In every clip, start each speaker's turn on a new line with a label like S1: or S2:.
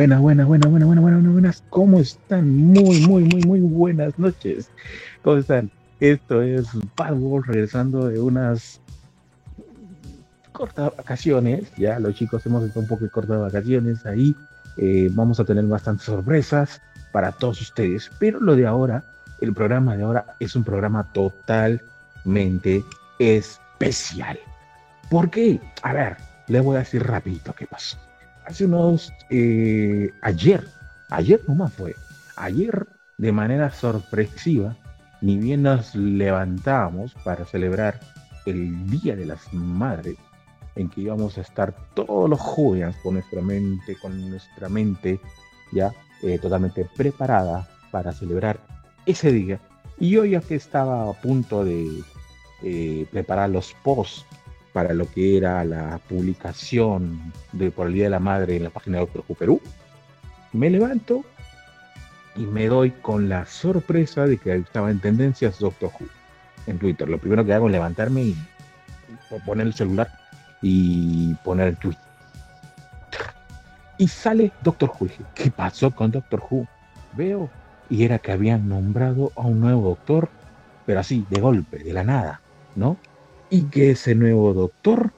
S1: Buenas, buenas, buenas, buenas, buenas, buenas, buenas. ¿Cómo están? Muy, muy, muy, muy buenas noches. ¿Cómo están? Esto es Bad Wolf regresando de unas cortas vacaciones. Ya los chicos hemos estado un poco de cortas vacaciones ahí. Eh, vamos a tener bastantes sorpresas para todos ustedes. Pero lo de ahora, el programa de ahora es un programa totalmente especial. ¿Por qué? A ver, les voy a decir rapidito qué pasó hace unos, eh, ayer, ayer nomás fue, ayer de manera sorpresiva, ni bien nos levantamos para celebrar el Día de las Madres, en que íbamos a estar todos los jóvenes con nuestra mente, con nuestra mente ya eh, totalmente preparada para celebrar ese día. Y yo ya que estaba a punto de eh, preparar los posts para lo que era la publicación de por el Día de la Madre en la página de Doctor Who Perú, me levanto y me doy con la sorpresa de que estaba en tendencias Doctor Who en Twitter. Lo primero que hago es levantarme y poner el celular y poner el tweet. Y sale Doctor Who. ¿Qué pasó con Doctor Who? Veo y era que habían nombrado a un nuevo doctor, pero así, de golpe, de la nada, ¿no? Y que ese nuevo doctor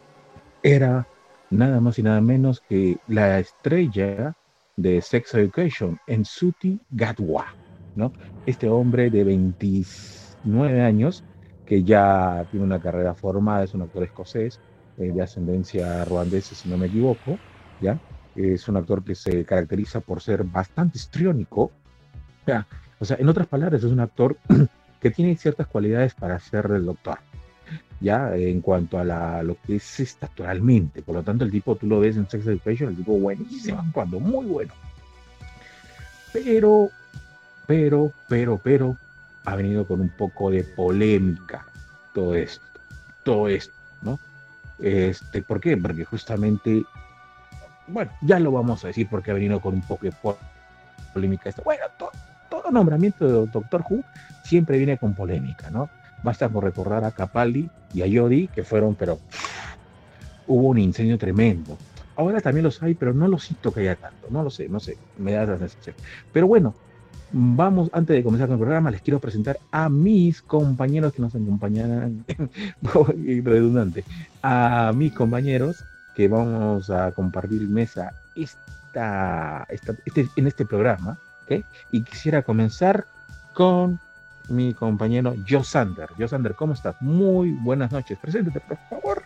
S1: era nada más y nada menos que la estrella de Sex Education, Ensuti Gatwa, ¿no? Este hombre de 29 años que ya tiene una carrera formada, es un actor escocés eh, de ascendencia ruandesa, si no me equivoco, ¿ya? Es un actor que se caracteriza por ser bastante histriónico, ¿ya? O sea, en otras palabras, es un actor que tiene ciertas cualidades para ser el doctor, ya en cuanto a la, lo que es estaturalmente. Por lo tanto, el tipo, tú lo ves en Sex Education, el tipo buenísimo, cuando muy bueno. Pero, pero, pero, pero, ha venido con un poco de polémica todo esto, todo esto, ¿no? Este, ¿Por qué? Porque justamente, bueno, ya lo vamos a decir porque ha venido con un poco de polémica esto. Bueno, todo nombramiento de Doctor Who siempre viene con polémica, ¿no? Basta por recordar a Capaldi y a Yodi, que fueron, pero hubo un incendio tremendo. Ahora también los hay, pero no lo siento que haya tanto. No lo sé, no sé, me da la sensación. Pero bueno, vamos, antes de comenzar con el programa, les quiero presentar a mis compañeros que nos acompañarán, redundante, a mis compañeros que vamos a compartir mesa esta, esta este, en este programa. Y quisiera comenzar con mi compañero Josander. Josander, ¿cómo estás? Muy buenas noches. Preséntate, por favor.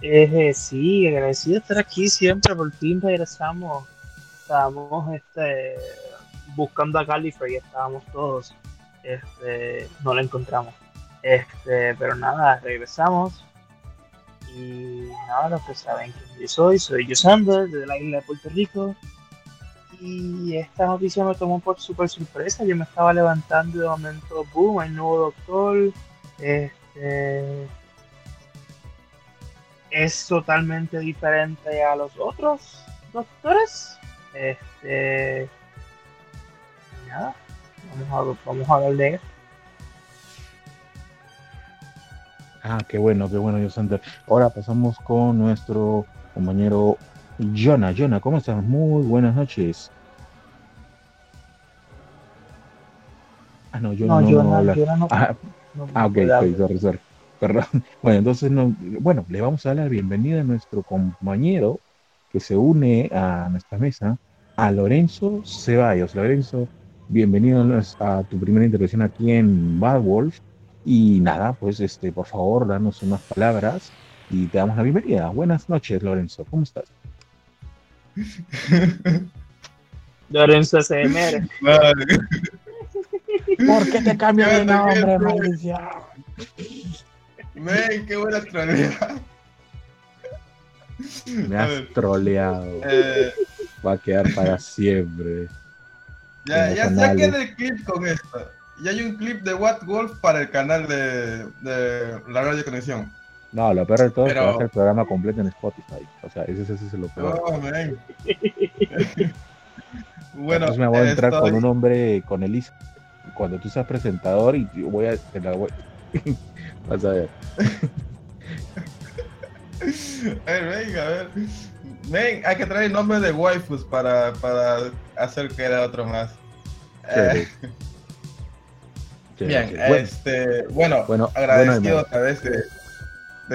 S2: Eh, sí, agradecido de estar aquí siempre. Por fin regresamos. Estábamos este, buscando a Gallifrey y estábamos todos. Este, no la encontramos. Este, pero nada, regresamos. Y nada, los que saben quién yo soy, soy Josander, de la isla de Puerto Rico y esta noticia me tomó por súper sorpresa. Yo me estaba levantando de momento, boom, hay nuevo doctor. Este, es totalmente diferente a los otros doctores. Este, nada, vamos a, vamos a hablar de
S1: Ah, qué bueno, qué bueno, Yosander. Ahora pasamos con nuestro compañero Jonah, Jonah, ¿cómo estás? Muy buenas noches. Ah, no, yo no, no, no, ah, ah, ok, sorry, sorry. Perdón. Bueno, entonces, no, bueno, le vamos a dar la bienvenida a nuestro compañero que se une a nuestra mesa, a Lorenzo Ceballos. Lorenzo, bienvenido a tu primera intervención aquí en Bad Wolf. Y nada, pues, este, por favor, danos unas palabras y te damos la bienvenida. Buenas noches, Lorenzo. ¿Cómo estás?
S2: Lorenzo SMR.
S1: ¿Por qué te cambio de nombre?
S3: Men, qué buena troleada.
S1: Me has troleado. Eh, Va a quedar para siempre.
S3: Ya, ya, ya queda el clip con esto. Y hay un clip de What Wolf para el canal de, de la radio conexión.
S1: No, lo peor de todo es que va a ser el programa completo en Spotify. O sea, ese, ese es lo peor. Oh, bueno, Entonces me voy a entrar con un hombre, con Elisa. Cuando tú seas presentador y voy a... Te la voy... Vas a ver.
S3: a ver, venga, a ver. ven, hay que traer el nombre de waifus para, para hacer que era otro más. Bien, este, bueno, bueno agradecido a través de,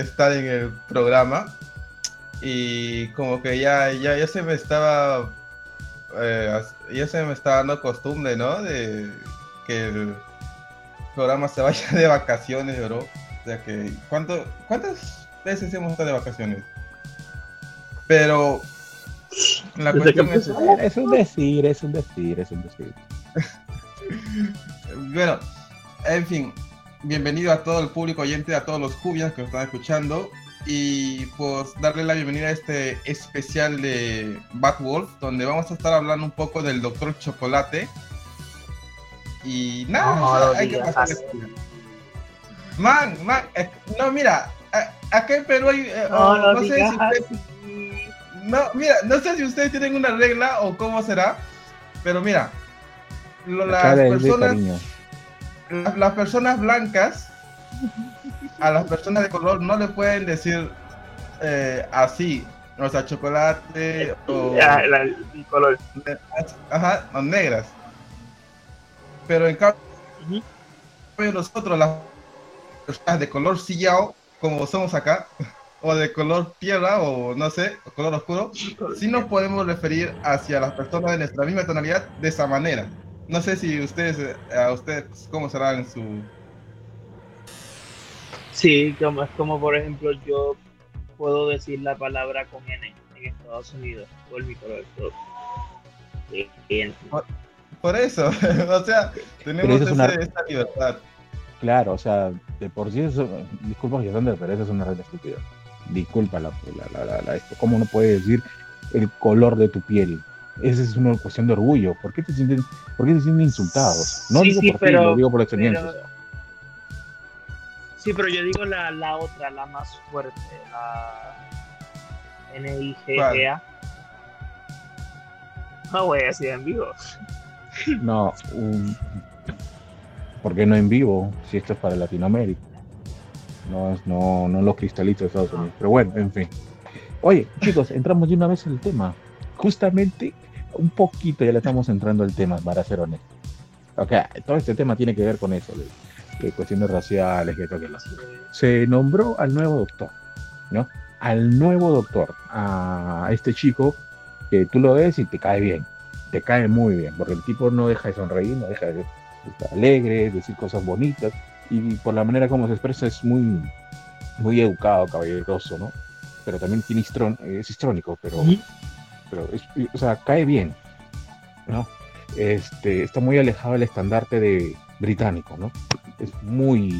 S3: estar en el programa y como que ya, ya, ya se me estaba, eh, ya se me estaba dando costumbre, ¿no? De que el programa se vaya de vacaciones, bro. O sea que, ¿cuánto, ¿cuántas veces hemos estado de vacaciones? Pero
S1: la cuestión es... Es un decir, es un decir, es un decir.
S3: bueno, en fin, bienvenido a todo el público oyente, a todos los jubias que nos están escuchando. Y pues darle la bienvenida a este especial de Batwolf, donde vamos a estar hablando un poco del Doctor Chocolate. Y nada, hay que pasar Man, man, no, mira, acá en Perú hay. Eh, no, sé si ustedes, no, mira, no sé si ustedes tienen una regla o cómo será, pero mira, las personas las, personas blancas a las personas de color no le pueden decir eh, así, o sea, chocolate o color. Ajá, o negras. Pero en cambio, nosotros, las personas de color sillao, como somos acá, o de color tierra, o no sé, color oscuro, sí nos podemos referir hacia las personas de nuestra misma tonalidad de esa manera. No sé si ustedes, eh, a ustedes, ¿cómo será en su...?
S2: Sí, como, es como por ejemplo yo puedo decir la palabra con N en Estados Unidos por mi color.
S3: Por, por, eso, o sea, tenemos esa libertad.
S1: Claro, o sea, de por sí eso, disculpa pero eso es una regla estúpida. Disculpa la, la, la, esto. ¿Cómo no puede decir el color de tu piel? Esa es una cuestión de orgullo. ¿Por qué te sienten, por qué te sienten insultados? No digo por pero, ti, lo digo por experiencia.
S2: Sí, pero yo digo la, la otra, la más fuerte, la N-I-G-E-A. No, güey, así en vivo.
S1: No, un... ¿por qué no en vivo? Si esto es para Latinoamérica. No, no, no los cristalitos de Estados Unidos. Pero bueno, en fin. Oye, chicos, entramos de una vez en el tema. Justamente un poquito ya le estamos entrando al tema, para ser honesto. Ok, todo este tema tiene que ver con eso, de, cuestiones raciales, que que Se nombró al nuevo doctor, ¿no? Al nuevo doctor, a este chico que tú lo ves y te cae bien, te cae muy bien, porque el tipo no deja de sonreír, no deja de estar alegre, decir cosas bonitas, y por la manera como se expresa es muy, muy educado, caballeroso, ¿no? Pero también tiene es histrónico, pero pero o sea, cae bien, ¿no? Este, está muy alejado del estandarte de británico, ¿no? Es muy,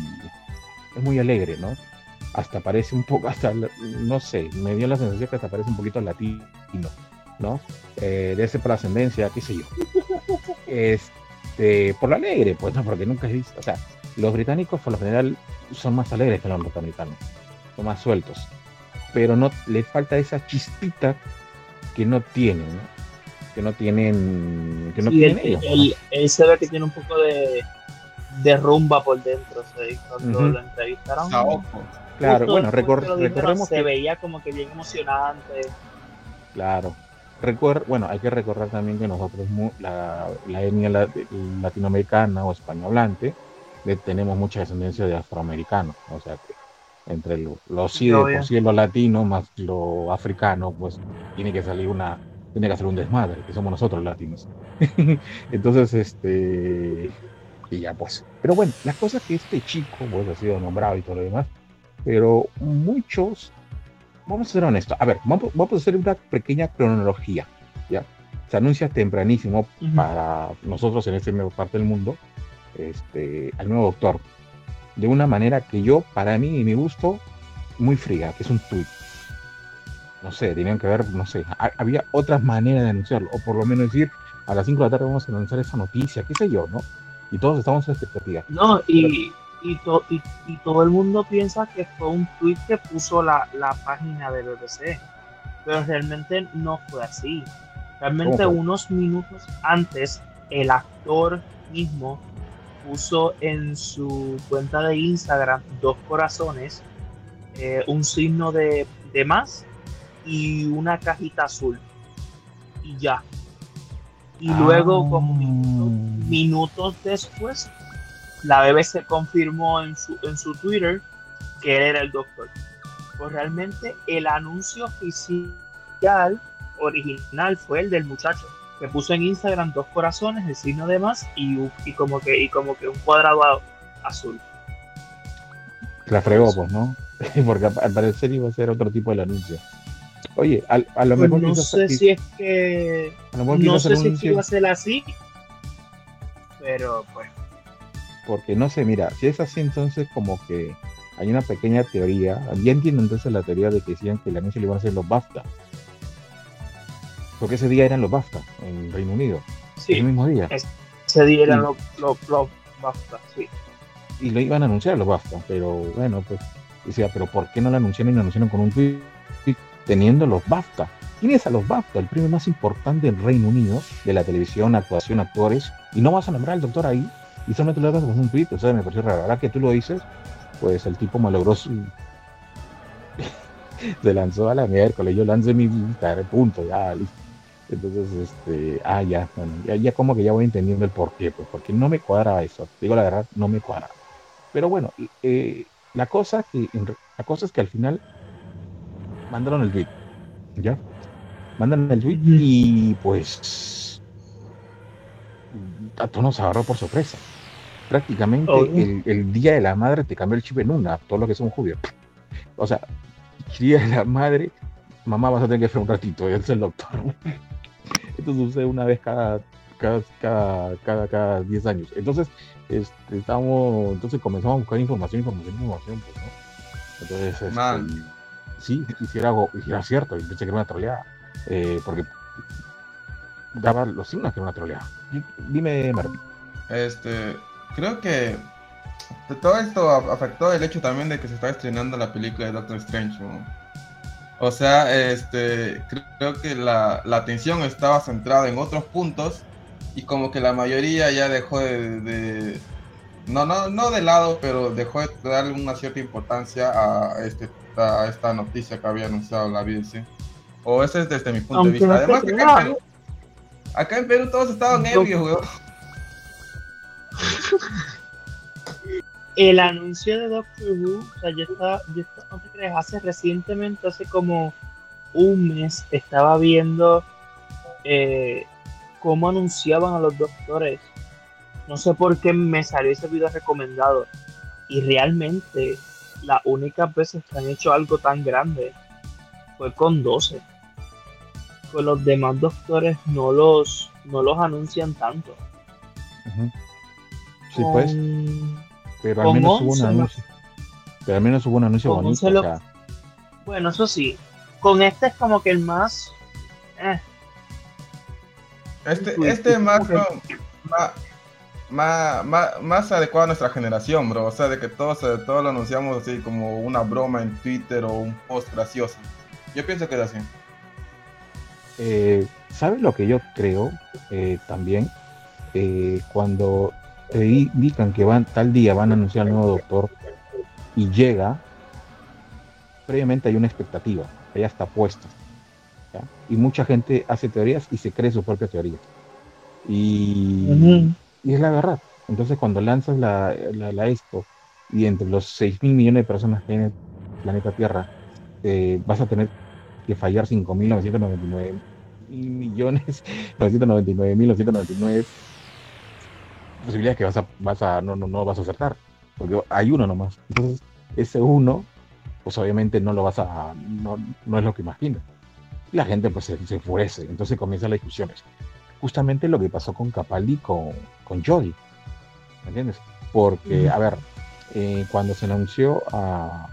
S1: es muy alegre, ¿no? Hasta parece un poco, hasta, no sé, me dio la sensación que hasta parece un poquito latino, ¿no? Eh, de ese por ascendencia, qué sé yo. Este, por lo alegre, pues no, porque nunca he visto, o sea, los británicos por lo general son más alegres que los norteamericanos, son más sueltos, pero no les falta esa chispita que no tienen, que no tienen, que no tienen
S2: ellos. Él, se ve que tiene un poco de, de rumba por dentro, cuando lo entrevistaron.
S1: Claro, bueno, recordemos
S2: se veía como que bien emocionante.
S1: Claro. Recuer bueno, hay que recordar también que nosotros, la, la etnia latinoamericana o españolante, tenemos mucha descendencia de afroamericanos, o sea que entre lo, lo sí de por sí lo latino más lo africano, pues tiene que salir una, tiene que hacer un desmadre, que somos nosotros latinos. Entonces, este, y ya pues. Pero bueno, la cosa es que este chico, pues ha sido nombrado y todo lo demás, pero muchos, vamos a ser honestos, a ver, vamos, vamos a hacer una pequeña cronología, ¿ya? Se anuncia tempranísimo para nosotros en esta parte del mundo, este, al nuevo doctor, de una manera que yo, para mí y mi gusto, muy fría, que es un tweet. No sé, tenían que ver, no sé, había otras maneras de anunciarlo, o por lo menos decir, a las 5 de la tarde vamos a anunciar esa noticia, qué sé yo, ¿no? Y todos estamos en expectativa.
S2: No, y, y, y, todo el mundo piensa que fue un tweet que puso la, la página de BBC, pero realmente no fue así. Realmente unos minutos antes, el actor mismo puso en su cuenta de Instagram dos corazones, eh, un signo de, más y una cajita azul. Y ya. Y luego, como ah. minutos, después, la BBC confirmó en su, en su Twitter que él era el doctor. Pues realmente el anuncio oficial original fue el del muchacho que puso en Instagram dos corazones, el signo de más y, y como que y como que un cuadrado azul.
S1: La fregó, pues, ¿no? Porque al parecer iba a ser otro tipo de anuncio. Oye, a, a lo pues mejor.
S2: No sé si es que. no sé si iba a ser así. Pero pues.
S1: Porque no sé, mira, si es así, entonces como que hay una pequeña teoría. Ya entiendo entonces la teoría de que decían que el anuncio le iban a hacer los BAFTA. Porque ese día eran los BAFTA en Reino Unido. Sí. El mismo día.
S2: Ese día eran los, los, BAFTA, sí.
S1: Y lo iban a anunciar los BAFTA, pero bueno, pues decía, pero ¿por qué no lo anunciaron y lo anunciaron con un tweet teniendo los BAFTA? ¿Quién es a los BAFTA? El premio más importante del Reino Unido de la televisión, actuación, actores. Y no vas a nombrar al doctor ahí y solamente lo hagas con un tweet. O sea, me pareció raro. Ahora que tú lo dices, pues el tipo me logró se lanzó a la miércoles, yo lancé mi punto, ya, listo. Entonces, este, ah, ya, bueno, ya, como que ya voy entendiendo el por qué, pues porque no me cuadra eso, digo la verdad, no me cuadra. Pero bueno, eh, la cosa que la cosa es que al final mandaron el tweet, ¿ya? Mandan el tweet y pues a todos nos agarró por sorpresa. Prácticamente el, día de la madre te cambió el chip en una, todo lo que son judíos. O sea, día de la madre, mamá vas a tener que hacer un ratito, ya es el doctor. Esto sucede una vez cada cada, cada, cada, 10 años. Entonces, este, estamos, entonces comenzamos a buscar información, información, información, pues, ¿no? Entonces, este, sí, hiciera algo, hiciera cierto, y pensé que era una troleada, eh, porque daba los signos que era una troleada. Dime, Martín.
S3: Este, creo que todo esto afectó el hecho también de que se está estrenando la película de Doctor Strange, ¿no? O sea, este, creo que la, la, atención estaba centrada en otros puntos y como que la mayoría ya dejó de, no, no, no de lado, pero dejó de darle una cierta importancia a, este, a esta noticia que había anunciado la BBC. O ese es desde mi punto de vista. Además, acá en, Perú, acá en Perú todos estaban nervios, weón.
S2: el anuncio de Doctor Who, o sea, yo estaba, yo estaba, no te crees, hace recientemente, hace como un mes, estaba viendo eh, cómo anunciaban a los doctores. No sé por qué me salió ese video recomendado. Y realmente, la única veces que han hecho algo tan grande fue con 12. Pues los demás doctores no los, no los anuncian tanto.
S1: Sí, pues. Pero al menos hubo un anuncio. Pero al menos hubo un anuncio bonito.
S2: Bueno, eso sí. Con este es como que el más. Eh.
S3: Este, este es más, más, más, más, adecuado a nuestra generación, bro. O sea, de que todos, todos lo anunciamos así como una broma en Twitter o un post gracioso. Yo pienso que es así.
S1: Eh, ¿Sabes lo que yo creo eh, también? Eh, cuando te indican que van tal día van a anunciar al nuevo doctor y llega, previamente hay una expectativa, ya está puesta. Y mucha gente hace teorías y se cree su propia teoría. Y, es la verdad. Entonces cuando lanzas la, la, expo y entre los 6 mil millones de personas que hay en el planeta Tierra, eh, vas a tener que fallar 5.999 millones, 999.999 posibilidades que vas a, vas a no, no, no vas a acertar, porque hay uno nomás. Entonces, ese uno, pues obviamente no lo vas a, no, no es lo que imaginas. La gente pues se, enfurece, entonces comienzan las discusiones. Justamente lo que pasó con Capaldi con, con Jody, ¿me entiendes? Porque, a ver, eh, cuando se anunció a,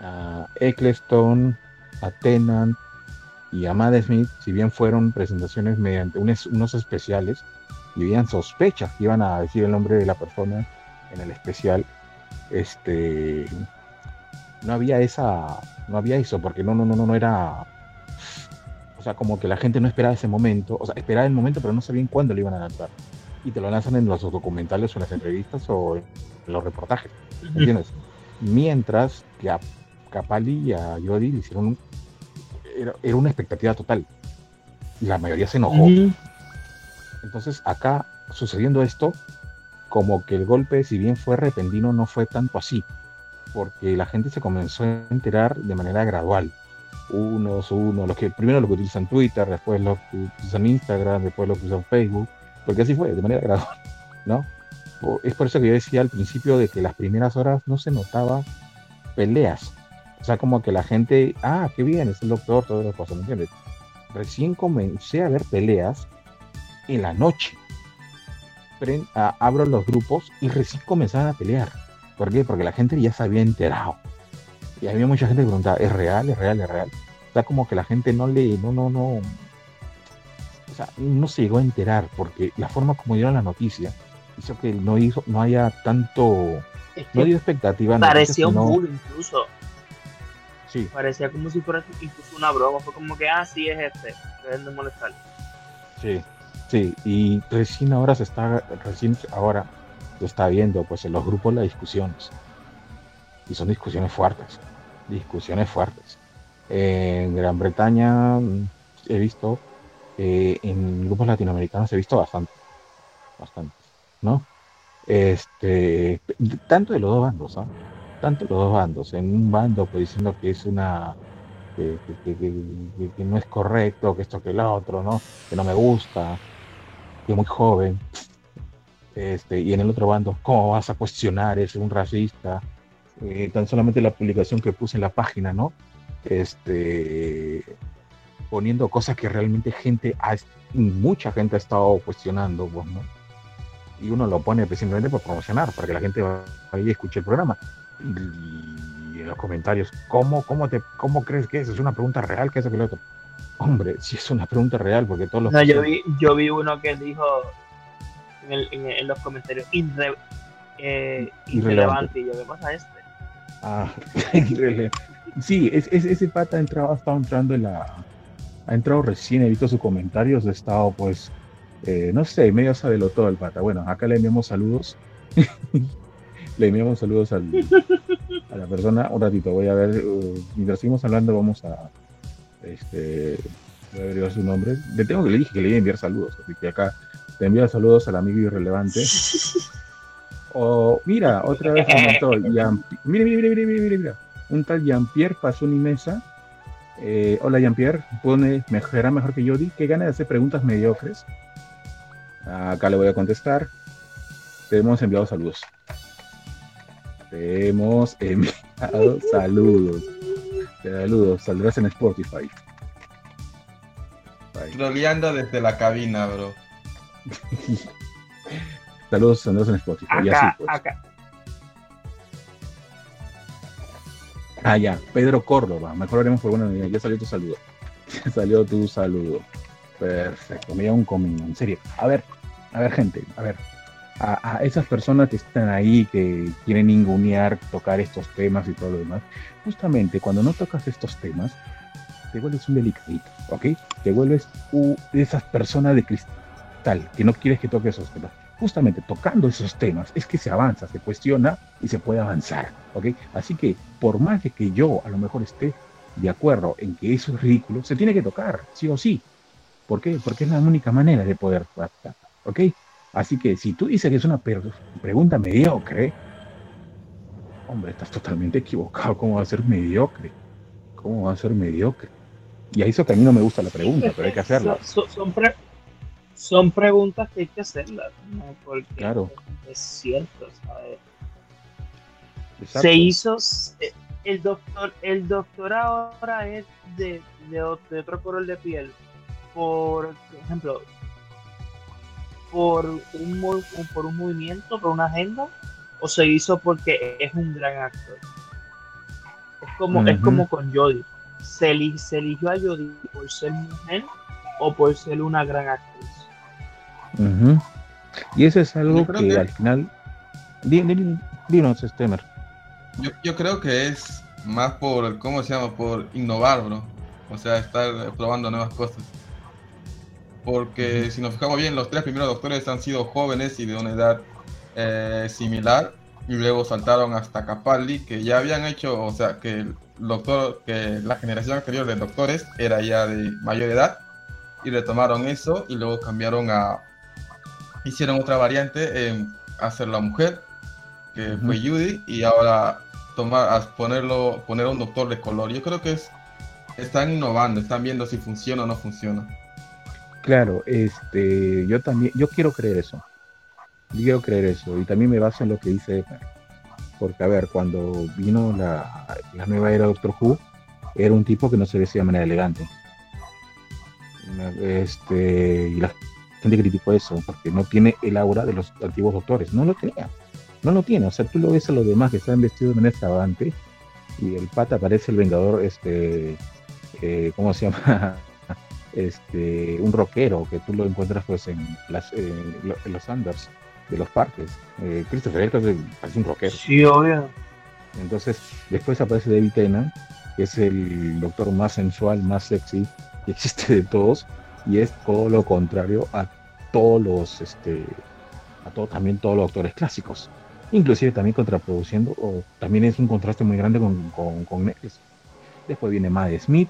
S1: a Eccleston, a Tennant y a Matt Smith, si bien fueron presentaciones mediante unos, unos especiales, y habían sospechas que iban a decir el nombre de la persona en el especial, este no había esa, no había eso, porque no, no, no, no, era, o sea, como que la gente no esperaba ese momento, o sea, esperaba el momento, pero no sabían cuándo lo iban a lanzar. Y te lo lanzan en los documentales o en las entrevistas o en los reportajes, ¿entiendes? Mientras que a Capali y a Jody le hicieron era, una expectativa total. La mayoría se enojó. Entonces, acá, sucediendo esto, como que el golpe, si bien fue repentino, no fue tanto así, porque la gente se comenzó a enterar de manera gradual. Unos, uno, los que primero lo que utilizan Twitter, después lo que utilizan Instagram, después lo que usan Facebook, porque así fue, de manera gradual, ¿no? Es por eso que yo decía al principio de que las primeras horas no se notaba peleas. O sea, como que la gente, ah, qué bien, es el doctor, todas las cosas, ¿me entiendes? Recién comencé a ver peleas en la noche. abro los grupos y recién comenzaban a pelear. ¿Por qué? Porque la gente ya se había enterado. Y había mucha gente que preguntaba, ¿es real? ¿Es real? ¿Es real? O sea, como que la gente no le, no, no, no, o sea, no se llegó a enterar porque la forma como dieron la noticia hizo que no hizo, no haya tanto, no dio expectativa.
S2: Parecía un bull incluso. Sí. Parecía como si fuera incluso una broma, fue como que, ah, sí es este, es de molestar.
S1: Sí, y recién ahora se está, recién ahora se está viendo pues en los grupos las discusiones. Y son discusiones fuertes, discusiones fuertes. En Gran Bretaña mm, he visto, eh, en grupos latinoamericanos he visto bastante, bastante. ¿no? Este, tanto de los dos bandos, ¿ah? Tanto los dos bandos. En un bando pues diciendo que es una que, no es correcto, que esto que el otro, ¿no? Que no me gusta, que muy joven. Este, y en el otro bando, ¿cómo vas a cuestionar? Es un racista. Eh, tan solamente la publicación que puse en la página, ¿no? Este, poniendo cosas que realmente gente, ha, mucha gente ha estado cuestionando, pues, ¿no? y uno lo pone simplemente por promocionar, para que la gente vaya y escuche el programa. Y, en los comentarios, ¿cómo, cómo, te, ¿cómo crees que es? ¿Es una pregunta real? ¿Qué es lo otro? Hombre, si es una pregunta real, porque todos los...
S2: No, yo vi, yo vi uno que dijo en, los comentarios, eh, irrelevante. Y yo, ¿qué pasa este?
S1: Ah, Sí, es, ese pata ha, entrado, ha estado entrando en la... Ha entrado recién, he visto sus comentarios, ha estado pues eh, no sé, medio sabelo todo el pata. Bueno, acá le enviamos saludos. le enviamos saludos a la persona. Un ratito, voy a ver. Uh, mientras seguimos hablando, vamos a. Este, voy a averiguar su nombre. Le tengo que le dije que le iba a enviar saludos. Así que acá te envío saludos al amigo irrelevante. O, mira, otra vez comentó. mira, mira, mira, mira. Un tal Jean-Pierre pasó mi mesa. Eh, hola Jean-Pierre, pone, será mejor que Jody. ¿Qué gana de hacer preguntas mediocres? Acá le voy a contestar. Te hemos enviado saludos. Te hemos enviado saludos. Saludos, saldrás en Spotify.
S3: Troleando desde la cabina, bro.
S1: saludos, saldrás en Spotify.
S2: Acá, pues. acá.
S1: Ah, ya, Pedro Córdoba. Mejor haremos por buena Ya salió tu saludo. Ya salió tu saludo. Perfecto, me un comino, en serio. A ver, a ver, gente, a ver. A, esas personas que están ahí, que quieren ingunear, tocar estos temas y todo lo demás, justamente cuando no tocas estos temas, te vuelves un delicadito, ¿ok? Te vuelves de esas personas de cristal, que no quieres que toques esos temas. Justamente tocando esos temas es que se avanza, se cuestiona y se puede avanzar, ¿ok? Así que por más de que yo a lo mejor esté de acuerdo en que eso es ridículo, se tiene que tocar, sí o sí, ¿Por qué? Porque es la única manera de poder tratar. ¿Ok? Así que si tú dices que es una pregunta mediocre, hombre, estás totalmente equivocado. ¿Cómo va a ser mediocre? ¿Cómo va a ser mediocre? Y a eso que a mí no me gusta la pregunta, pero hay que hacerla.
S2: Son, preguntas que hay que hacerlas, Porque claro. es cierto, ¿sabes? Se hizo eh, el doctor, el doctor ahora es de, de otro color de piel por ejemplo, por un, por un movimiento, por una agenda, o se hizo porque es un gran actor. Es como, es como con Jodie. Se, eligió a Jodie por ser mujer o por ser una gran actriz.
S1: Y eso es algo que, al final. Dinos, Stemer.
S3: Yo, yo creo que es más por, ¿cómo se llama? Por innovar, bro. O sea, estar probando nuevas cosas porque si nos fijamos bien, los tres primeros doctores han sido jóvenes y de una edad eh, similar, y luego saltaron hasta Capaldi, que ya habían hecho, o sea, que doctor, que la generación anterior de doctores era ya de mayor edad y retomaron eso y luego cambiaron a, hicieron otra variante en hacer la mujer, que fue Judy, y ahora tomar, a ponerlo, poner a un doctor de color. Yo creo que es, están innovando, están viendo si funciona o no funciona.
S1: Claro, este, yo también, yo quiero creer eso. Quiero creer eso. Y también me baso en lo que dice Porque, a ver, cuando vino la, la nueva era Doctor Who, era un tipo que no se vestía de manera elegante. Este, y la gente criticó eso, porque no tiene el aura de los antiguos doctores. No lo tenía. No lo tiene. O sea, tú lo ves a los demás que están vestidos de manera extravagante y el pata parece el vengador, este, eh, ¿cómo se llama? este, un rockero que tú lo encuentras pues en, las, los Anders de los parques. Eh, Christopher Eccleston parece un rockero.
S2: Sí, obvio.
S1: Entonces, después aparece David Tennant, que es el doctor más sensual, más sexy que existe de todos, y es todo lo contrario a todos los, este, a todo, también todos los doctores clásicos. Inclusive también contraproduciendo, o también es un contraste muy grande con, con, con Después viene Matt Smith,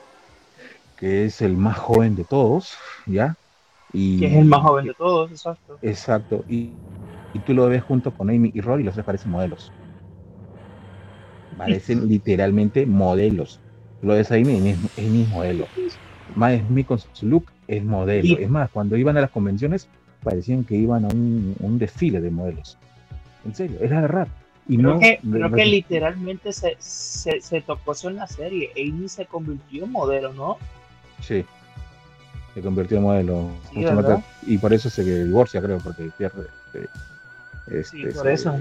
S1: que es el más joven de todos, ¿ya?
S2: Y, que es el más joven de todos, exacto.
S1: Exacto, y, y tú lo ves junto con Amy y Roy y los tres parecen modelos. Parecen literalmente modelos. Lo ves ahí, es, mi modelo. Más Smith con su look es modelo. Es más, cuando iban a las convenciones parecían que iban a un, un desfile de modelos. En serio, era de rap.
S2: Y creo, no, que, creo que literalmente se, se, se, tocó eso en la serie. Amy se convirtió en modelo, ¿no?
S1: Sí. Se convirtió en modelo. y por eso se divorcia, creo, porque pierde.
S2: Este, sí, por eso.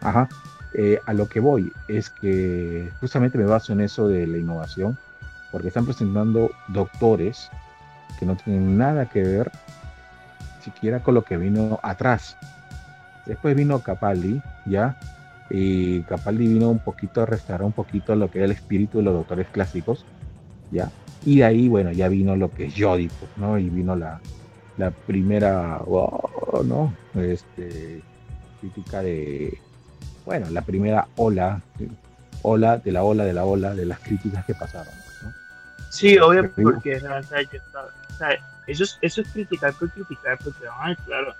S1: Ajá. Eh, a lo que voy es que justamente me baso en eso de la innovación, porque están presentando doctores que no tienen nada que ver siquiera con lo que vino atrás. Después vino Capaldi, ¿ya? Y Capaldi vino un poquito a restaurar un poquito lo que era el espíritu de los doctores clásicos, ¿ya? Y de ahí, bueno, ya vino lo que es pues, ¿no? Y vino la, la primera, oh, ¿no? Este, crítica de, bueno, la primera ola, ola de la ola de la ola de las críticas que pasaron, ¿no?
S2: Sí, obviamente, porque eso, es, eso es criticar por criticar, porque, ay, claro,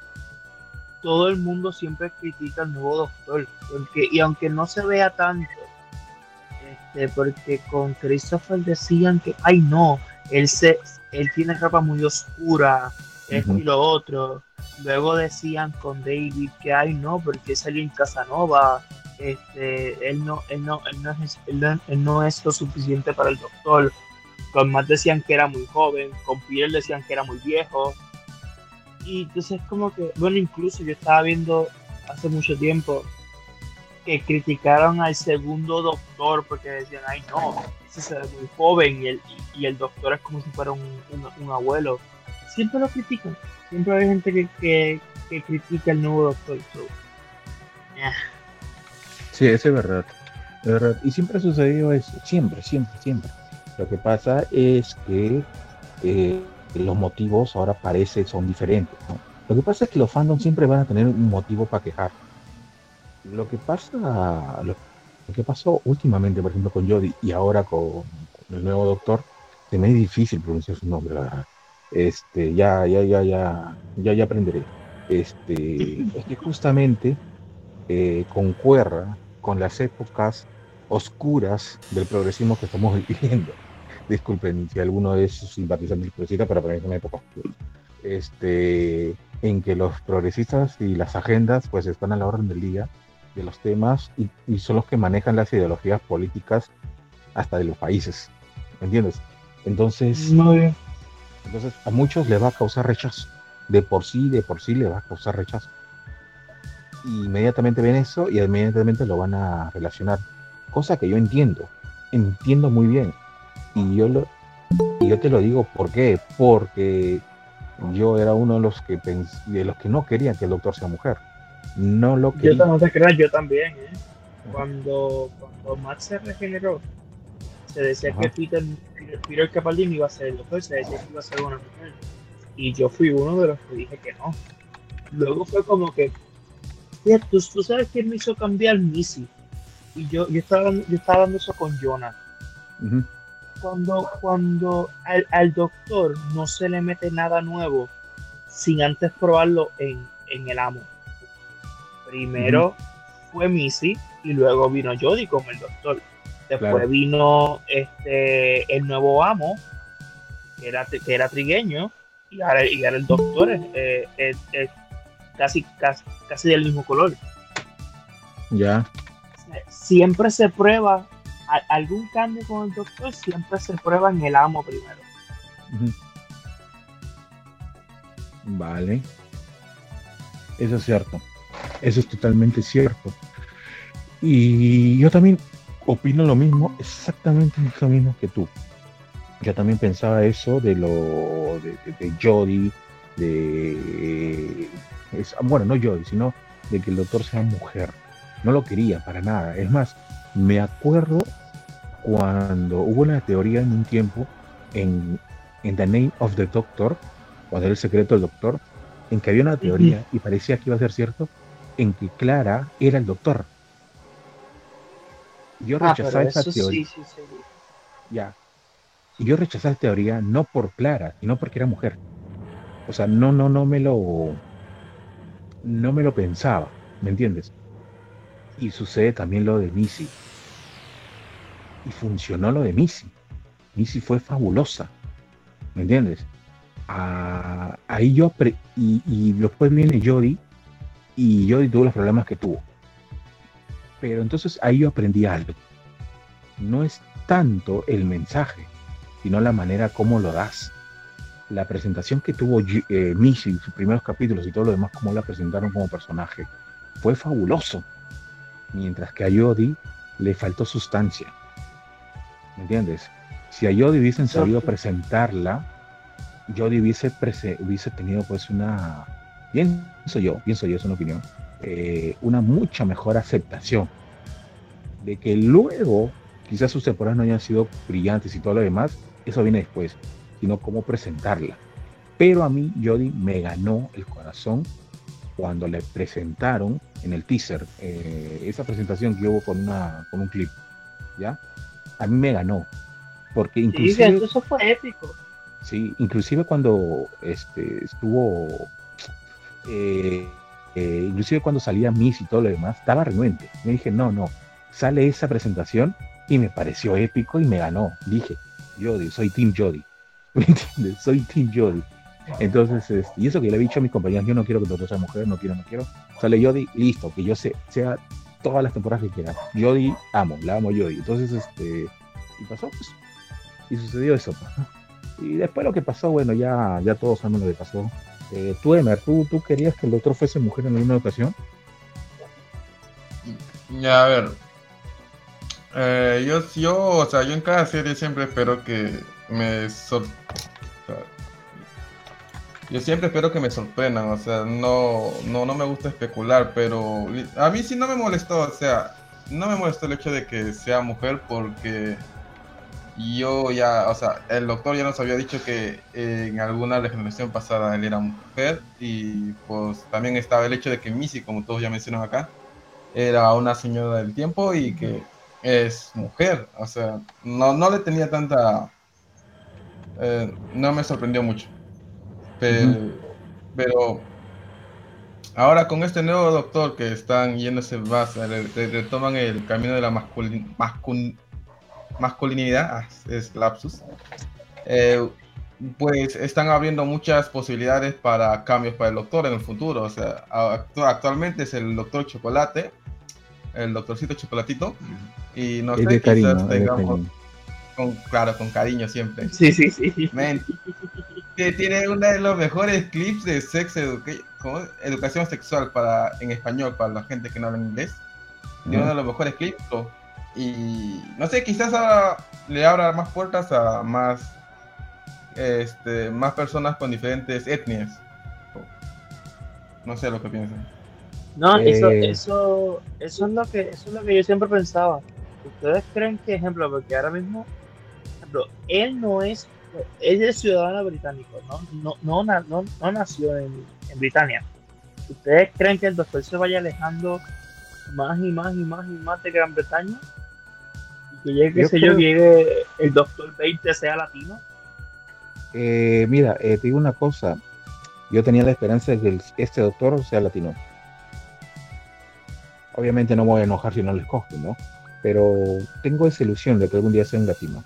S2: todo el mundo siempre critica al nuevo doctor, porque, y aunque no se vea tanto, este, porque con Christopher decían que, ay no, él, se, él tiene ropa muy oscura, esto y lo otro. Luego decían con David que, ay no, porque salió en Casanova, este, él no, él no, él no, es, él no, es lo suficiente para el doctor. Con Matt decían que era muy joven, con Pierre decían que era muy viejo. Y entonces como que, bueno, incluso yo estaba viendo hace mucho tiempo criticaron al segundo doctor porque decían, ay no, ese se ve muy joven y el, y, el doctor es como si fuera un, un, abuelo. Siempre lo critican, siempre hay gente que, que, critica al nuevo doctor.
S1: Sí, eso es verdad, verdad. Y siempre ha sucedido eso, siempre, siempre, siempre. Lo que pasa es que eh, los motivos ahora parece son diferentes. Lo que pasa es que los fandoms siempre van a tener un motivo para quejar lo que pasa, lo, que pasó últimamente, por ejemplo, con Jodie y ahora con, el nuevo doctor, se me es difícil pronunciar su nombre, Este, ya, ya, ya, ya, ya, ya aprenderé. Este, es que justamente eh, concuerda con las épocas oscuras del progresismo que estamos viviendo. Disculpen si alguno de esos simpatizantes progresistas, pero para mí es una época oscura. Este, en que los progresistas y las agendas pues están a la orden del día de los temas y, son los que manejan las ideologías políticas hasta de los países. ¿Entiendes? Entonces, entonces a muchos le va a causar rechazo. De por sí, de por sí le va a causar rechazo. Y inmediatamente ven eso y inmediatamente lo van a relacionar. Cosa que yo entiendo. Entiendo muy bien. Y yo, lo, y yo te lo digo, ¿por qué? Porque yo era uno de los que, de los que no querían que el doctor sea mujer no lo que.
S2: Yo no te creas, yo también, ¿eh? Cuando, cuando Matt se regeneró, se decía que Peter, Peter Capaldini iba a ser el doctor, se decía que iba a ser una mujer. Y yo fui uno de los que dije que no. Luego fue como que, tú, tú sabes quién me hizo cambiar Missy. Y yo, yo, estaba, yo estaba dando eso con Jonah. Cuando, cuando al, doctor no se le mete nada nuevo sin antes probarlo en, el amo. Primero fue Missy y luego vino Jody como el doctor. Después vino este el nuevo amo, que era, que era trigueño, y ahora, el doctor es, casi, casi, casi del mismo color.
S1: Ya.
S2: Siempre se prueba algún cambio con el doctor, siempre se prueba en el amo primero.
S1: Vale. Eso es cierto. Eso es totalmente cierto. Y yo también opino lo mismo, exactamente lo mismo que tú. Yo también pensaba eso de lo de, de, Jodie, de bueno, no Jodie, sino de que el doctor sea mujer. No lo quería para nada. Es más, me acuerdo cuando hubo una teoría en un tiempo en, en The Name of the Doctor, cuando era el secreto del doctor, en que había una teoría y parecía que iba a ser cierto, en que Clara era el doctor. Yo ah, rechazaba esa teoría. Ya. Y yo rechazaba esa teoría no por Clara, sino porque era mujer. O sea, no, no, no me lo. No me lo pensaba, ¿me entiendes? Y sucede también lo de Missy. Y funcionó lo de Missy. Missy fue fabulosa, ¿me entiendes? Ah, ahí yo. Y, y después viene Jodie. Y Jodie tuvo los problemas que tuvo pero entonces ahí yo aprendí algo. No es tanto el mensaje, sino la manera como lo das. La presentación que tuvo eh, Michi, sus primeros capítulos y todo lo demás, como la presentaron como personaje, fue fabuloso. Mientras que a Yodi le faltó sustancia. ¿Me entiendes? Si a Yodi hubiesen sabido presentarla, Yodi hubiese, hubiese tenido pues una, pienso yo, pienso yo, es una opinión, eh, una mucha mejor aceptación. De que luego, quizás sus temporadas no hayan sido brillantes y todo lo demás, eso viene después, sino cómo presentarla. Pero a mí, Jodie me ganó el corazón cuando le presentaron en el teaser, eh, esa presentación que hubo con, una, con un clip, ¿ya? A mí me ganó, porque inclusive...
S2: Sí, eso fue épico.
S1: Sí, inclusive cuando este, estuvo eh, eh, inclusive cuando salía Miss y todo lo demás, estaba renuente. Me dije, no, no, sale esa presentación y me pareció épico y me ganó. Dije, Jody, soy Team Jody. ¿Me entiendes? Soy Team Jody. Entonces, este, y eso que le he dicho a mis compañeros, yo no quiero que todo sea mujer, no quiero, no quiero. Sale Jody, listo, que yo sé, sea todas las temporadas que quiera. Jody, amo, la amo Jody. Entonces, este, y pasó, pues, y sucedió eso. Pues, y después lo que pasó, bueno, ya, ya todos sabemos lo que pasó. Eh, tú, Emer, ¿tú, ¿tú querías que el doctor fuese mujer en alguna ocasión?
S3: Ya, a ver. Eh, yo, yo, o sea, yo en cada serie siempre espero que me yo siempre espero que me sorprendan, o sea, no, no, no me gusta especular, pero a mí sí no me molestó, o sea, no me molestó el hecho de que sea mujer porque yo ya, o sea, el doctor ya nos había dicho que en alguna regeneración pasada él era mujer y pues también estaba el hecho de que Missy, como todos ya mencionan acá, era una señora del tiempo y que es mujer, o sea, no, no le tenía tanta... Eh, no me sorprendió mucho. Pero, ahora con este nuevo doctor que están yéndose más, retoman el camino de la masculinidad masculinidad, ah, es lapsus, eh, pues están abriendo muchas posibilidades para cambios para el doctor en el futuro. O sea, actualmente es el doctor Chocolate, el doctorcito Chocolatito, y no sé, quizás tengamos, con, claro, con cariño siempre.
S2: Sí, sí, sí.
S3: que tiene uno de los mejores clips de sex educación sexual para en español para la gente que no habla inglés. Tiene uno de los mejores clips. Y no sé, quizás le abra más puertas a más, este, más personas con diferentes etnias. No sé lo que piensan.
S2: No, eso, eh. eso, eso, es lo que, eso es lo que yo siempre pensaba. ¿Ustedes creen que, ejemplo, porque ahora mismo, ejemplo, él no es, él es ciudadano británico, ¿no? No, no, no, no nació en, en Britania. ¿Ustedes creen que el doctor se vaya alejando más y más y más y más de Gran Bretaña? Que llegue, qué sé yo, llegue el doctor 20 sea latino?
S1: Eh, mira, eh, te digo una cosa. Yo tenía la esperanza de que este doctor sea latino. Obviamente no me voy a enojar si no le escogen, ¿no? Pero tengo esa ilusión de que algún día sea un latino.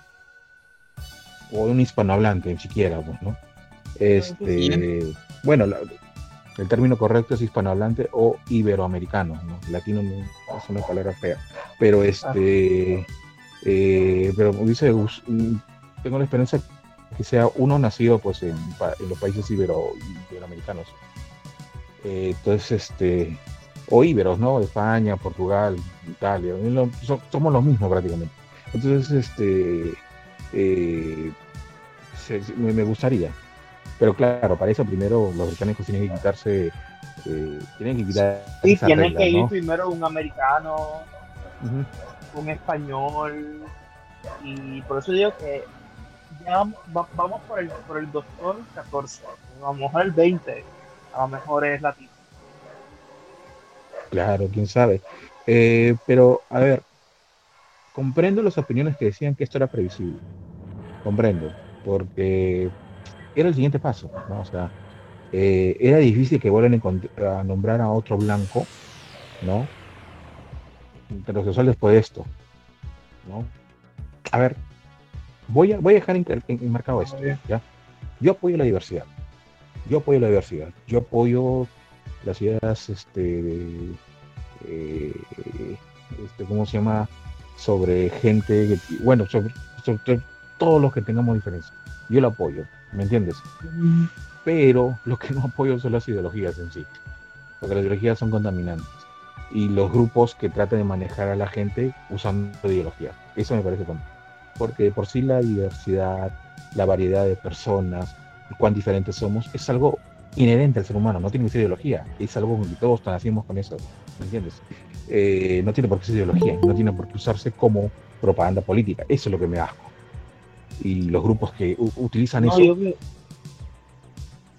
S1: O un hispanohablante, siquiera, pues, ¿no? Este, bueno, el término correcto es hispanohablante o iberoamericano, ¿no? Latino es una palabra fea. Pero este, eh, pero dice, tengo la esperanza que sea uno nacido pues en, los países ibero, iberoamericanos. Eh, entonces, este, o íberos, ¿no? España, Portugal, Italia, somos los mismos prácticamente. Entonces, este, eh, me, gustaría. Pero claro, para eso primero los británicos tienen que quitarse, eh, tienen que quitar.
S2: Sí, tienen que ir primero un americano, un español, y por eso digo que ya vamos por el, por el doctor 14, a lo mejor el 20, a lo mejor es latino.
S1: Claro, quién sabe. Eh, pero, a ver, comprendo las opiniones que decían que esto era previsible. Comprendo, porque era el siguiente paso, ¿no? O sea, eh, era difícil que vuelvan a, nombrar a otro blanco, ¿no? Después de esto, ¿no? A ver, voy a, voy a dejar enmarcado esto, ¿ya? Yo apoyo la diversidad. Yo apoyo la diversidad. Yo apoyo las ideas, este, eh, este ¿cómo se llama? Sobre gente, bueno, sobre, todos los que tengamos diferencias. Yo lo apoyo, ¿me entiendes? Pero lo que no apoyo son las ideologías en sí, porque las ideologías son contaminantes. Y los grupos que tratan de manejar a la gente usando ideología. Eso me parece tonto porque por sí la diversidad, la variedad de personas, cuán diferentes somos, es algo inherente al ser humano, no tiene que ser ideología, es algo que todos nacimos con eso, ¿me entiendes? Eh, no tiene por qué ser ideología, no tiene por qué usarse como propaganda política, eso es lo que me asco. Y los grupos que utilizan eso.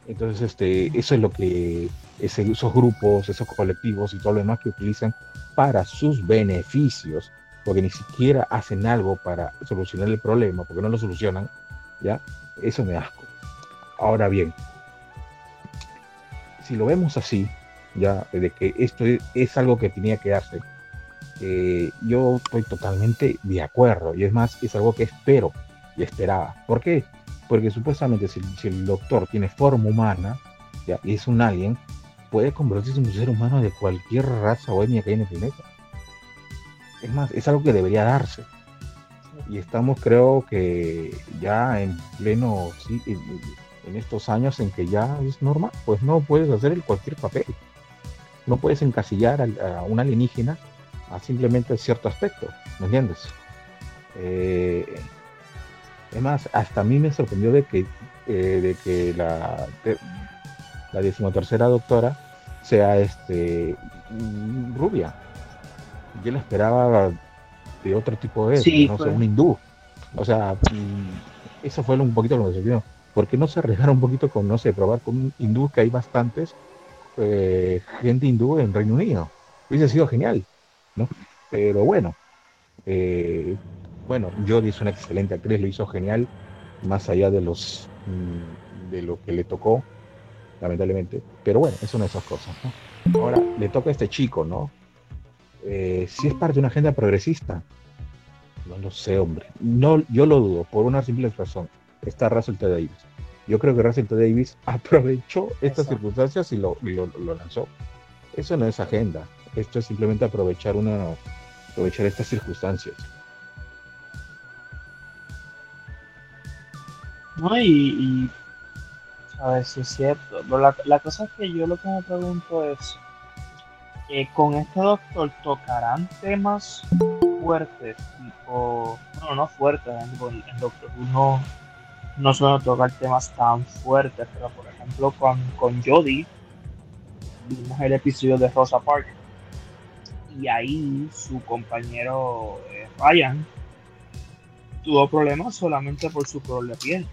S1: Entonces, este, eso es lo que esos grupos, esos colectivos y todo lo demás que utilizan para sus beneficios porque ni siquiera hacen algo para solucionar el problema, porque no lo solucionan, ¿ya? Eso me asco. Ahora bien, si lo vemos así, ya, de que esto es, algo que tenía que darse, eh, yo estoy totalmente de acuerdo, y es más, es algo que espero y esperaba. ¿Por qué? Porque supuestamente si, el doctor tiene forma humana, ya, y es un alien, puede convertirse en un ser humano de cualquier raza o etnia que hay en el planeta es más, es algo que debería darse. Y estamos, creo que ya en pleno, sí, en, estos años en que ya es normal, pues no puedes hacer el cualquier papel. No puedes encasillar a, un alienígena a simplemente cierto aspecto, ¿me entiendes? Eh, es más, hasta a mí me sorprendió de que, eh, de que la, la decimotercera doctora sea este rubia yo la esperaba de otro tipo de, no sé, un hindú. O sea, mm, eso fue un poquito lo que se ¿Por qué no se arriesgaron un poquito con, no sé, probar con un hindú que hay bastantes eh, gente hindú en Reino Unido? Hubiese sido genial, ¿no? Pero bueno, eh, bueno, Jodie es una excelente actriz, lo hizo genial, más allá de los mm, de lo que le tocó, lamentablemente. Pero bueno, es una de esas cosas, ¿no? Ahora le toca a este chico, ¿no? Eh, si es parte de una agenda progresista. No lo sé, hombre. No, yo lo dudo, por una simple razón. Está Russell T. Davis. Yo creo que Russell T. Davis aprovechó estas circunstancias y lo, lanzó. Eso no es agenda. Esto es simplemente aprovechar una aprovechar estas circunstancias.
S2: No, y, a ver si es cierto. la, la cosa es que yo lo que me pregunto es eh, con este doctor tocarán temas fuertes, tipo, no, no fuertes, en Doctor Who no, suele tocar temas tan fuertes, pero por ejemplo con, con Jodie vimos el episodio de Rosa Park y ahí su compañero eh, Ryan tuvo problemas solamente por su color de piel.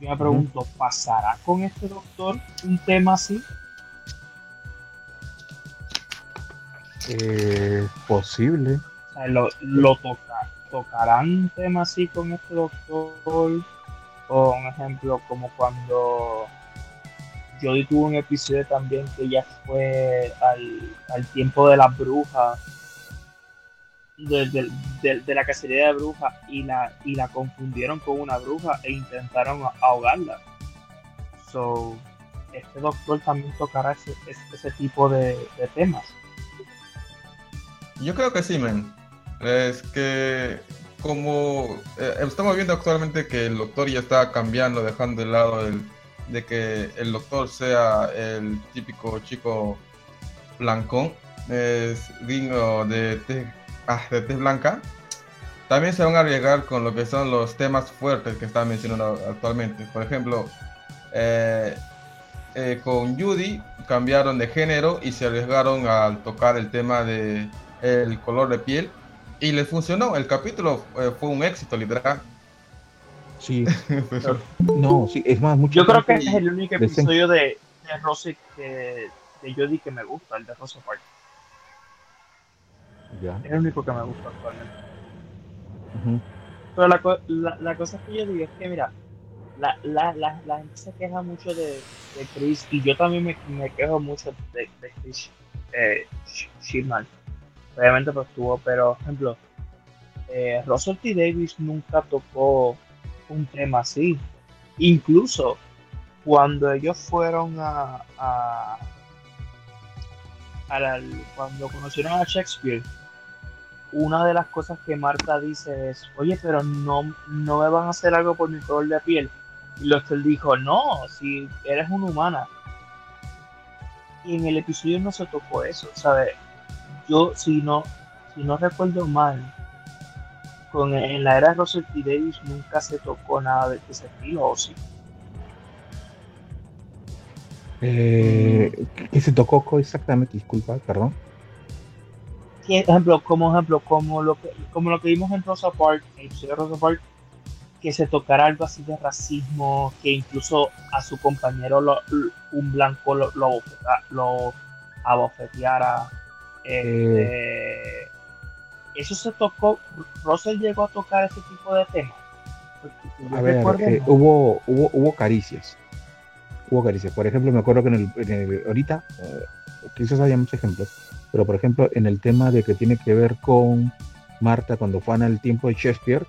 S2: Yo me pregunto, ¿pasará con este doctor un tema así?
S1: Eh, posible.
S2: lo, lo toca, tocarán temas así con este doctor, o un ejemplo como cuando Jodie tuvo un episodio también que ya fue al, tiempo de las brujas, de, la cacería de brujas, y la, y la confundieron con una bruja e intentaron ahogarla. So, este doctor también tocará ese, ese, tipo de, temas.
S3: Yo creo que sí, men. Es que como eh, estamos viendo actualmente que el doctor ya está cambiando, dejando de lado el de que el doctor sea el típico chico blanco, es digno de ah, de tez blanca, también se van a arriesgar con lo que son los temas fuertes que están mencionando actualmente. Por ejemplo, eh, eh, con Judy cambiaron de género y se arriesgaron al tocar el tema de el color de piel y les funcionó. El capítulo eh, fue un éxito, literal.
S1: Sí. no, sí, es más, mucho.
S2: Yo creo que es el único episodio de, de Rose que, de Jodie que me gusta, el de Rosa Park. Ya. Es el único que me gusta actualmente. Pero la, la, la, cosa que yo digo es que, mira, la, la, la, la gente se queja mucho de, de, Chris y yo también me, me quejo mucho de, de Chris eh. Obviamente, pues tuvo, pero, por ejemplo, eh, Russell T. Davis nunca tocó un tema así. Incluso cuando ellos fueron a, a, cuando conocieron a Shakespeare, una de las cosas que Marta dice es, oye, pero no, no me van a hacer algo por mi color de piel. Y Lester dijo, no, si eres una humana. Y en el episodio no se tocó eso, ¿sabes? Yo, si no, si no recuerdo mal, con, en la era de Russell T. Davis nunca se tocó nada de ese estilo, ¿o sí?
S1: Eh, ¿Qué se tocó exactamente? Disculpa, perdón.
S2: Ejemplo, como ejemplo, como lo que, como lo que vimos en Rosa Park, en el Rosa Park, que se tocara algo así de racismo, que incluso a su compañero un blanco lo, lo, abofeteara. Este, eso se tocó, Russell llegó a tocar ese tipo de temas.
S1: A ver, eh, hubo, hubo, hubo caricias. Hubo caricias. Por ejemplo, me acuerdo que en el, ahorita, eh, quizás haya muchos ejemplos, pero por ejemplo, en el tema de que tiene que ver con Marta cuando fue al tiempo de Shakespeare,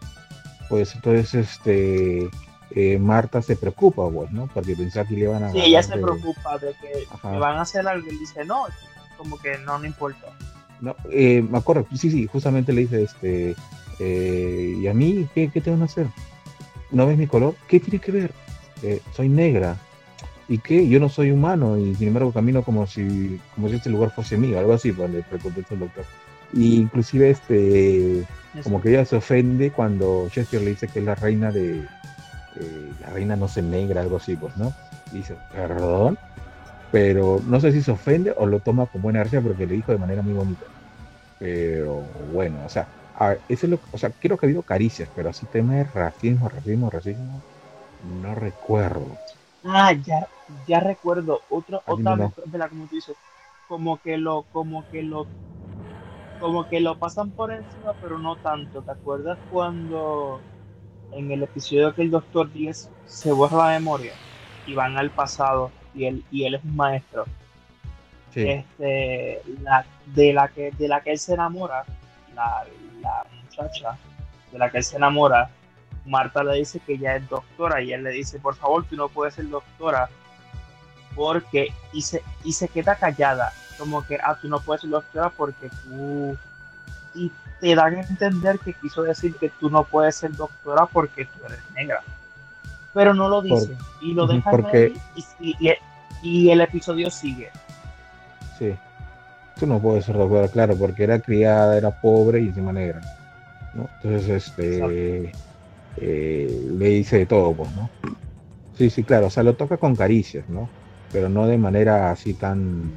S1: pues entonces este eh, Marta se preocupa, pues, ¿no? Porque pensaba que le iban a.
S2: Sí, ella se preocupa de que le van a hacer algo y dice, no, como que no, no importa.
S1: No, eh, me acuerdo, sí, sí, justamente le dice, este, eh, ¿y a mí qué, qué, te van a hacer? ¿No ves mi color? ¿Qué tiene que ver? soy negra. ¿Y qué? Yo no soy humano y sin embargo camino como si, como si este lugar fuese mío, algo así, pues, le el doctor. Y inclusive este como que ella se ofende cuando Shakespeare le dice que es la reina de eh, la reina no se negra, algo así, pues, ¿no? dice, perdón, pero no sé si se ofende o lo toma con buena gracia porque le dijo de manera muy bonita. Pero bueno, o sea, eso es lo, o sea, creo que ha habido caricias, pero así tema de racismo, racismo, racismo, no recuerdo.
S2: Ah, ya, ya recuerdo. Otro, otra, la como tú dices, como que lo, como que lo como que lo pasan por encima, pero no tanto. ¿Te acuerdas cuando en el episodio que el Doctor 10 se borra la memoria y van al pasado y él, y él es un maestro? Este, la, de, la que, de la que él se enamora, la, la muchacha de la que él se enamora, Marta le dice que ella es doctora y él le dice, por favor, tú no puedes ser doctora porque y se, y se queda callada como que, ah, tú no puedes ser doctora porque tú... Y te dan a entender que quiso decir que tú no puedes ser doctora porque tú eres negra. Pero no lo dice. y lo dejan porque... ahí y, el episodio sigue.
S1: Sí. Tú no puedes ser doctora, claro, porque era criada, era pobre y encima negra. ¿no? Entonces, este... Eh, le dice de todo, pues, ¿no? Sí, sí, claro, o sea, lo toca con caricias, ¿no? Pero no de manera así tan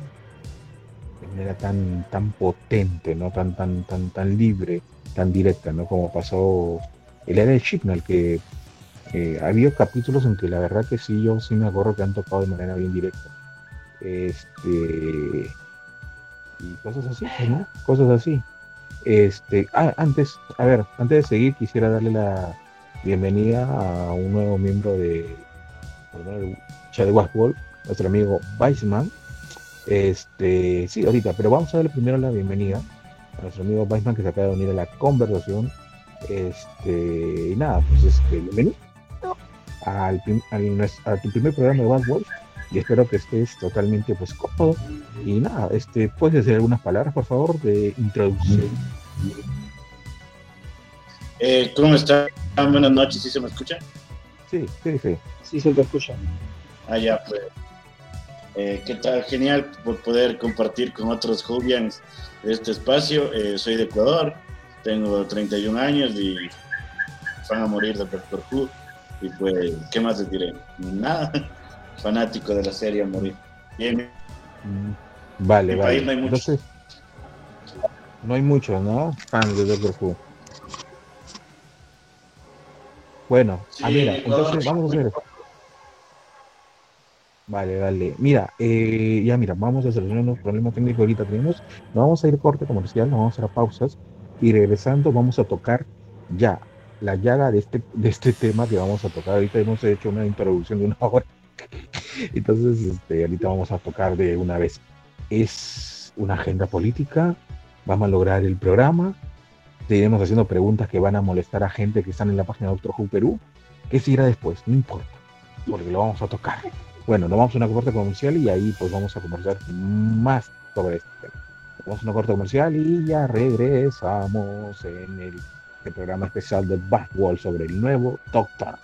S1: manera tan, tan potente, ¿no? Tan, tan, tan, tan libre, tan directa, ¿no? Como pasó el era de Chipnall, que eh, ha habido capítulos en que la verdad que sí, yo sí me acuerdo que han tocado de manera bien directa. Este y cosas así, pues, ¿no? Cosas así. Este, ah, antes, a ver, antes de seguir, quisiera darle la bienvenida a un nuevo miembro de, de Wall, nuestro amigo Weissman. Este, sí, ahorita, pero vamos a darle primero la bienvenida a nuestro amigo Weissman que se acaba de unir a la conversación. Este, y nada, pues este, bienvenido al, a tu primer programa de Wall y espero que estés totalmente pues cómodo. Y nada, este, puedes decir algunas palabras, por favor, de introducción.
S4: Eh, ¿Cómo está? Buenas noches, ¿sí se me escucha?
S1: Sí, sí, sí.
S2: Sí se te escucha.
S4: Ah, ya, pues. Eh, ¿Qué tal? Genial por poder compartir con otros Jubians este espacio. Eh, soy de Ecuador, tengo 31 años y van a morir de Doctor Who. Y pues, ¿qué más les diré? Nada fanático de la serie a morir. Bien.
S1: Vale, vale. no hay mucho. no hay muchos, ¿no? Fans de Doctor Who. Bueno, ah, mira, entonces vamos a hacer Vale, vale. Mira, eh, ya mira, vamos a solucionar un problema técnico ahorita tenemos. vamos a ir corte comercial, nos vamos a hacer pausas y regresando vamos a tocar ya la llaga de este, de este tema que vamos a tocar. Ahorita hemos hecho una introducción de una hora entonces, este, ahorita vamos a tocar de una vez. Es una agenda política, vamos a lograr el programa, seguiremos haciendo preguntas que van a molestar a gente que están en la página de Doctor Who Perú. ¿Qué seguirá después? No importa, porque lo vamos a tocar. Bueno, nos vamos a una corte comercial y ahí pues vamos a conversar más sobre este tema. Vamos a una corte comercial y ya regresamos en el, el programa especial de Backwall sobre el nuevo Doctor.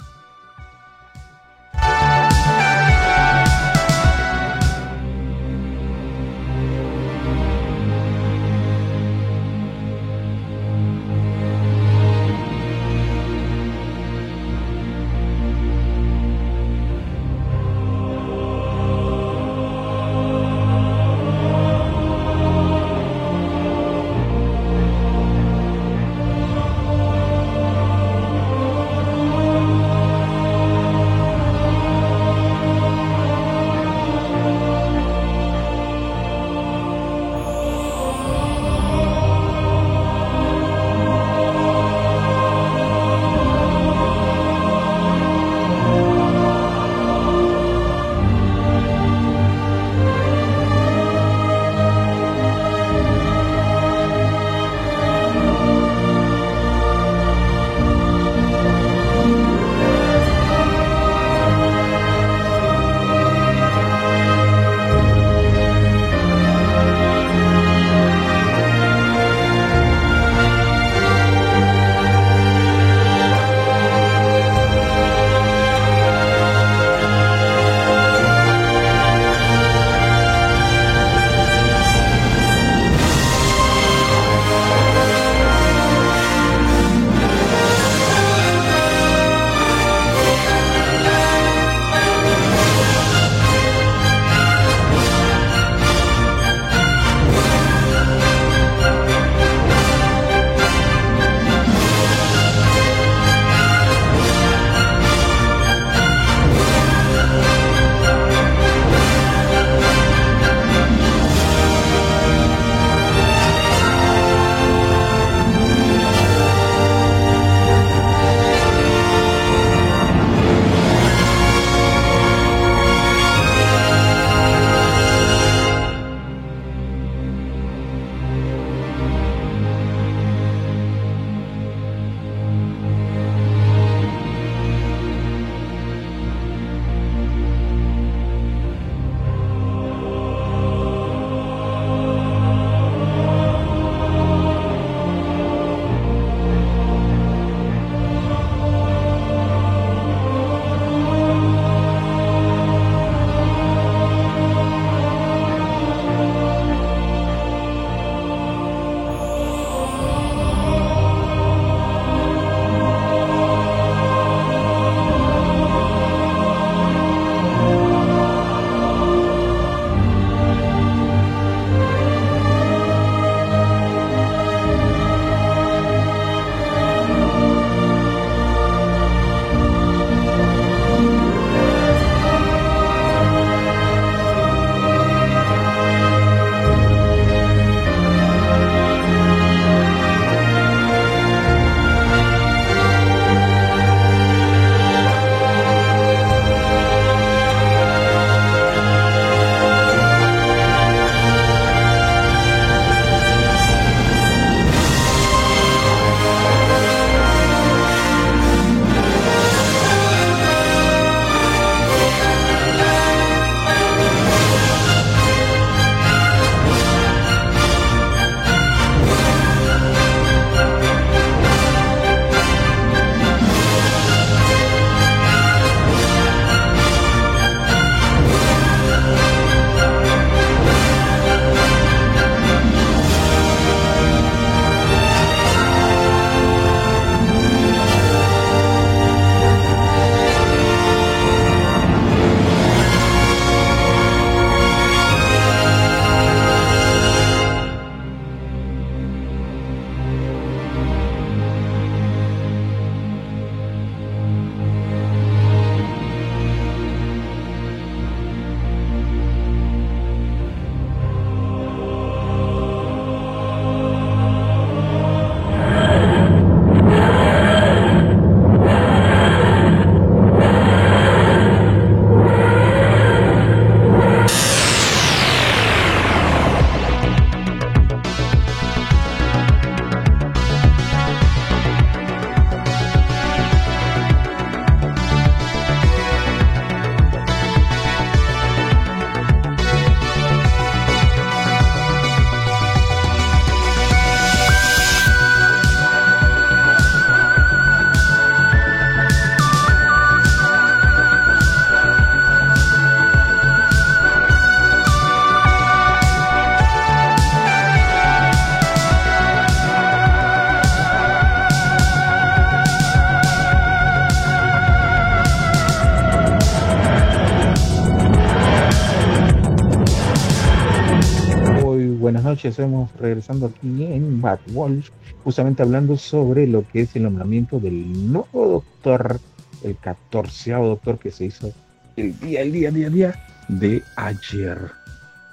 S1: Noches. Hemos regresando aquí en Bad Wolf, justamente hablando sobre lo que es el nombramiento del nuevo doctor, el catorceavo doctor que se hizo el día, el día, día, día de ayer.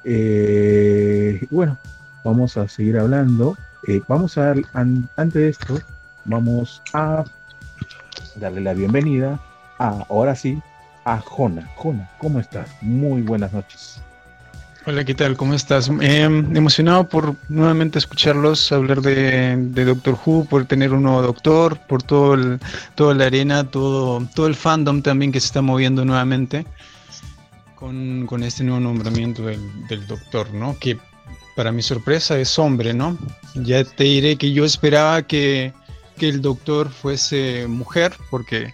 S1: Eh, bueno, vamos a seguir hablando. Eh, vamos a, antes de esto, vamos a darle la bienvenida a, ahora sí, a Jona. Jona, ¿cómo estás? Muy buenas noches.
S5: Hola, ¿qué tal? ¿Cómo estás? Em, emocionado por nuevamente escucharlos hablar de, Doctor Who, por tener un nuevo doctor, por todo el, toda la arena, todo, todo el fandom también que se está moviendo nuevamente con, este nuevo nombramiento del, del, doctor, ¿no? Que para mi sorpresa es hombre, ¿no? Ya te diré que yo esperaba que, que el doctor fuese mujer, porque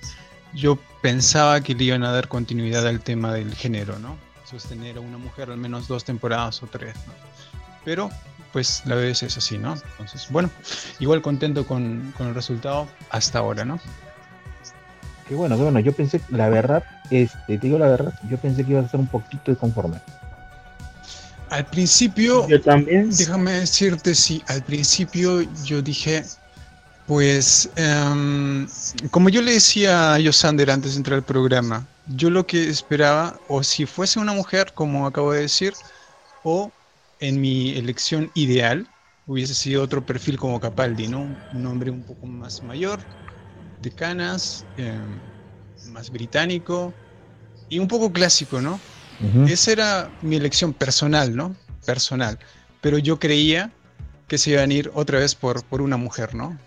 S5: yo pensaba que le iban a dar continuidad al tema del género, ¿no? Sostener a una mujer al menos dos temporadas o tres, ¿no? Pero, pues la vez es así, ¿no? Entonces, bueno, igual contento con, con el resultado hasta ahora, ¿no?
S1: Qué bueno, qué bueno. Yo pensé, la verdad, este, te digo la verdad, yo pensé que iba a ser un poquito de conforme.
S5: Al principio,
S2: yo también.
S5: Déjame decirte, sí, al principio yo dije, pues, em, como yo le decía a Yosander antes de entrar al programa, yo lo que esperaba, o si fuese una mujer, como acabo de decir, o en mi elección ideal, hubiese sido otro perfil como Capaldi, ¿no? Un hombre un poco más mayor, de canas, em, más británico y un poco clásico, ¿no? Esa era mi elección personal, ¿no? Personal. Pero yo creía que se iban a ir otra vez por, por una mujer, ¿no?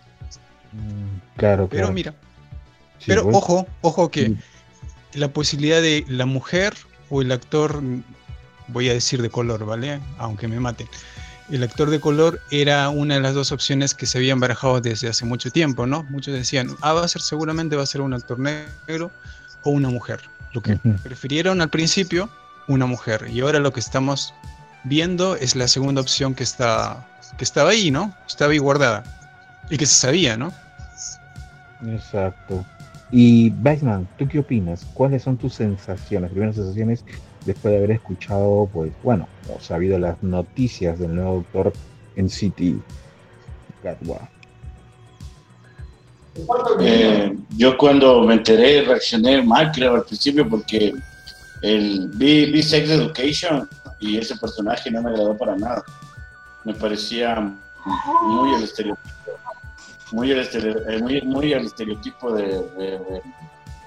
S1: Mm, claro,
S5: Pero mira. pero ojo, ojo que la posibilidad de la mujer o el actor, voy a decir de color, ¿vale? Aunque me maten. El actor de color era una de las dos opciones que se habían barajado desde hace mucho tiempo, ¿no? Muchos decían, ah, va a ser seguramente va a ser un actor negro o una mujer. Lo que prefirieron al principio, una mujer. Y ahora lo que estamos viendo es la segunda opción que está que estaba ahí, ¿no? Estaba ahí guardada. Y que se sabía, ¿no?
S1: Exacto. Y Batman, ¿tú qué opinas? ¿Cuáles son tus sensaciones, primeras sensaciones después de haber escuchado, pues, bueno, o sabido las noticias del nuevo doctor en City
S4: eh, yo cuando me enteré reaccioné mal, creo, al principio, porque el, vi Sex Education y ese personaje no me agradó para nada. Me parecía muy el estereotipo muy el, eh, muy, muy el estereotipo de,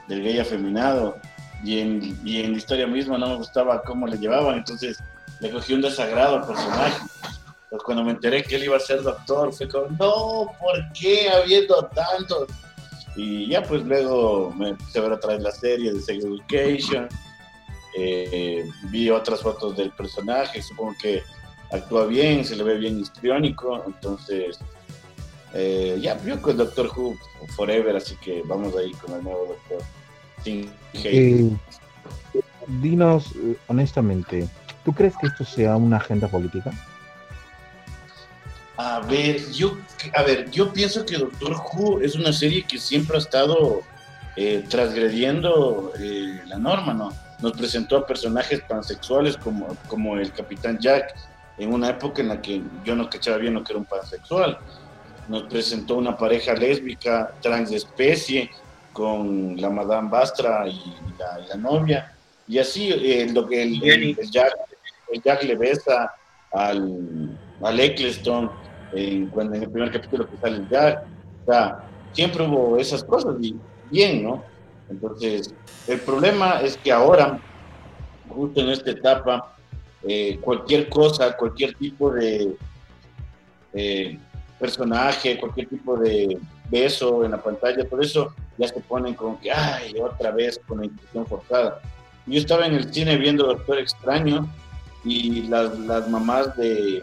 S4: del gay afeminado. Y en, y en la historia misma no me gustaba cómo le llevaban, entonces le cogí un desagrado personaje. Pues cuando me enteré que él iba a ser doctor, fue como, no, ¿por qué habiendo tantos? Y ya pues luego me empecé a ver otra vez la serie de Sex Education, eh, vi otras fotos del personaje, supongo que actúa bien, se le ve bien histriónico, entonces eh, ya, vio con Doctor Who Forever, así que vamos ahí con el nuevo Doctor.
S1: Eh, dinos eh, honestamente, ¿tú crees que esto sea una agenda política?
S4: A ver, yo, a ver, yo pienso que Doctor Who es una serie que siempre ha estado transgrediendo la norma, ¿no? Nos presentó a personajes pansexuales como, como el Capitán Jack en una época en la que yo no cachaba bien lo que era un pansexual nos presentó una pareja lésbica transespecie con la Madame Bastra y la, novia. Y así eh, lo que el, Jack, le besa al, al Eccleston en, cuando, en el primer capítulo que sale el Jack. O sea, siempre hubo esas cosas y bien, ¿no? Entonces, el problema es que ahora, justo en esta etapa, eh, cualquier cosa, cualquier tipo de eh, personaje, cualquier tipo de beso en la pantalla, por eso ya se ponen como que, ay, otra vez con la inclusión forzada. Yo estaba en el cine viendo Doctor Extraño y las, las mamás de,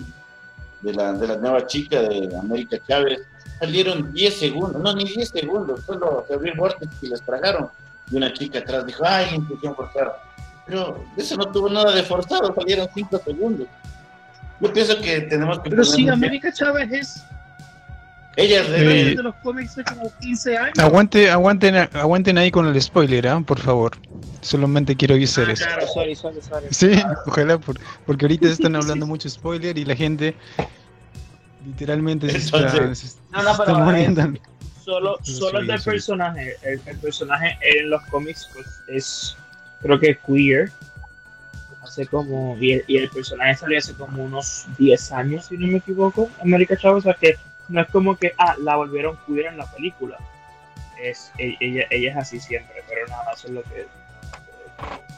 S4: de, la, de la nueva chica de América Chávez salieron 10 segundos, no, ni 10 segundos, solo se abrió el y les tragaron. Y una chica atrás dijo, ay, inclusión forzada. Pero eso no tuvo nada de forzado, salieron 5 segundos. Yo pienso que tenemos que...
S2: Pero sí, América Chávez es
S4: Ella es de,
S2: los cómics de como 15 años.
S5: Aguante, aguanten, aguanten ahí con el spoiler, ¿eh? por favor. Solamente quiero avisar ah, eso.
S2: Claro, sorry, sorry, sorry.
S5: Sí, ojalá, porque ahorita están hablando mucho spoiler y la gente literalmente se está,
S2: no, no, pero muriendo. solo, solo del personaje. El, el, personaje en los cómics pues, es, creo que queer. Hace como, y el, y el, personaje salió hace como unos 10 años, si no me equivoco, América Chávez. O sea que no es como que, ah, la volvieron queer en la película. Es, e, ella, ella es así siempre, pero nada, eso es lo que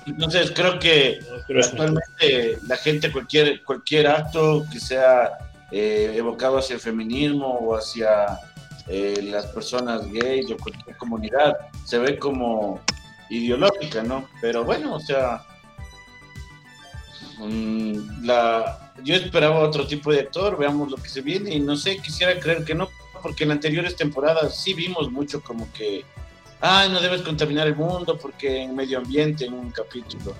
S4: entonces creo que actualmente la gente, cualquier, cualquier acto que sea eh, evocado hacia el feminismo o hacia eh, las personas gays o cualquier comunidad, se ve como ideológica, ¿no? Pero bueno, o sea, mm, la, yo esperaba otro tipo de actor, veamos lo que se viene y no sé, quisiera creer que no, porque en anteriores temporadas sí vimos mucho como que ah, no debes contaminar el mundo porque en medio ambiente en un capítulo,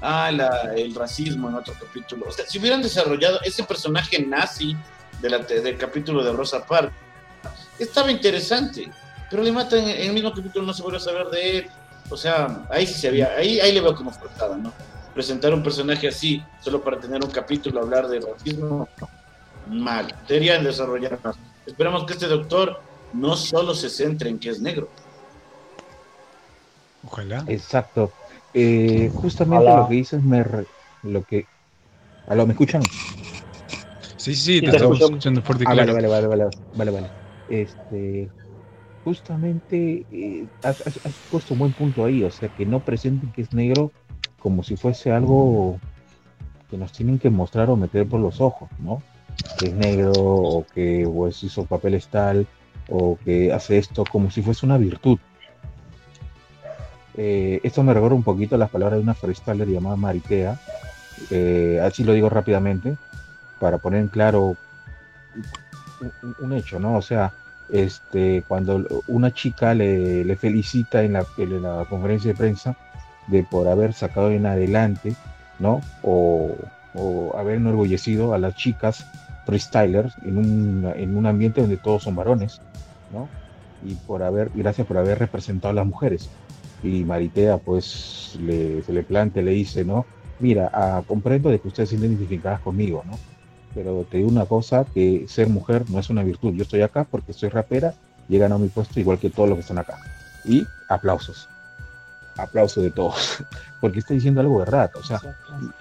S4: ah, el racismo en otro capítulo. O sea, si hubieran desarrollado ese personaje nazi de la, del capítulo de Rosa Parks, estaba interesante, pero le matan en, el mismo capítulo, no se vuelve a saber de él. O sea, ahí sí se había, ahí, ahí le veo como faltaba, ¿no? Presentar un personaje así, solo para tener un capítulo, hablar de racismo, mal. Deberían desarrollar más. Esperamos que este doctor no solo se centre en que es negro,
S1: Ojalá. Exacto. Eh, justamente lo que dices me lo que ¿Aló, me escuchan?
S5: Sí, sí, te, estamos escuchando fuerte
S1: ah, Vale, vale, vale, vale, vale, vale. Este, justamente eh, has, puesto un buen punto ahí, o sea, que no presenten que es negro como si fuese algo que nos tienen que mostrar o meter por los ojos, ¿no? Que es negro o que pues, hizo papel tal o que hace esto como si fuese una virtud. Eh, esto me recuerda un poquito a las palabras de una freestyler llamada Maritea. Eh, así lo digo rápidamente, para poner en claro un, hecho, ¿no? O sea, este, cuando una chica le, felicita en la, conferencia de prensa de por haber sacado en adelante, ¿no? O, haber enorgullecido a las chicas freestylers en un, en un ambiente donde todos son varones, ¿no? Y por haber, gracias por haber representado a las mujeres y Maritea pues le, se le plantea, le dice, ¿no? Mira, ah, comprendo de que ustedes se identificadas conmigo, ¿no? Pero te digo una cosa, que ser mujer no es una virtud. Yo estoy acá porque soy rapera y he ganado mi puesto igual que todos los que están acá. Y aplausos. Aplausos de todos. Porque está diciendo algo de verdad. O sea,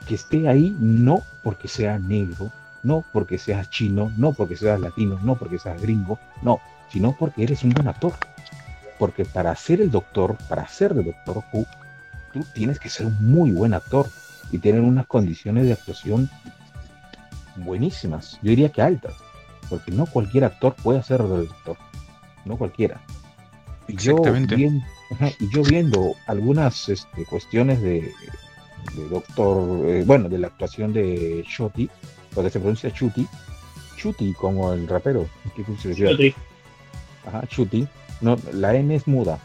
S1: que esté ahí no porque sea negro, no porque seas chino, no porque seas latino, no porque seas gringo, no, sino porque eres un buen actor porque para ser el doctor, para ser el doctor Who, tú tienes que ser un muy buen actor y tener unas condiciones de actuación buenísimas, yo diría que altas, porque no cualquier actor puede ser el doctor, no cualquiera. Y yo, viendo, y yo viendo algunas este, cuestiones de, doctor, eh, bueno, de la actuación de Chuti, porque se pronuncia Chuti, Chuti como el rapero, ¿qué Ajá, Chuti, no, la N es muda.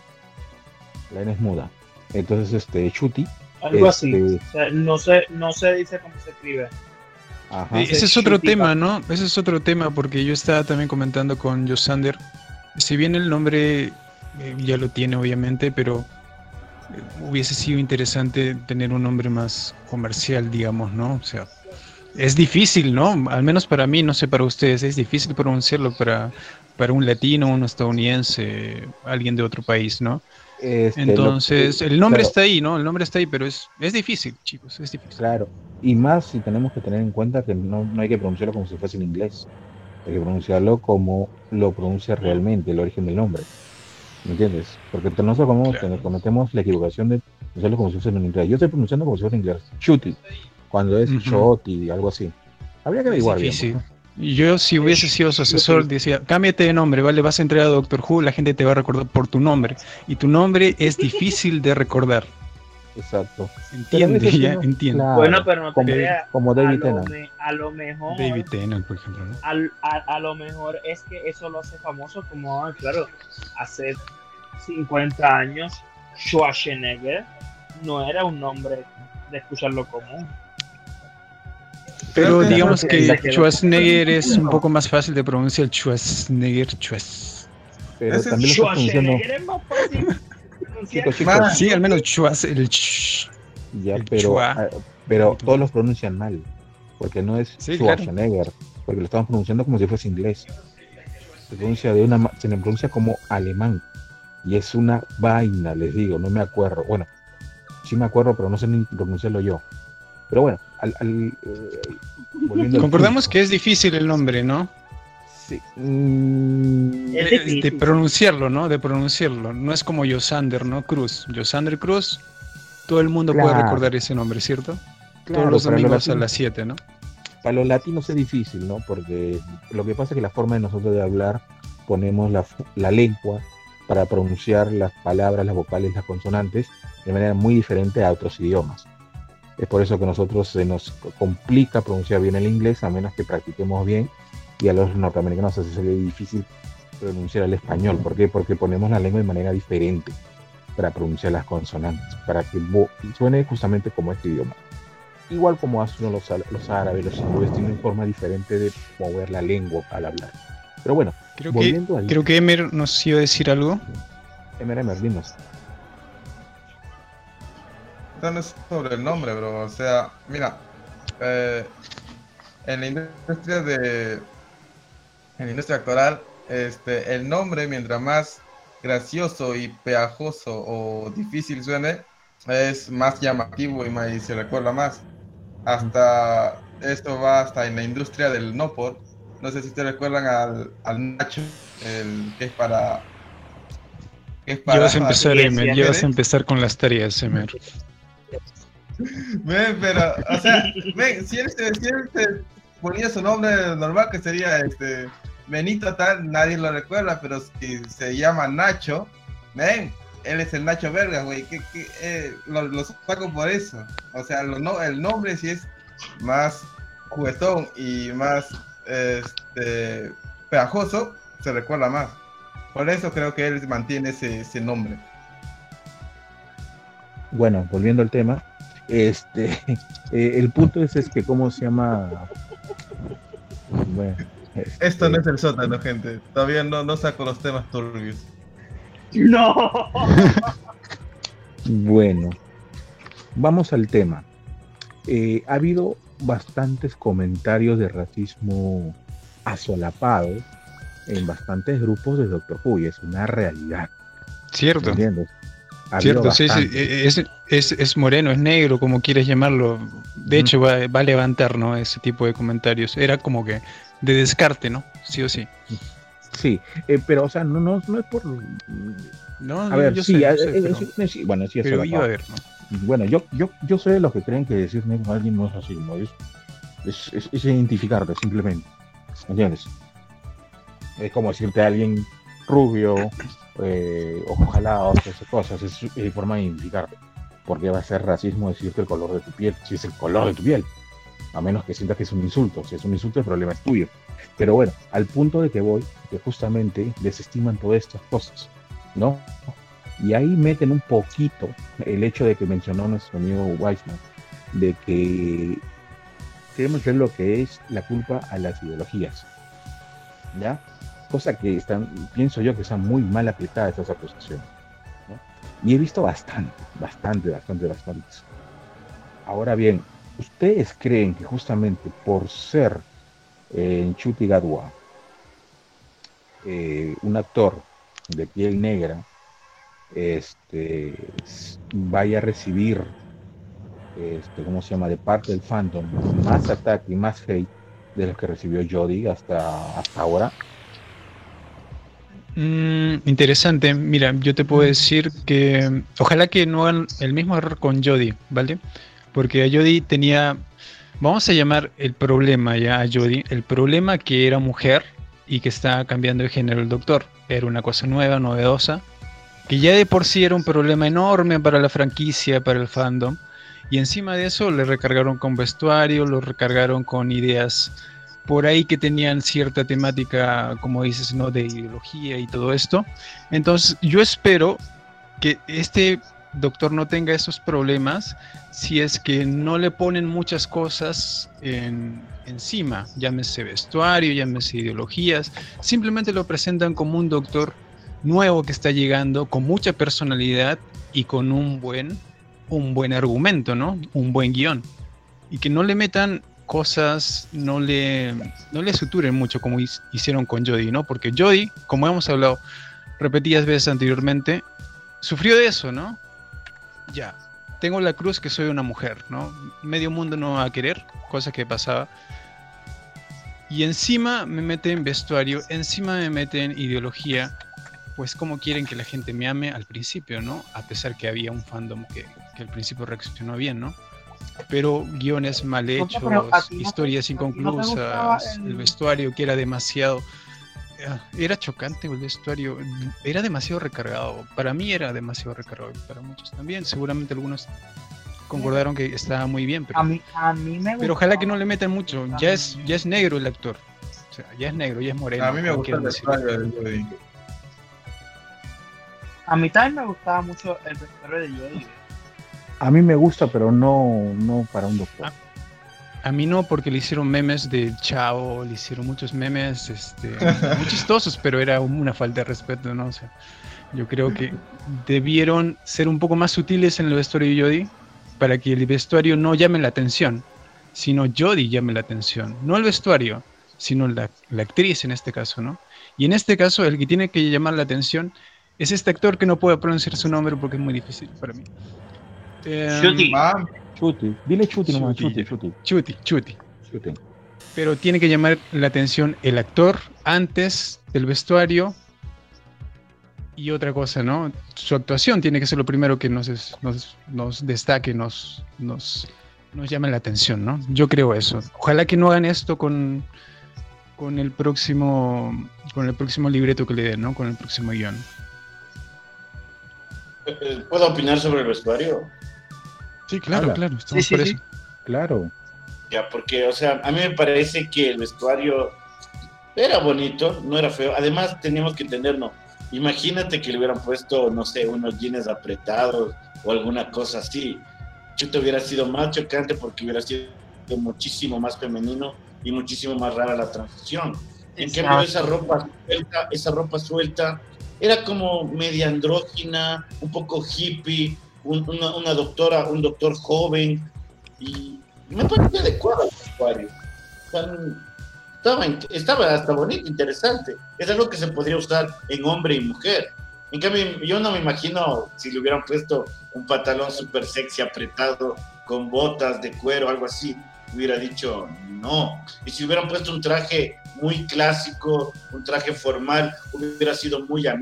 S1: La N es muda. Entonces, este, Chuti.
S2: Algo así. Este, no, se, no se dice cómo se escribe.
S5: Ajá. Ese es otro tema, ¿no? Ese es otro tema, porque yo estaba también comentando con Josander. Si bien el nombre eh, ya lo tiene, obviamente, pero eh, hubiese sido interesante tener un nombre más comercial, digamos, ¿no? O sea, es difícil, ¿no? Al menos para mí, no sé para ustedes, es difícil pronunciarlo para, para un latino, un estadounidense, alguien de otro país, ¿no? Este, Entonces, el nombre está ahí, ¿no? El nombre está ahí, pero es, es difícil, chicos, es difícil.
S1: Claro, y más si tenemos que tener en cuenta que no, no hay que pronunciarlo como si fuese en inglés, hay que pronunciarlo como lo pronuncia realmente, el origen del nombre. ¿Me entiendes? Porque nosotros como cometemos la equivocación de pronunciarlo como si fuese en inglés. Yo estoy pronunciando como si fuese en inglés. Chuti, cuando es uh algo así. Habría que averiguar. Difícil.
S5: Yo, si hubiese sido su asesor, decía, cámbiate de nombre, ¿vale? Vas a entrar a Doctor Who, la gente te va a recordar por tu nombre. Y tu nombre es difícil de recordar.
S1: Exacto.
S5: Entiende, ya, entiende.
S2: bueno, pero no
S1: como, como David
S2: Tennant. A lo mejor.
S5: David Tennant, por ejemplo. ¿no?
S2: a, lo mejor es que eso lo hace famoso, como, ah, claro, hace 50 años, Schwarzenegger no era un nombre de escucharlo común.
S5: Pero digamos que Schwarzenegger es un poco más fácil de pronunciar Schwarzenegger, Schwarz.
S1: Pero también lo Schwarzenegger es más fácil.
S5: Chicos, chicos. Sí, al menos Schwarz, el
S1: Ya, pero, ah, pero todos los pronuncian mal. Porque no es Schwarzenegger. Porque lo estamos pronunciando como si fuese inglés. Se pronuncia de una se le pronuncia como alemán. Y es una vaina, les digo, no me acuerdo. Bueno, sí me acuerdo, pero no sé ni pronunciarlo yo. Pero bueno, al,
S5: eh, Concordamos que es difícil el nombre, ¿no?
S1: Sí.
S5: Mm, de, pronunciarlo, ¿no? De pronunciarlo. No es como Yosander, ¿no? Cruz. Yosander Cruz, todo el mundo puede recordar ese nombre, ¿cierto? Todos los domingos a las 7, ¿no?
S1: Para los latinos es difícil, ¿no? Porque lo que pasa es que la forma de nosotros de hablar ponemos la, la lengua para pronunciar las palabras, las vocales, las consonantes de manera muy diferente a otros idiomas. Es por eso que a nosotros se nos complica pronunciar bien el inglés, a menos que practiquemos bien, y a los norteamericanos se hace difícil pronunciar el español. ¿Por qué? Porque ponemos la lengua de manera diferente para pronunciar las consonantes, para que suene justamente como este idioma. Igual como hacen los, los árabes, los hindúes, tienen forma diferente de mover la lengua al hablar. Pero bueno,
S5: creo que, creo que Emer nos iba a decir algo.
S1: Emer, Emer, dinos.
S3: No es sobre el nombre, bro. O sea, mira, eh, en la industria de, en la industria actoral, este, el nombre, mientras más gracioso y pegajoso o difícil suene, es más llamativo y, más, y se recuerda más. Hasta esto va hasta en la industria del no por no sé si te recuerdan al, al Nacho, el que es para.
S5: Que es para. Llevas a empezar, Emer, llevas a empezar con las tareas, Emer.
S3: Ven, pero, o sea, ven, si él, si él ponía su nombre normal, que sería este Benito tal, nadie lo recuerda, pero si se llama Nacho, ven, él es el Nacho Verga, güey, que, que eh, saco por eso. O sea, no, el nombre sí es más juguetón y más este, se recuerda más. Por eso creo que él mantiene ese, nombre.
S1: Bueno, volviendo al tema, este, eh, el punto es, es que cómo se llama.
S3: Esto no es el sótano, gente. Todavía no, no saco los temas turbios.
S2: No.
S1: bueno, vamos al tema. Eh, ha habido bastantes comentarios de racismo asolapado en bastantes grupos de Doctor Who y es una realidad.
S5: Cierto. Cierto, sí, sí, es, es, es, moreno, es negro, como quieres llamarlo. De hecho, va, va, a levantar ¿no? ese tipo de comentarios. Era como que de descarte, ¿no? Sí o sí.
S1: Sí, eh, pero, o sea, no, no, no es por.
S5: No, a ver, yo sí,
S1: sé, bueno, sí, pero iba a ver, ¿no? Bueno, yo, yo, yo soy de los que creen que decir negro a alguien no es racismo, es, es, es, identificarte simplemente. ¿Entiendes? Es como decirte a alguien rubio, eh, ojos jalados, esas cosas, es, forma de identificarte. Porque va a ser racismo decirte el color de tu piel, si es el color de tu piel. A menos que sientas que es un insulto. Si es un insulto, el problema es tuyo. Pero bueno, al punto de que voy, que justamente desestiman todas estas cosas, ¿no? Y ahí meten un poquito el hecho de que mencionó nuestro amigo Weisman, de que queremos ver lo que es la culpa a las ideologías. ¿Ya? Cosa que están, pienso yo que están muy mal aplicadas esas acusaciones. Y he visto bastante, bastante, bastante, bastante. Ahora bien, ¿ustedes creen que justamente por ser en Chuti Gadwa eh, un actor de piel negra, este, vaya a recibir, este, ¿cómo se llama?, de parte del fandom, más ataque y más hate de los que recibió Jodie hasta, hasta ahora.
S5: Mm, interesante, mira, yo te puedo decir que ojalá que no hagan el mismo error con Jodie, ¿vale? Porque a Jodie tenía, vamos a llamar el problema ya a Jodie, el problema que era mujer y que está cambiando de género el doctor. Era una cosa nueva, novedosa, que ya de por sí era un problema enorme para la franquicia, para el fandom, y encima de eso le recargaron con vestuario, lo recargaron con ideas por ahí que tenían cierta temática, como dices, ¿no? de ideología y todo esto. Entonces, yo espero que este doctor no tenga esos problemas si es que no le ponen muchas cosas encima, llámese vestuario, llámese ideologías, simplemente lo presentan como un doctor nuevo que está llegando con mucha personalidad y con un buen, un buen argumento, ¿no? Un buen guion. Y que no le metan cosas, no le, no le suturen mucho como hicieron con Jodie, ¿no? Porque Jodie, como hemos hablado repetidas veces anteriormente, sufrió de eso, ¿no? Ya, tengo la cruz que soy una mujer, ¿no? Medio mundo no va a querer, cosa que pasaba. Y encima me meten vestuario, encima me meten ideología, pues como quieren que la gente me ame al principio, ¿no? A pesar que había un fandom que, que al principio reaccionó bien, ¿no? Pero guiones mal hechos, historias inconclusas, el vestuario que era demasiado era chocante el vestuario, era demasiado recargado. Para mí era demasiado recargado, para muchos también. Seguramente algunos concordaron que estaba muy bien, pero,
S2: a mí, a mí me
S5: pero ojalá que no le metan mucho. Ya es, ya es negro el actor. O sea, ya es negro, ya es moreno.
S3: A mí me gusta el vestuario de
S2: A mí también me gustaba mucho el vestuario de Jodie.
S1: A mí me gusta, pero no, no para un doctor.
S5: Ah, a mí no, porque le hicieron memes del chavo, le hicieron muchos memes este, muy chistosos, pero era una falta de respeto, ¿no? O sea, yo creo que debieron ser un poco más sutiles en el vestuario de Jodie para que el vestuario no llame la atención, sino Jodie llame la atención. No el vestuario, sino la, actriz en este caso, ¿no? Y en este caso, el que tiene que llamar la atención es este actor que no puedo pronunciar su nombre porque es muy difícil para mí.
S2: Eh,
S1: Chuti, dile Chuti nomás, Chuti, Chuti.
S5: Chuti, Chuti. Pero tiene que llamar la atención el actor antes del vestuario y otra cosa, ¿no? Su actuación tiene que ser lo primero que nos, nos, nos destaque, nos, nos, nos llame la atención, ¿no? Yo creo eso. Ojalá que no hagan esto con, con el próximo con el próximo libreto que le den, ¿no? Con el próximo guion.
S4: Eh, ¿Puedo opinar sobre el vestuario?
S5: Sí, claro, claro, estamos por eso.
S1: Claro.
S4: Ya, porque, o sea, a mí me parece que el vestuario era bonito, no era feo. Además, teníamos que entendernos. Imagínate que le hubieran puesto, no sé, unos jeans apretados o alguna cosa así. Yo te hubiera sido más chocante porque hubiera sido muchísimo más femenino y muchísimo más rara la transición. En cambio, esa ropa suelta, esa ropa suelta era como media andrógina, un poco hippie, una, doctora, un doctor joven, y me parecía adecuado el vestuario. Estaba, estaba hasta bonito, interesante. Es algo que se podría usar en hombre y mujer. En cambio, yo no me imagino si le hubieran puesto un pantalón súper sexy apretado, con botas de cuero, algo así, hubiera dicho no. Y si hubieran puesto un traje muy clásico, un traje formal, hubiera sido muy a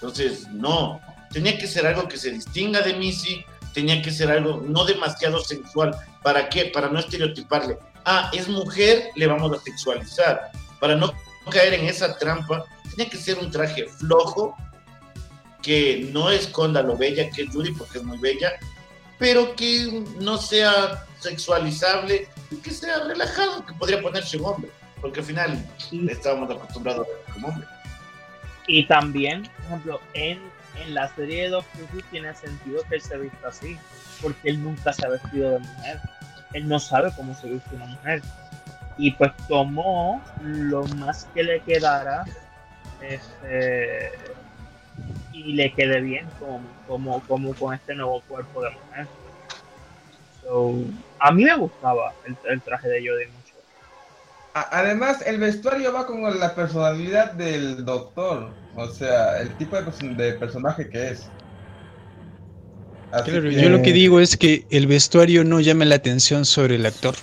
S4: Entonces, no tenía que ser algo que se distinga de Missy, tenía que ser algo no demasiado sensual. ¿Para qué? Para no estereotiparle. Ah, es mujer, le vamos a sexualizar. Para no caer en esa trampa, tenía que ser un traje flojo, que no esconda lo bella que es Judy, porque es muy bella, pero que no sea sexualizable y que sea relajado, que podría ponerse un hombre, porque al final estábamos acostumbrados a ver como hombre.
S2: Y también, por ejemplo, en en la serie de Doctor Who tiene sentido que él se vista así, porque él nunca se ha vestido de mujer. Él no sabe cómo se viste una mujer. Y pues tomó lo más que le quedara este, y le quede bien como, como, como con este nuevo cuerpo de mujer. a mí me gustaba el, traje de Jodie mucho.
S3: Además, el vestuario va con la personalidad del doctor. O sea, el tipo de, personaje que es.
S5: claro, yo lo que digo es que el vestuario no llame la atención sobre el actor.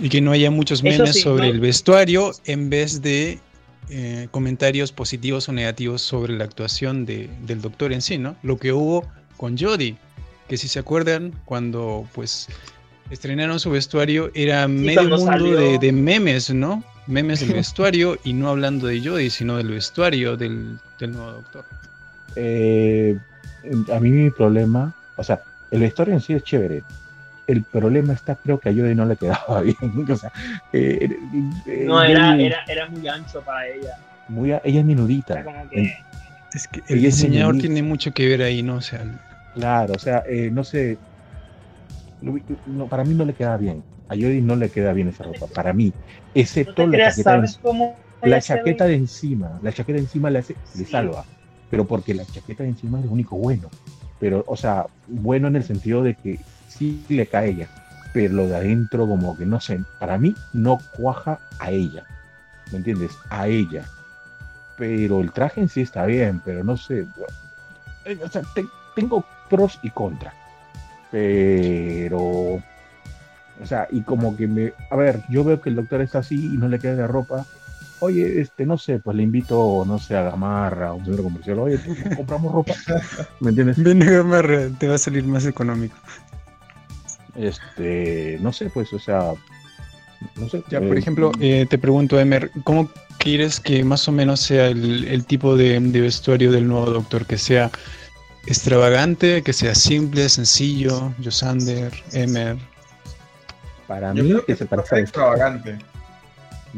S5: Y que no haya muchos memes sobre el vestuario en vez de eh, comentarios positivos o negativos sobre la actuación de, del doctor en sí, ¿no? Lo que hubo con Jodie, que si se acuerdan, cuando pues estrenaron su vestuario, era medio mundo de, de, memes, ¿no? Memes del vestuario y no hablando de Jodie, sino del vestuario del, nuevo doctor.
S1: Eh, a mí mi problema, o sea, el vestuario en sí es chévere. El problema está, creo que a Jodie no le quedaba bien. O sea,
S2: eh, eh, no, era, era, muy ancho para ella.
S1: Muy, ella es minudita.
S5: es que el diseñador tiene mucho que ver ahí, ¿no? O sea,
S1: Claro, o sea, eh, no sé, no, para mí no le queda bien. A Jodie no le queda bien esa ropa, para mí, excepto la chaqueta, de, la chaqueta de encima, la chaqueta de encima le, hace, le salva, pero porque la chaqueta de encima es lo único bueno, pero, o sea, bueno en el sentido de que sí le cae a ella, pero lo de adentro como que no sé, para mí no cuaja a ella, ¿me entiendes? A ella, pero el traje en sí está bien, pero no sé, eh, o sea, tengo pros y contras pero, o sea, y como que me, a ver, yo veo que el doctor está así y no le queda de ropa. Oye, este, no sé, pues le invito, no sé, a Gamarra, a un centro comercial. Oye, compramos ropa. ¿Me entiendes?
S5: Ven a Gamarra, te va a salir más económico.
S1: Este, no sé, pues, o sea, no sé.
S5: Ya, por eh, ejemplo, eh, te pregunto, Emer, ¿cómo quieres que más o menos sea el, el tipo de, de, vestuario del nuevo doctor? Que sea extravagante, que sea simple, sencillo, Josander, Emer.
S3: Para mí, que, se parece extravagante.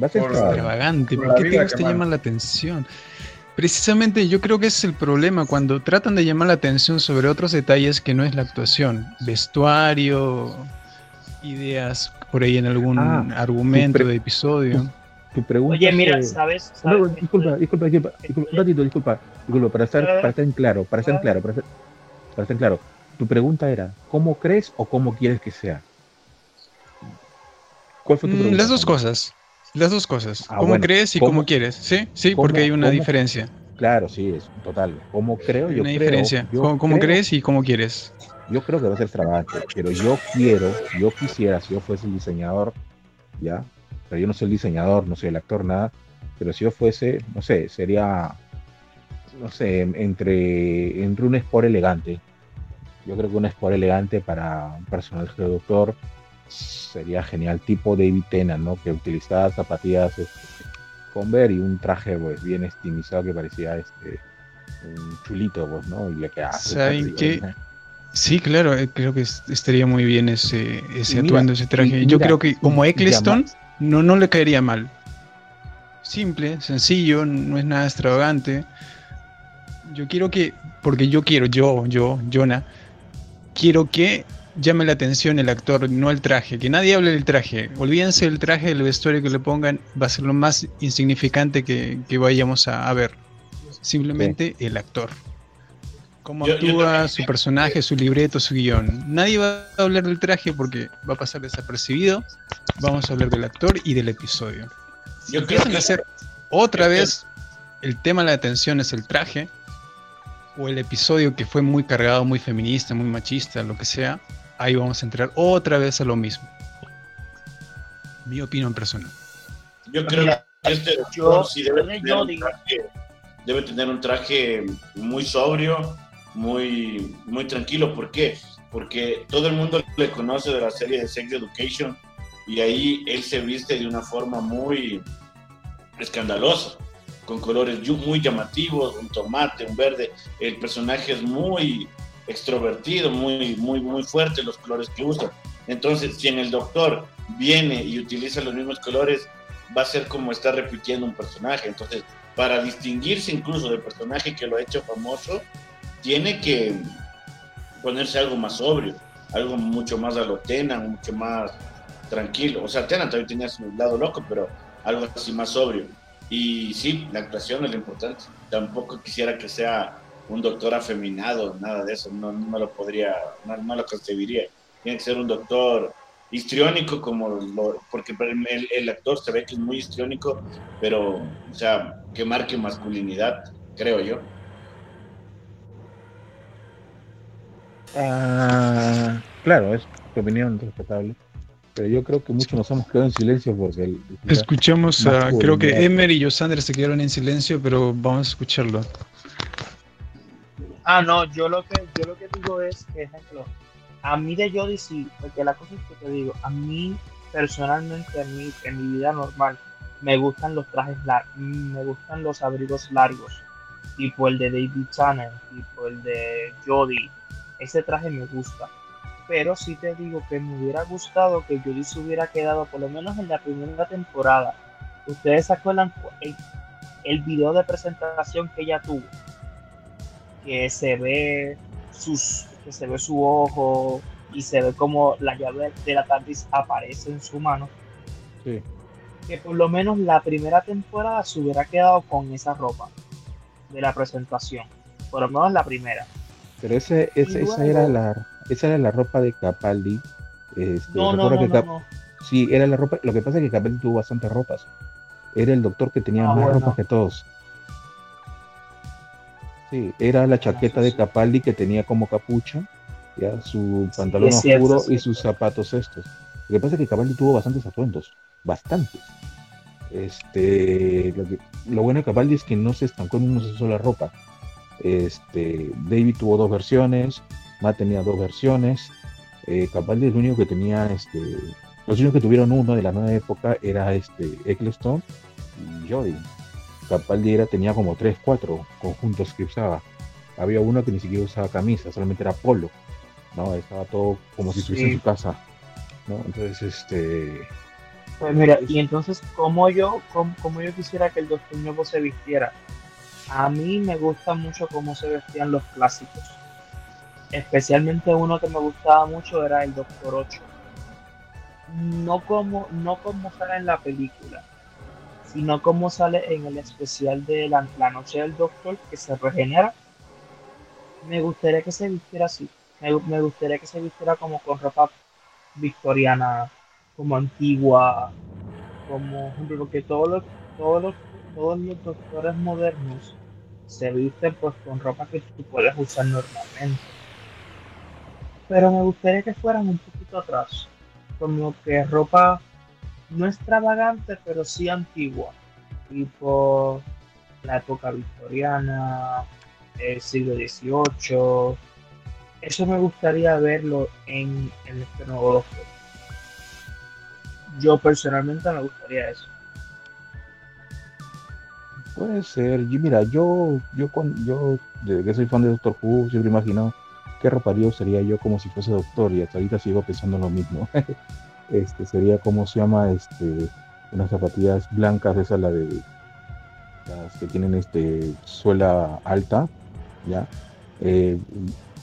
S5: Va a ser extravagante. ¿Por, qué te, te llama la atención? Precisamente yo creo que ese es el problema cuando tratan de llamar la atención sobre otros detalles que no es la actuación. Vestuario, ideas por ahí en algún ah, argumento de episodio
S1: tu pregunta.
S2: Oye, mira, ¿sabes? No,
S1: disculpa, disculpa, disculpa, un ratito, disculpa, disculpa, para estar, para estar en claro, para estar en claro, para estar, en claro. Tu pregunta era, ¿cómo crees o cómo quieres que sea?
S5: ¿Cuál fue tu mm, pregunta? Las dos cosas. Las dos cosas. Ah, ¿Cómo crees y cómo, quieres? Sí, sí, porque hay una diferencia.
S1: Claro, sí, es total. ¿Cómo creo? Yo
S5: una diferencia. ¿Cómo, crees y cómo quieres?
S1: Yo creo que va a ser extravagante, pero yo quiero, yo quisiera, si yo fuese el diseñador, ya, pero yo no soy el diseñador, no soy el actor, nada, pero si yo fuese, no sé, sería, no sé, entre, entre un sport elegante. Yo creo que un sport elegante para un personaje de doctor sería genial, tipo David Tennant, ¿no? Que utilizaba zapatillas este, Converse y un traje pues bien estilizado que parecía este un chulito, pues, ¿no? Y le quedaba
S5: ¿Saben qué? Sí, claro, eh, creo que estaría muy bien ese, ese atuendo, ese traje. Yo creo que como Eccleston, no, no le caería mal. Simple, sencillo, no es nada extravagante. Yo quiero que, porque yo quiero, yo, yo, Jonah, quiero que llame la atención el actor, no el traje, que nadie hable del traje. Olvídense del traje, del vestuario que le pongan, va a ser lo más insignificante que, vayamos a, ver. Simplemente el actor. Cómo actúa, su personaje, su libreto, su guion. Nadie va a hablar del traje porque va a pasar desapercibido vamos a hablar del actor y del episodio. Yo empiezan a hacer otra vez el tema de la atención es el traje o el episodio que fue muy cargado, muy feminista, muy machista, lo que sea, ahí vamos a entrar otra vez a lo mismo. Mi opinión personal.
S4: Yo creo que este doctor sí debe tener, un traje, debe tener un traje muy sobrio, muy, muy tranquilo. ¿Por qué? Porque todo el mundo le conoce de la serie de Sex Education y ahí él se viste de una forma muy escandalosa, con colores muy llamativos, un tomate, un verde. El personaje es muy extrovertido, muy, muy, muy fuerte los colores que usa. Entonces, si en el doctor viene y utiliza los mismos colores, va a ser como estar repitiendo un personaje. Entonces, para distinguirse incluso del personaje que lo ha hecho famoso, tiene que ponerse algo más sobrio, algo mucho más alotena, mucho más tranquilo. O sea, Tena también tenía su lado loco, pero algo así más sobrio. Y sí, la actuación es lo importante. Tampoco quisiera que sea un doctor afeminado, nada de eso. No, no lo podría, no, lo concebiría. Tiene que ser un doctor histriónico, como lo, porque el, el, actor se ve que es muy histriónico, pero, o sea, que marque masculinidad, creo yo.
S1: Ah, claro, es tu opinión respetable pero yo creo que muchos nos hemos quedado en silencio porque
S5: escuchamos a, creo que Emer y Josander se quedaron en silencio, pero vamos a escucharlo.
S2: Ah, no, yo lo que yo lo que digo es que, ejemplo, a mí de Jody sí, porque la cosa es que te digo, a mí personalmente, a mí, en mi vida normal, me gustan los trajes largos, me gustan los abrigos largos, tipo el de David Channel, tipo el de Jody, ese traje me gusta pero sí te digo que me hubiera gustado que Judy se hubiera quedado por lo menos en la primera temporada. Ustedes se acuerdan el, el video de presentación que ella tuvo, que se ve sus que se ve su ojo y se ve como la llave de la TARDIS aparece en su mano.
S1: Sí.
S2: Que por lo menos la primera temporada se hubiera quedado con esa ropa de la presentación. Por lo menos la primera.
S1: Pero ese, esa, era la, esa era la ropa de Capaldi.
S2: Este, no, no, no,
S1: Sí, era la ropa. Lo que pasa es que Capaldi tuvo bastantes ropas. Era el doctor que tenía ah, más ropa que todos. Sí, era la chaqueta de Capaldi que tenía como capucha, ya su pantalón oscuro y sus zapatos estos. Lo que pasa es que Capaldi tuvo bastantes atuendos, bastantes. Este, lo, bueno de Capaldi es que no se estancó en una sola ropa. Este, David tuvo dos versiones, Matt tenía dos versiones. Eh, Capaldi es el único que tenía, este, los únicos que tuvieron uno de la nueva época era este Eccleston y Jody. Capaldi tenía como tres, cuatro conjuntos que usaba. Había uno que ni siquiera usaba camisa, solamente era polo. ¿no? Estaba todo como si estuviese en su casa. ¿no? Entonces, este.
S2: Pues mira, y entonces, como yo, como, yo quisiera que el Doctor Nuevo se vistiera? A mí me gusta mucho cómo se vestían los clásicos. Especialmente uno que me gustaba mucho era el Doctor 8. No como, no como sale en la película, sino como sale en el especial de la, noche del doctor que se regenera. Me gustaría que se vistiera así. Me, gustaría que se vistiera como con ropa victoriana, como antigua, como porque todos los, todos los, todos los doctores modernos se visten pues con ropa que tú puedes usar normalmente. Pero me gustaría que fueran un poquito atrás, como que ropa no extravagante, pero sí antigua, tipo la época victoriana, el siglo XVIII. Eso me gustaría verlo en, este nuevo. Yo personalmente me gustaría eso.
S1: Puede ser. Y mira, yo, yo, yo, desde que soy fan de Doctor Who, siempre he imaginado qué roparía sería yo como si fuese doctor y hasta ahorita sigo pensando lo mismo. este sería como se llama este unas zapatillas blancas esa la de las que tienen este suela alta ya eh,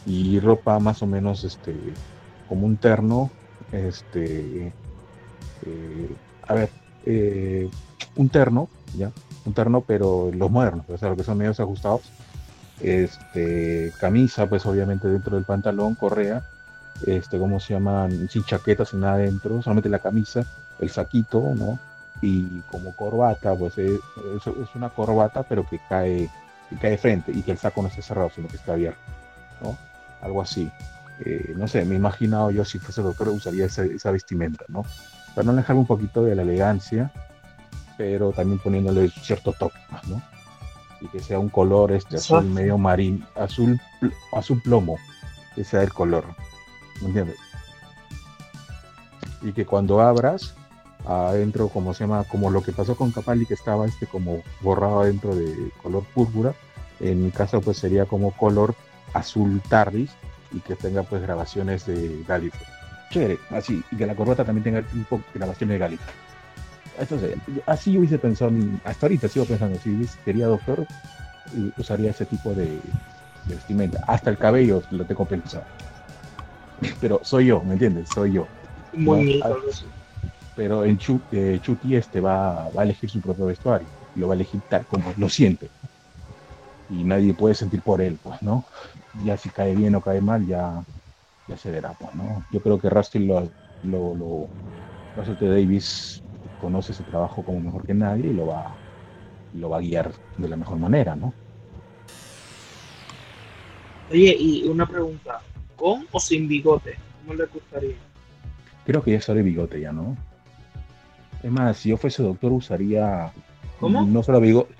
S1: y ropa más o menos este como un terno este eh, a ver eh, un terno ya un terno pero los modernos o sea lo que son medios ajustados. Este camisa pues obviamente dentro del pantalón correa este, ¿cómo se llaman? Sin chaqueta, sin nada dentro, solamente la camisa, el saquito, ¿no? Y como corbata, pues es, es una corbata, pero que cae, que cae de frente y que el saco no esté cerrado, sino que está abierto, ¿no? Algo así. Eh, no sé, me he imaginado yo si fuese doctor usaría esa, esa vestimenta, ¿no? Para no alejarme un poquito de la elegancia, pero también poniéndole cierto toque ¿no? Y que sea un color este azul medio marín, azul, azul plomo, que sea el color. Y que cuando abras, adentro, como se llama, como lo que pasó con Capaldi, que estaba este como borrado adentro de color púrpura, en mi caso pues sería como color azul tardis y que tenga pues grabaciones de Gallifrey. Chévere, así, y que la corbata también tenga tipo grabaciones de Gallifrey. Entonces, así yo hubiese pensado, hasta ahorita sigo pensando, si sería doctor, usaría ese tipo de, vestimenta. Hasta el cabello lo tengo pensado pero soy yo, ¿me entiendes? Soy yo. Muy ah, Pero en eh, Chuti este va, va, a elegir su propio vestuario, lo va a elegir tal como lo siente. Y nadie puede sentir por él, pues, ¿no? Ya si cae bien o cae mal, ya, ya se verá, pues, ¿no? Yo creo que Rusty lo, lo, lo Davis conoce ese trabajo como mejor que nadie y lo va, lo va a guiar de la mejor manera, ¿no?
S2: Oye, y una pregunta, ¿Con o sin bigote? ¿Cómo le gustaría?
S1: Creo que ya sale bigote ya, ¿no? Es más, si yo fuese doctor usaría...
S2: ¿Cómo?
S1: No solo bigote.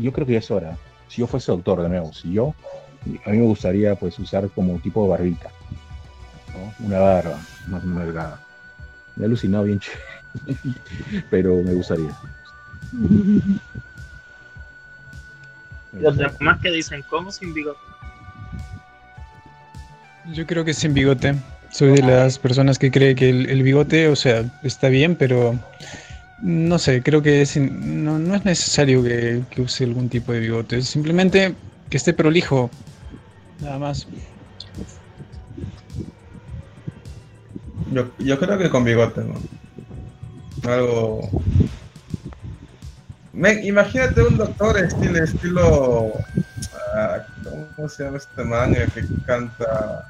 S1: Yo creo que ya es hora. Si yo fuese doctor, de nuevo, si yo... A mí me gustaría pues usar como tipo de barbita. ¿no? Una barba más o menos delgada. Me he alucinado bien pero me gustaría.
S2: Los demás que dicen, ¿cómo sin bigote?
S5: Yo creo que sin bigote. Soy de las personas que cree que el, bigote, o sea, está bien, pero no sé, creo que no, es necesario que, use algún tipo de bigote. Simplemente que esté prolijo, nada más.
S3: Yo, yo creo que con bigote, ¿no? Algo. imagínate un doctor estilo, estilo ah, ¿cómo se llama este man el que canta?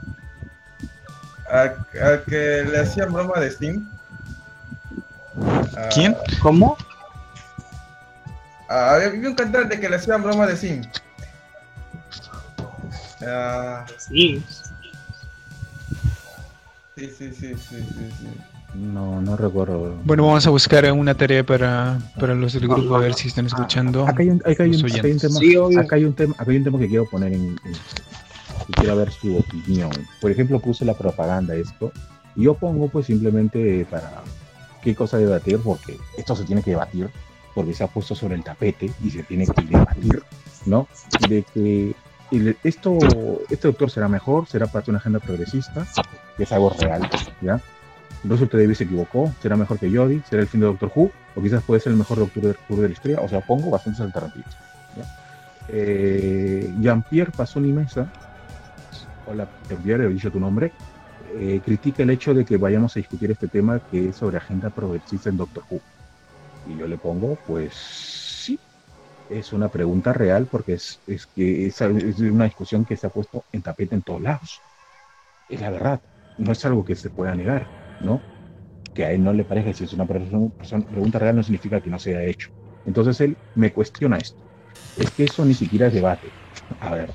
S3: Al que le hacían broma de Steam.
S5: ¿Quién?
S2: ¿Cómo?
S3: Ah, había un cantante que le hacían broma de Sim.
S2: Ah. sí.
S3: Sí, sí, sí, sí, sí,
S1: No, no recuerdo.
S5: Bueno, vamos a buscar una tarea para, para los del grupo a ver si están escuchando.
S1: Acá hay un, acá hay un, acá hay un tema, acá hay un tema, acá hay un tema que quiero poner en, quiero ver su opinión. Por ejemplo, puse la propaganda esto y yo pongo pues simplemente para qué cosa debatir porque esto se tiene que debatir porque se ha puesto sobre el tapete y se tiene que debatir, ¿no? De que esto, este doctor será mejor, será parte de una agenda progresista, que es algo real, ¿ya? Russell Davis se equivocó, será mejor que Jody, será el fin de Doctor Who, o quizás puede ser el mejor Doctor de, de la historia, o sea, pongo bastantes alternativas. Eh, Jean-Pierre Pasoni Mesa, hola Jean-Pierre, he dicho tu nombre, eh, critica el hecho de que vayamos a discutir este tema que es sobre agenda progresista en Doctor Who. Y yo le pongo, pues sí, es una pregunta real porque es, es que es, una discusión que se ha puesto en tapete en todos lados. Es la verdad, no es algo que se pueda negar, ¿no? Que a él no le parezca si es una pregunta real no significa que no se haya hecho. Entonces él me cuestiona esto. Es que eso ni siquiera es debate. A ver,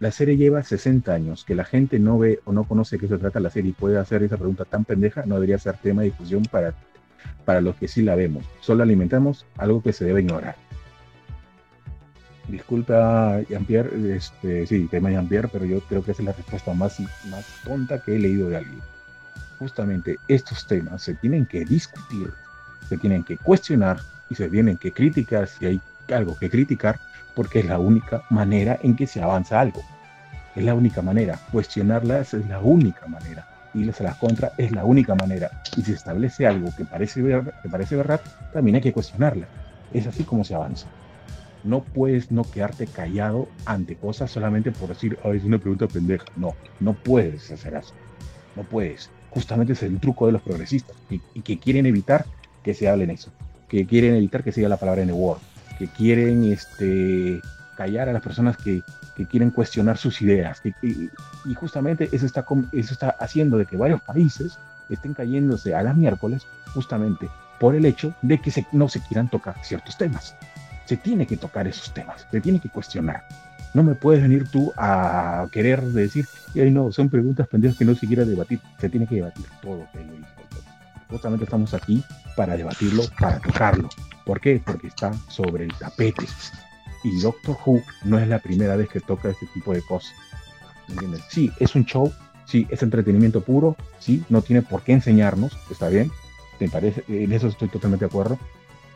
S1: la serie lleva 60 años. Que la gente no ve o no conoce de qué se trata la serie y puede hacer esa pregunta tan pendeja no debería ser tema de discusión para para los que sí la vemos. Solo alimentamos algo que se debe ignorar. Disculpa, Jean-Pierre, este, sí, tema Jean-Pierre, pero yo creo que esa es la respuesta más, más tonta que he leído de alguien. Justamente estos temas se tienen que discutir, se tienen que cuestionar y se tienen que criticar si hay algo que criticar, porque es la única manera en que se avanza algo. Es la única manera. Cuestionarlas es la única manera irles a las contra es la única manera. Y si se establece algo que parece, que parece verdad, también hay que cuestionarla. Es así como se avanza. No puedes no quedarte callado ante cosas solamente por decir, es una pregunta pendeja. No, no puedes hacer eso. No puedes. Justamente es el truco de los progresistas y, que quieren evitar que se hable en eso. Que quieren evitar que se diga la palabra en el Word. Que quieren este, callar a las personas que, que quieren cuestionar sus ideas. Y, justamente eso está, eso está haciendo de que varios países estén cayéndose a las miércoles justamente por el hecho de que no se quieran tocar ciertos temas. Se tiene que tocar esos temas, se tiene que cuestionar. No me puedes venir tú a querer decir, y no, son preguntas pendientes que no se quiera debatir. Se tiene que debatir todo, Justamente estamos aquí para debatirlo, para tocarlo. ¿Por qué? Porque está sobre el tapete y Doctor Who no es la primera vez que toca este tipo de cosas. ¿Entiendes? Sí, es un show, sí, es entretenimiento puro, sí, no tiene por qué enseñarnos, está bien, ¿te parece? En eso estoy totalmente de acuerdo,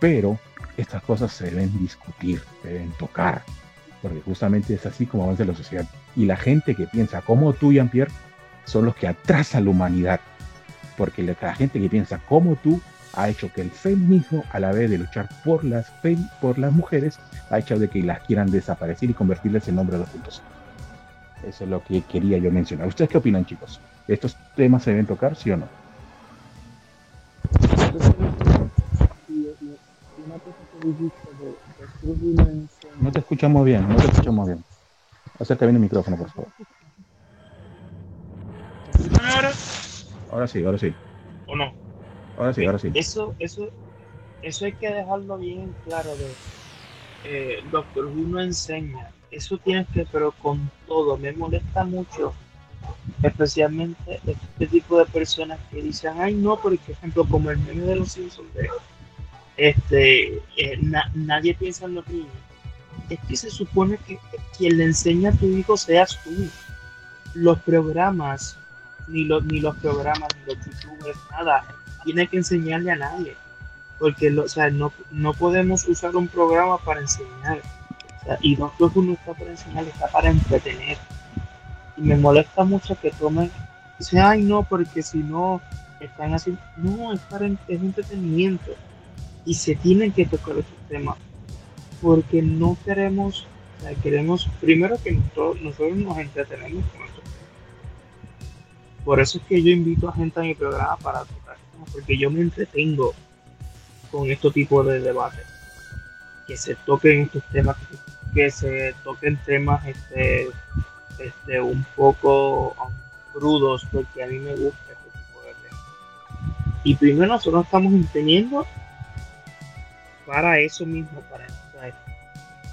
S1: pero estas cosas se deben discutir, se deben tocar, porque justamente es así como avanza la sociedad. Y la gente que piensa como tú, Jean-Pierre, son los que atrasan la humanidad, porque la gente que piensa como tú ha hecho que el feminismo, a la vez de luchar por las, por las mujeres, ha hecho de que las quieran desaparecer y convertirles en los puntos. Eso es lo que quería yo mencionar. ¿Ustedes qué opinan, chicos? ¿Estos temas se deben tocar, sí o no? No te escuchamos bien, no te escuchamos bien. Acerca bien el micrófono, por favor.
S2: ahora?
S1: Ahora sí, ahora sí.
S2: ¿O no?
S1: Ahora sí, ahora sí.
S2: Eso, eso, eso hay que dejarlo bien claro de eh, Doctor Who no enseña. Eso tiene que, pero con todo. Me molesta mucho, especialmente este tipo de personas que dicen, ay no, por ejemplo, como el meme de los Simpsons, este, eh, nadie piensa en los niños. Es que se supone que quien le enseña a tu hijo seas tú. Los programas, ni los, ni los programas, ni los youtubers, nada tiene que enseñarle a nadie. Porque o sea, no, no podemos usar un programa para enseñar. O sea, y no no está para enseñar, está para entretener. Y me molesta mucho que tomen, dicen, ay no, porque si no están así. No, es para es entretenimiento. Y se tienen que tocar esos temas. Porque no queremos, queremos primero que nosotros, nosotros nos entretenemos con esto. Por eso es que yo invito a gente a mi programa para tocar porque yo me entretengo con este tipo de debates. Que se toquen estos temas, que se toquen temas este, este, un poco crudos, porque a mí me gusta este tipo de temas. Y primero nosotros estamos entendiendo para eso mismo, para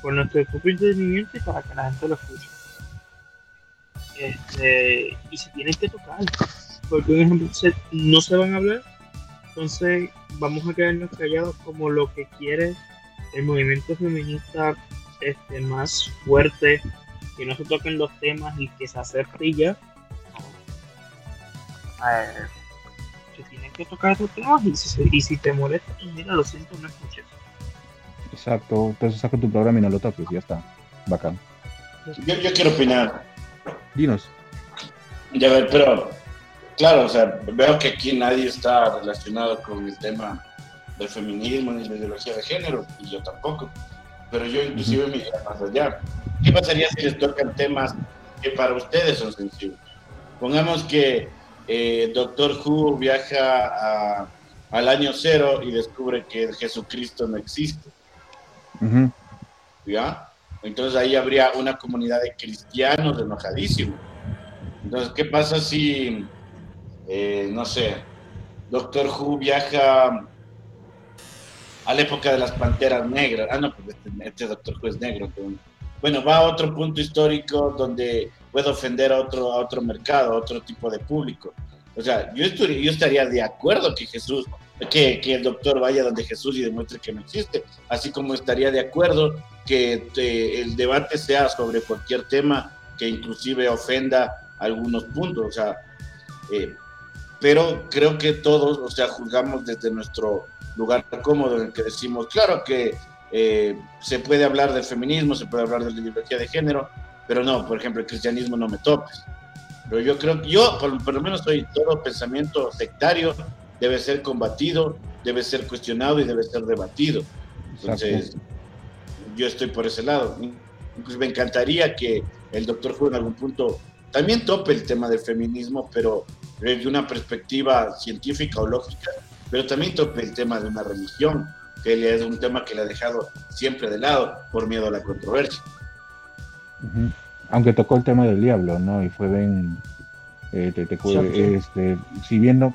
S2: por nuestro propio entendimiento y para que la gente lo escuche. Este, y se tienen que tocar, porque un ejemplo, no se van a hablar, entonces vamos a quedarnos callados como lo que quiere el movimiento feminista este, más fuerte, que no se toquen los temas y que se acepte y ya. Eh, se tienen que tocar esos temas y si, y si te molesta, mira, lo siento, no escuches.
S1: Exacto, entonces saca tu programa y no lo toques, ya está. Bacán.
S4: Yo, yo quiero opinar.
S1: Dinos.
S4: Ya ver, pero claro, o sea, veo que aquí nadie está relacionado con el tema del feminismo ni la ideología de género, y yo tampoco. Pero yo inclusive me iría más allá. ¿Qué pasaría si les tocan temas que para ustedes son sensibles? Pongamos que eh, Doctor Who viaja al año cero y descubre que Jesucristo no existe. ¿Ya? Entonces ahí habría una comunidad de cristianos enojadísimos. Entonces, ¿qué pasa si eh, no sé, Doctor Who viaja a la época de las panteras negras. Ah, no, pues este, este Doctor Who es negro. bueno, va a otro punto histórico donde puede ofender a otro, a otro mercado, a otro tipo de público. O sea, yo, yo estaría de acuerdo que Jesús, que, que, el doctor vaya donde Jesús y demuestre que no existe, así como estaría de acuerdo que eh, el debate sea sobre cualquier tema que inclusive ofenda algunos puntos. O sea, eh, pero creo que todos, o sea, juzgamos desde nuestro lugar cómodo en el que decimos, claro que eh, se puede hablar del feminismo, se puede hablar de la ideología de género, pero no, por ejemplo, el cristianismo no me topes. Pero yo creo que yo, por, lo menos, soy todo pensamiento sectario, debe ser combatido, debe ser cuestionado y debe ser debatido. Entonces, yo estoy por ese lado. Pues me encantaría que el doctor Juan en algún punto también tope el tema del feminismo, pero desde una perspectiva científica o lógica, pero también tope el tema de una religión, que es un tema que le ha dejado siempre de lado por miedo a la controversia.
S1: Aunque tocó el tema del diablo, ¿no? Y fue bien, eh, este, si bien no,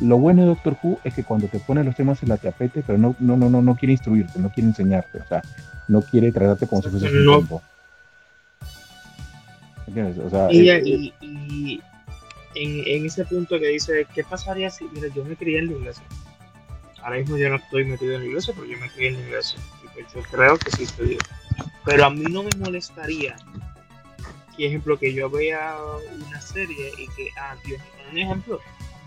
S1: lo bueno de Doctor Who es que cuando te pone los temas en la tapete, pero no, no, no, no, no quiere instruirte, no quiere enseñarte, o sea, no quiere tratarte como si fuese un tiempo
S2: y, en, ese punto que dice, ¿qué pasaría si, mira, yo me crié en la iglesia? Ahora mismo yo no estoy metido en la iglesia, pero yo me crié en la iglesia. Y pues yo creo que sí estoy Pero a mí no me molestaría, que ejemplo, que yo vea una serie y que, ah, Dios, un ejemplo,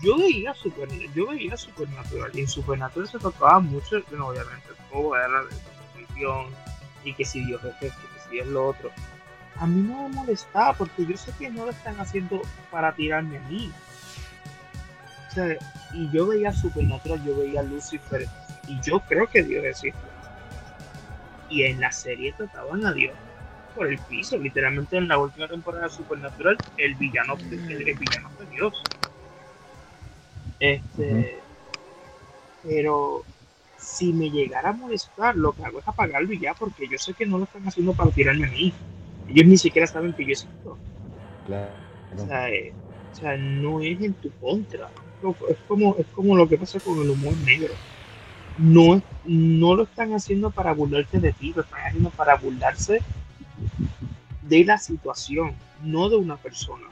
S2: yo veía super, yo veía Supernatural y en Supernatural se tocaba mucho, obviamente todo era de religión y que si Dios es esto, que si es lo otro a mí no me molestaba porque yo sé que no lo están haciendo para tirarme a mí. O sea, y yo veía Supernatural, yo veía Lucifer, y yo creo que Dios existe. Y en la serie trataban a Dios por el piso, literalmente en la última temporada de Supernatural, el villano, el, villano fue Dios. Este, pero si me llegara a molestar, lo que hago es apagarlo y ya, porque yo sé que no lo están haciendo para tirarme a mí ellos ni siquiera saben que yo existo. Claro. O, sea, eh, o sea, no es en tu contra. Es como, es como lo que pasa con el humor negro. No, no lo están haciendo para burlarse de ti, lo están haciendo para burlarse de la situación, no de una persona.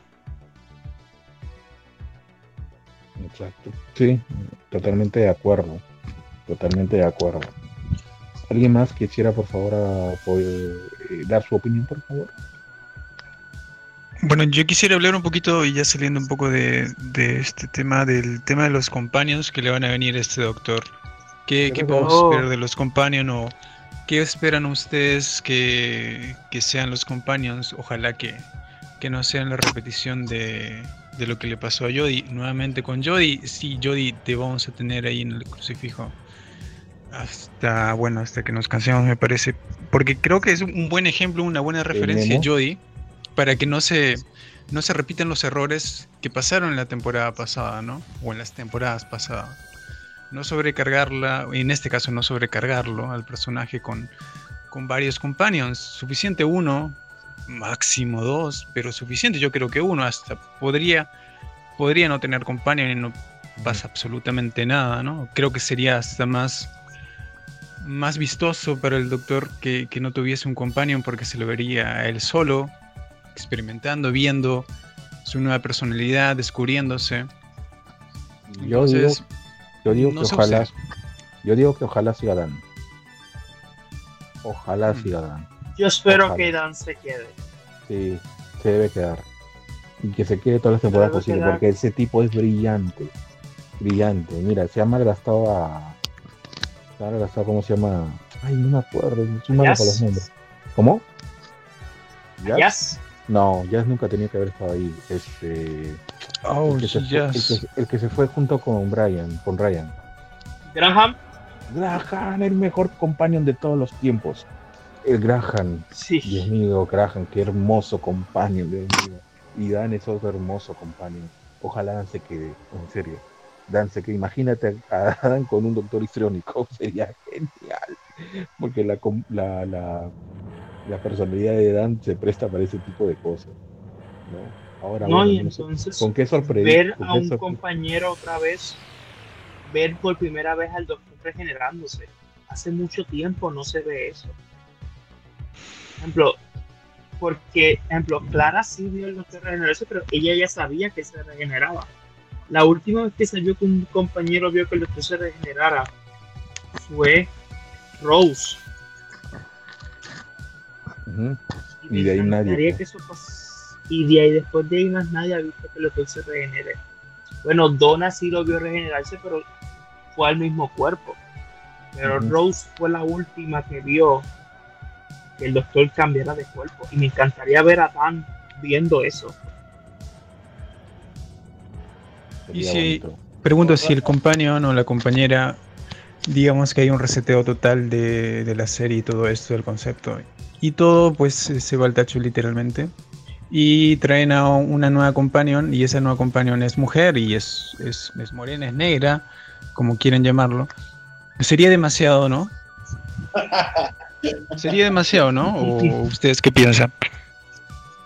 S1: Exacto. Sí, totalmente de acuerdo. Totalmente de acuerdo. ¿Alguien más quisiera, por favor, eh, dar su opinión, por favor?
S5: Bueno, yo quisiera hablar un poquito, y ya saliendo un poco de, este tema, del tema de los compañeros que le van a venir a este doctor. ¿Qué, ¿qué podemos esperar de los compañeros o qué esperan ustedes que, sean los compañeros? Ojalá que, que no sean la repetición de, de lo que le pasó a Jody. Nuevamente con Jody, sí, Jody, te vamos a tener ahí en el crucifijo hasta bueno hasta que nos cansemos me parece porque creo que es un buen ejemplo una buena referencia Jody para que no se no se repiten los errores que pasaron en la temporada pasada, ¿no? O en las temporadas pasadas. No sobrecargarla, en este caso no sobrecargarlo al personaje con, con varios companions. Suficiente uno, máximo dos, pero suficiente yo creo que uno. Hasta podría, podría no tener companion y no pasa absolutamente nada, ¿no? Creo que sería hasta más más vistoso para el doctor que, no tuviese un companion porque se lo vería a él solo, experimentando, viendo su nueva personalidad, descubriéndose.
S1: yo digo, yo digo que ojalá, yo digo que ojalá siga Dan. Ojalá mm. siga Dan.
S2: Yo espero que Dan se quede.
S1: Sí, se debe quedar. Y que se quede todas las temporadas posibles, porque ese tipo es brillante. Brillante. Mira, se ha malgastado a, ¿cómo se llama? Ay, no me acuerdo, soy malo para los nombres. ¿Cómo?
S2: ¿Jazz?
S1: No, Jazz nunca tenía que haber estado ahí. Este, oh, el, que fue, el, que, se fue junto con Brian, con Ryan.
S2: Graham.
S1: Graham, el mejor companion de todos los tiempos. El Graham. Sí. Dios mío, Graham, qué hermoso companion, Dios mío. Y Dan es otro hermoso companion. Ojalá se quede, en serio. Dance, que imagínate a Adam con un doctor histriónico, sería genial, porque la, la, la, personalidad de Dan se presta para ese tipo de cosas. ¿no?
S2: Ahora, no, y entonces,
S1: ¿con qué sorpresa?
S2: Ver a un compañero otra vez, ver por primera vez al doctor regenerándose. Hace mucho tiempo no se ve eso. Ejemplo, porque, ejemplo, Clara sí vio el doctor regenerarse, pero ella ya sabía que se regeneraba. La última vez que salió con un compañero vio que el doctor se regenerara fue Rose.
S1: y, de ahí nadie.
S2: y de ahí después de ahí más nadie ha visto que el doctor se regenere. Bueno, Donna sí lo vio regenerarse, pero fue al mismo cuerpo. Pero Rose fue la última que vio que el doctor cambiara de cuerpo. Y me encantaría ver a Dan viendo eso.
S5: Y si, pregunto si el compañero o la compañera, digamos que hay un reseteo total de, la serie y todo esto, del concepto, y todo pues se va al tacho literalmente, y traen a una nueva companion, y esa nueva companion es mujer, y es, es, es morena, es negra, como quieren llamarlo, sería demasiado, ¿no? Sería demasiado, ¿no? ¿O ustedes qué piensan?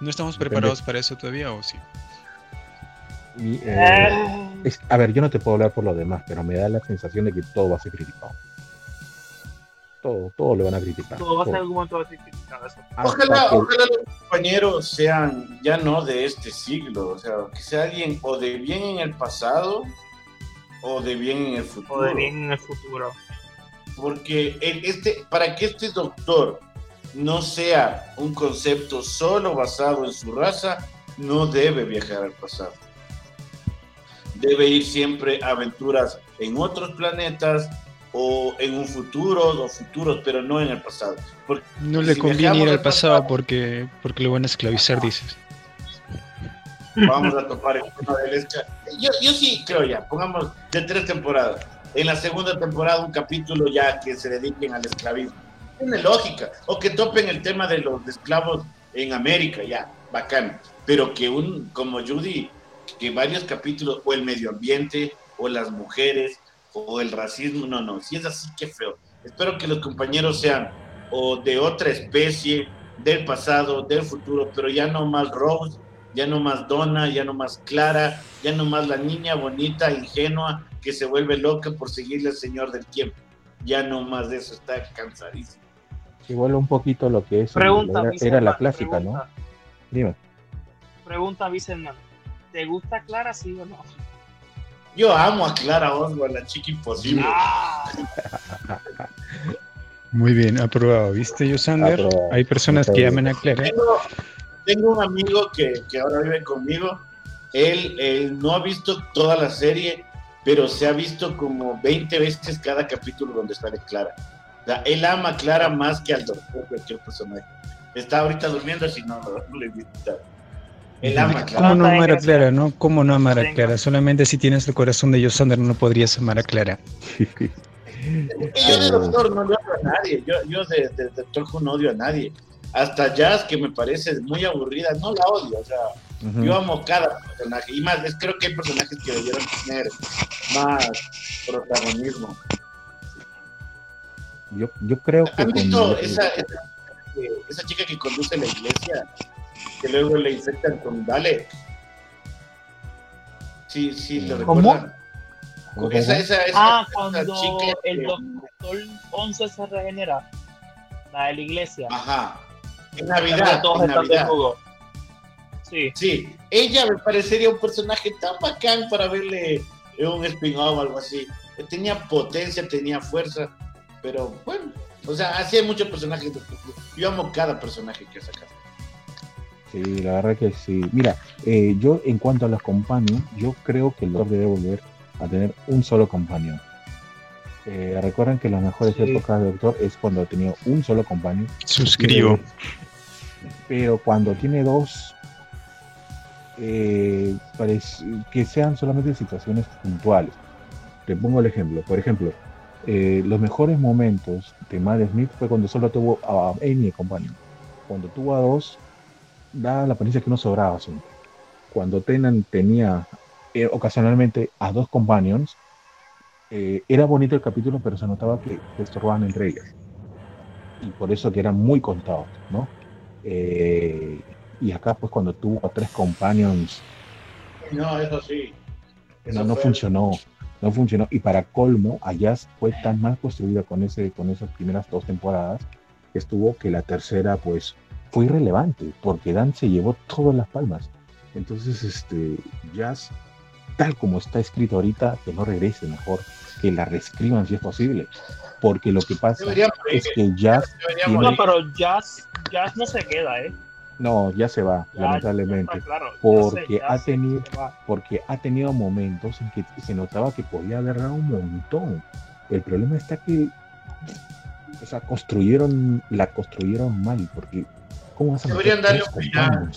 S5: ¿No estamos preparados para eso todavía o sí?
S1: Eh, a ver, yo no te puedo hablar por lo demás, pero me da la sensación de que todo va a ser criticado. Todo, todo lo van a criticar.
S2: Todo va a ser algún momento va a ser criticado.
S4: Ojalá, ojalá los compañeros sean ya no de este siglo, o sea, que sea alguien o de bien en el pasado o de bien en el futuro.
S2: O de bien en el futuro.
S4: Porque el, este, para que este doctor no sea un concepto solo basado en su raza, no debe viajar al pasado debe ir siempre a aventuras en otros planetas o en un futuro o futuros, pero no en el pasado.
S5: no le conviene ir al pasado, porque, porque lo van a esclavizar, dices.
S4: Vamos a topar el tema del yo, yo sí creo ya, pongamos de tres temporadas. En la segunda temporada un capítulo ya que se dediquen al esclavismo. Tiene lógica. O que topen el tema de los esclavos en América, ya, bacán. Pero que un, como Judy, que varios capítulos, o el medio ambiente, o las mujeres, o el racismo, no, no, si es así, qué feo. Espero que los compañeros sean o de otra especie, del pasado, del futuro, pero ya no más Rose, ya no más Donna, ya no más Clara, ya no más la niña bonita, ingenua, que se vuelve loca por seguirle al Señor del tiempo. Ya no más de eso, está cansadísimo.
S1: Igual un poquito lo que es era, la clásica, ¿no? Dime.
S2: Pregunta, Vicente ¿Te gusta Clara, sí o no?
S4: Yo amo a Clara Oswald, la chica imposible. Ah.
S5: Muy bien, aprobado. ¿Viste, Yosander? Hay personas que aman a Clara.
S4: Tengo, un amigo que, ahora vive conmigo. Él, no ha visto toda la serie, pero se ha visto como 20 veces cada capítulo donde sale Clara. O sea, él ama a Clara más que al doctor, cualquier personaje. Está ahorita durmiendo, si no, no le invito.
S5: El ama, ¿Cómo no amar a Clara, no? ¿Cómo no amar a Clara? Solamente si tienes el corazón de Yosander no podrías amar a Clara.
S4: yo de doctor no le odio a nadie. Yo, yo de, de, doctor no odio a nadie. Hasta Jazz, que me parece muy aburrida, no la odio. O sea, Yo amo cada personaje. Y más, creo que hay personajes que debieron tener más protagonismo.
S1: Yo, yo creo que.
S4: ¿Han visto esa, esa, chica que conduce la iglesia? Que luego le infectan con Dalek. Sí, sí, lo recuerdan.
S2: Esa, esa, esa, ah, cuando chica el doctor 11 se regenera. La de la iglesia.
S4: Ajá. En Navidad. En Navidad. Sí. sí, ella me parecería un personaje tan bacán para verle un spin-off o algo así. Tenía potencia, tenía fuerza, pero bueno, o sea, así hay muchos personajes. Yo amo cada personaje que sacado.
S1: Sí, la verdad que sí. Mira, eh, yo en cuanto a los companions, yo creo que el Lord debe volver a tener un solo companion. Eh, recuerden que las mejores épocas de Doctor es cuando ha tenido un solo companion.
S5: Suscribo.
S1: pero cuando tiene dos, eh, que sean solamente situaciones puntuales. Te pongo el ejemplo. Por ejemplo, eh, los mejores momentos de Matt Smith fue cuando solo tuvo a Amy compañero. Cuando tuvo a dos, da la apariencia que no sobraba siempre. Cuando Tenan tenía eh, ocasionalmente a dos companions, era bonito el capítulo, pero se notaba que se estorbaban entre ellas. Y por eso que eran muy contados, ¿no? Y acá pues cuando tuvo a tres companions.
S4: No eso sí.
S1: No, funcionó no funcionó. Y para colmo allá fue tan mal construida con ese con esas primeras dos temporadas que estuvo que la tercera pues fue irrelevante porque Dan se llevó todas las palmas. Entonces este Jazz tal como está escrito ahorita que no regrese mejor que la reescriban si es posible. Porque lo que pasa es que Jazz
S2: no pero Jazz Jazz no se queda eh
S1: no, ya se va, lamentablemente. porque ha tenido, porque ha tenido momentos en que se notaba que podía haber dado un montón. El problema está que, o sea, construyeron, la construyeron mal, porque ¿cómo vas a
S4: Deberían darle un final.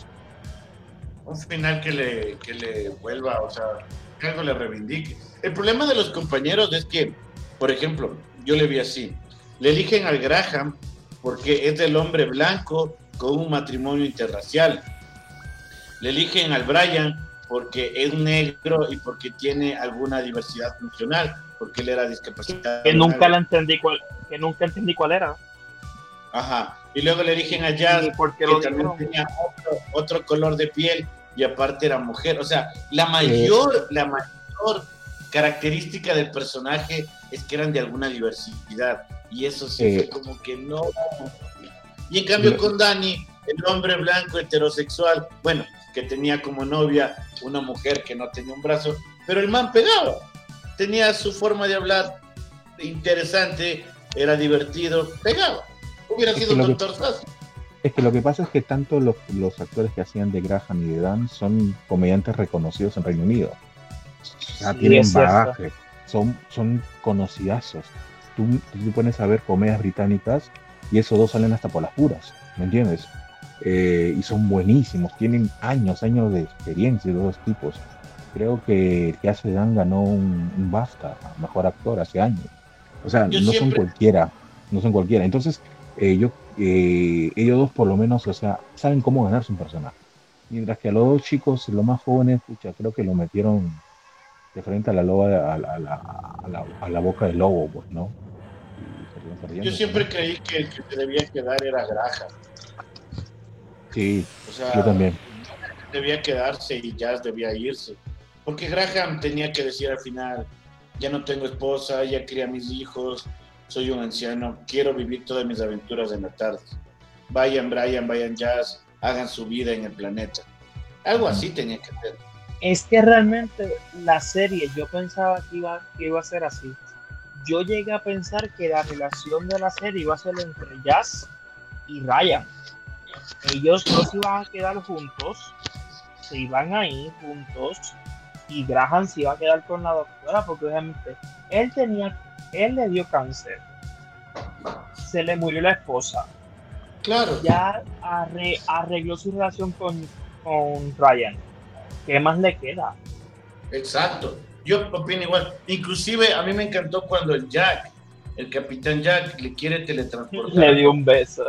S4: Un final que le, que le vuelva, o sea, que algo le reivindique. El problema de los compañeros es que, por ejemplo, yo le vi así, le eligen al Graham porque es del hombre blanco con un matrimonio interracial. Le eligen al Brian porque es negro y porque tiene alguna diversidad funcional, porque él era discapacitado.
S2: Que nunca la entendí cuál, que nunca entendí cuál era.
S4: Ajá. Y luego le eligen a Jazz porque que también tenía otro, color de piel y aparte era mujer. O sea, la mayor, la mayor característica del personaje es que eran de alguna diversidad. Y eso sí fue como que no, y en cambio con Dani, el hombre blanco heterosexual, bueno, que tenía como novia una mujer que no tenía un brazo, pero el man pegaba. Tenía su forma de hablar interesante, era divertido, pegaba. Hubiera sido un doctor fácil.
S1: Es que lo que pasa es que tanto los, actores que hacían de Graham y de Dan son comediantes reconocidos en Reino Unido. O tienen bagaje, son, son conocidazos. Tú, tú pones a ver comedias británicas y esos dos salen hasta por las puras, ¿me entiendes? Eh, y son buenísimos, tienen años, años de experiencia de dos tipos. Creo que que hace Dan ganó un, BAFTA, mejor actor, hace años. O sea, no son cualquiera, no son cualquiera. Entonces, eh, yo, eh, ellos dos por lo menos, o sea, saben cómo ganarse un personaje. Mientras que a los dos chicos, los más jóvenes, escucha, creo que lo metieron de frente a la loba, a la, a la boca del lobo, pues, ¿no?
S4: Yo siempre creí que el que se debía quedar era Graham.
S1: Sí, yo también.
S4: Debía quedarse y Jazz debía irse. Porque Graham tenía que decir al final, ya no tengo esposa, ya crié a mis hijos, soy un anciano, quiero vivir todas mis aventuras en la tarde. Vayan Brian, vayan Jazz, hagan su vida en el planeta. Algo así tenía que ser.
S2: Es que realmente la serie yo pensaba que iba, que iba a ser así yo llegué a pensar que la relación de la serie iba a ser entre Jazz y Ryan. Ellos no se iban a quedar juntos, se iban a ir juntos y Graham se iba a quedar con la doctora porque obviamente él tenía, él le dio cáncer, se le murió la esposa.
S4: Claro.
S2: Ya arregló su relación con, con Ryan. ¿Qué más le queda?
S4: Exacto. Yo opino igual. Inclusive a mí me encantó cuando el Jack, el capitán Jack, le quiere teletransportar.
S2: Le dio un beso.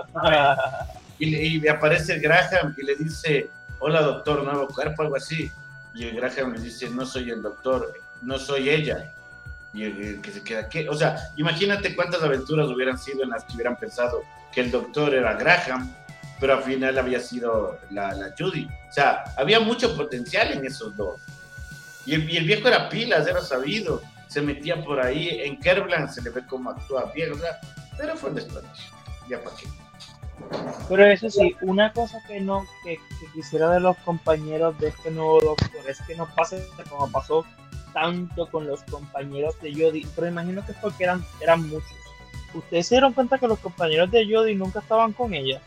S4: y, le, aparece el Graham y le dice, hola doctor, nuevo cuerpo, algo así. Y el Graham le dice, no soy el doctor, no soy ella. Y el, que se queda, ¿qué? O sea, imagínate cuántas aventuras hubieran sido en las que hubieran pensado que el doctor era Graham, pero al final había sido la, la Judy. O sea, había mucho potencial en esos dos. Y el, viejo era pilas, era sabido. Se metía por ahí. En Kerbland se le ve cómo actúa bien. O sea, pero fue un desperdicio. Ya para qué.
S2: Pero eso sí, una cosa que no que, quisiera de los compañeros de este nuevo doctor es que no pase como pasó tanto con los compañeros de Jodie, pero imagino que es porque eran, eran muchos. ¿Ustedes se dieron cuenta que los compañeros de Jodie nunca estaban con ella?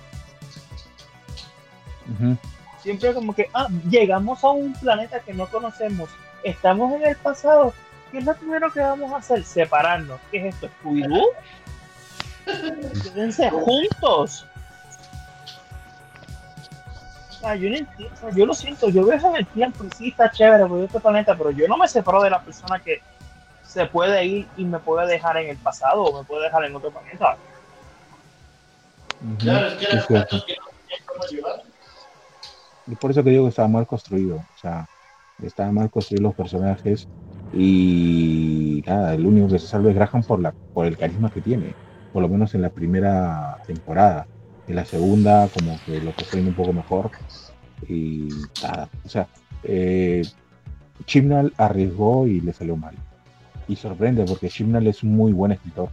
S2: Siempre como que, ah, llegamos a un planeta que no conocemos, estamos en el pasado, ¿qué es lo primero que vamos a hacer? Separarnos. ¿Qué es esto? ¿Scooby-Doo? Quédense juntos. yo no entiendo, yo lo siento, yo veo en el tiempo y sí está chévere por este planeta, pero yo no me separo de la persona que se puede ir y me puede dejar en el pasado o me puede dejar en otro planeta.
S4: Claro, es que era que llevar.
S1: Y por eso que digo que estaba mal construido. O sea, estaban mal construidos los personajes. Y nada, el único que se salva es Graham por, la, por el carisma que tiene. Por lo menos en la primera temporada. En la segunda, como que lo construyen un poco mejor. Y nada, o sea, eh, arriesgó y le salió mal. Y sorprende porque Chimnal es un muy buen escritor.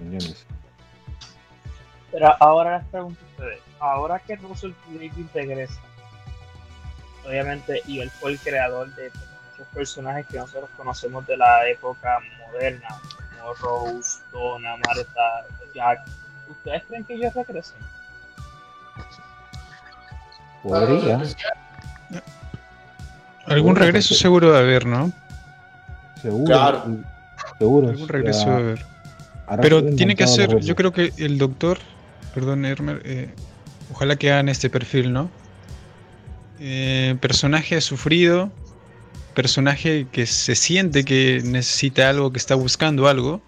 S1: ¿Entiendes?
S2: Pero ahora les pregunto a ustedes, ahora que Russell David regresa, obviamente, y él fue el creador de muchos personajes que nosotros conocemos de la época moderna, como Rose, Donna, Marta, Jack, ¿ustedes creen que ellos regresen?
S1: Podría.
S5: Algún regreso seguro de haber, ¿no?
S1: Seguro. Claro. Seguro.
S5: Algún regreso de haber. Pero tiene que ser, yo creo que el doctor perdón, Hermer, eh, ojalá que hagan este perfil, ¿no? Eh, personaje sufrido, personaje que se siente que necesita algo, que está buscando algo,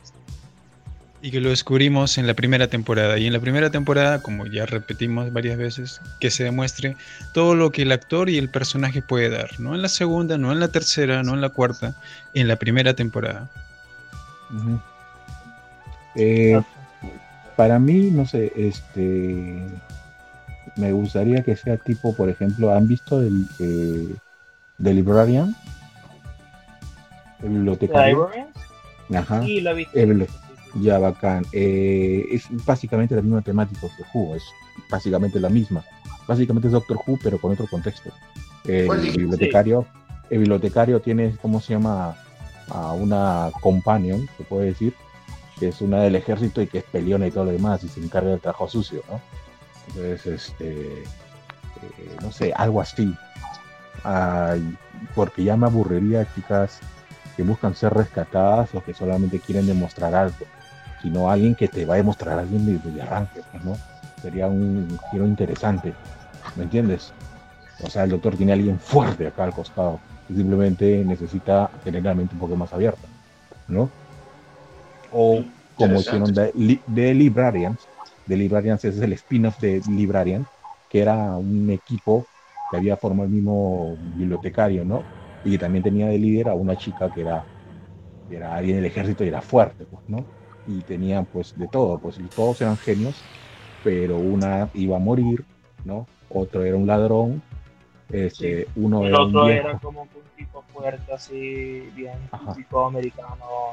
S5: y que lo descubrimos en la primera temporada. Y en la primera temporada, como ya repetimos varias veces, que se demuestre todo lo que el actor y el personaje puede dar. No en la segunda, no en la tercera, no en la cuarta, en la primera temporada.
S1: eh, para mí, no sé, este me gustaría que sea tipo, por ejemplo, ¿han visto el eh, The Librarian? El bibliotecario. Ajá. Sí, lo he visto. ya, bacán. Eh, es básicamente la misma temática que Who, es básicamente la misma. Básicamente es Doctor Who, pero con otro contexto. El bibliotecario, el bibliotecario tiene, ¿cómo se llama? A una companion, se puede decir, que es una del ejército y que es peleona y todo lo demás y se encarga del trabajo sucio, ¿no? Entonces, este, eh, no sé, algo así. porque ya me aburriría chicas que buscan ser rescatadas o que solamente quieren demostrar algo, sino alguien que te va a demostrar alguien desde arranque, pues, ¿no? Sería un giro interesante, ¿me entiendes? O sea, el doctor tiene a alguien fuerte acá al costado y simplemente necesita tener la mente un poco más abierta, ¿no? o como hicieron de, de, Librarians. De Librarians es el spin-off de Librarian, que era un equipo que había formado el mismo bibliotecario, ¿no? Y que también tenía de líder a una chica que era, que era alguien del ejército y era fuerte, pues, ¿no? Y tenían pues de todo, pues todos eran genios, pero una iba a morir, ¿no? Otro era un ladrón, este, uno
S2: el era otro era como un tipo fuerte así, bien, un tipo americano,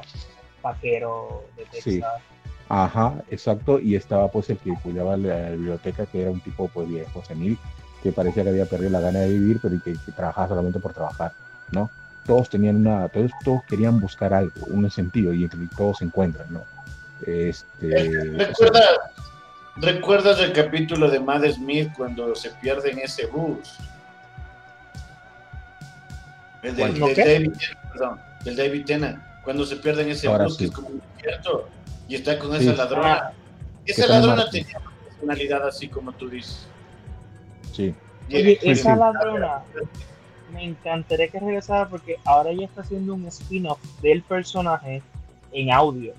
S2: vaquero de Texas.
S1: Ajá, exacto, y estaba pues el que cuidaba la, biblioteca, que era un tipo pues viejo, senil, que parecía que había perdido la gana de vivir, pero que, trabajaba solamente por trabajar, ¿no? Todos tenían una, todos, todos querían buscar algo, un sentido, y entre todos se encuentran, ¿no? Este,
S4: ¿Recuerdas, ¿Recuerdas el capítulo de Mad Smith cuando se pierde en ese bus? El de, David, perdón, el David Tennant cuando se pierde en ese bus que es como un desierto y está con esa ladrona. Ah, esa ladrona tenía una personalidad así como tú dices.
S1: Sí.
S2: Oye, esa ladrona me encantaría que regresara porque ahora ella está haciendo un spin-off del personaje en audio.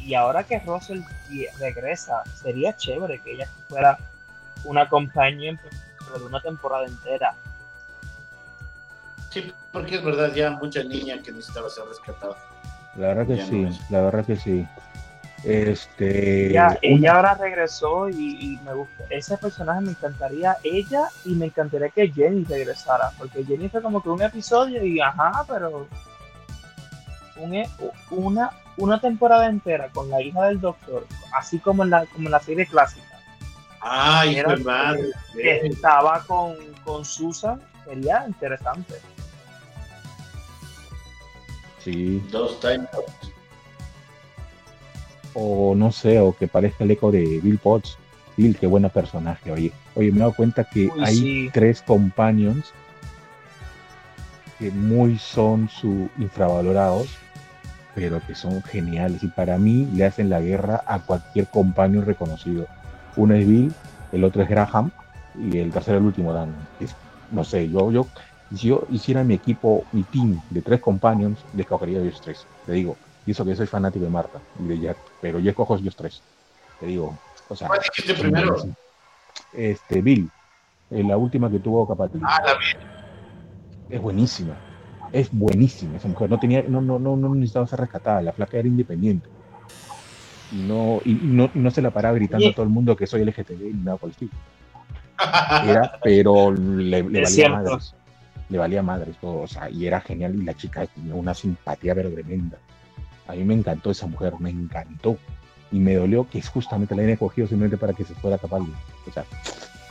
S2: Y ahora que Russell regresa, sería chévere que ella fuera una compañía, de una temporada entera.
S4: Sí, porque es verdad, ya mucha niña que necesitaba ser rescatada.
S1: La verdad que sí, la verdad que sí. Este.
S2: Ella, ahora regresó y, me gusta. Ese personaje me encantaría ella y me encantaría que Jenny regresara. Porque Jenny fue como que un episodio y ajá, pero. E, una, una temporada entera con la hija del doctor, así como en la, como en la serie clásica.
S4: Ay, Era, madre.
S2: Que estaba con, con Susan, sería interesante.
S1: Sí.
S4: Dos times
S1: o no sé, o que parezca el eco de Bill Potts. Bill, qué buena personaje, oye. Oye, me he dado cuenta que hay tres companions que muy son su infravalorados, pero que son geniales. Y para mí le hacen la guerra a cualquier companion reconocido. Uno es Bill, el otro es Graham, y el tercero el último Dan. no sé, yo, yo, si yo hiciera mi equipo, mi team de tres companions, le escogería a ellos tres. Te digo, y eso que soy fanático de Marta y de Jack, pero yo escojo ellos tres. Te digo, o sea.
S4: ¿Cuál dijiste primero?
S1: Este, Bill, eh, la última que tuvo Capatilla.
S4: Ah, la Bill.
S1: Es buenísima. Es buenísima esa mujer. No tenía, no, no, no, no necesitaba ser rescatada. La flaca era independiente. Y no, y no, no se la paraba gritando a todo el mundo que soy LGTB y nada por el estilo. Era, pero le, le valía madres. Le valía madres todo. O sea, y era genial. Y la chica tenía una simpatía pero tremenda. A mí me encantó esa mujer, me encantó. Y me dolió que justamente la hayan escogido simplemente para que se fuera capaz. O sea,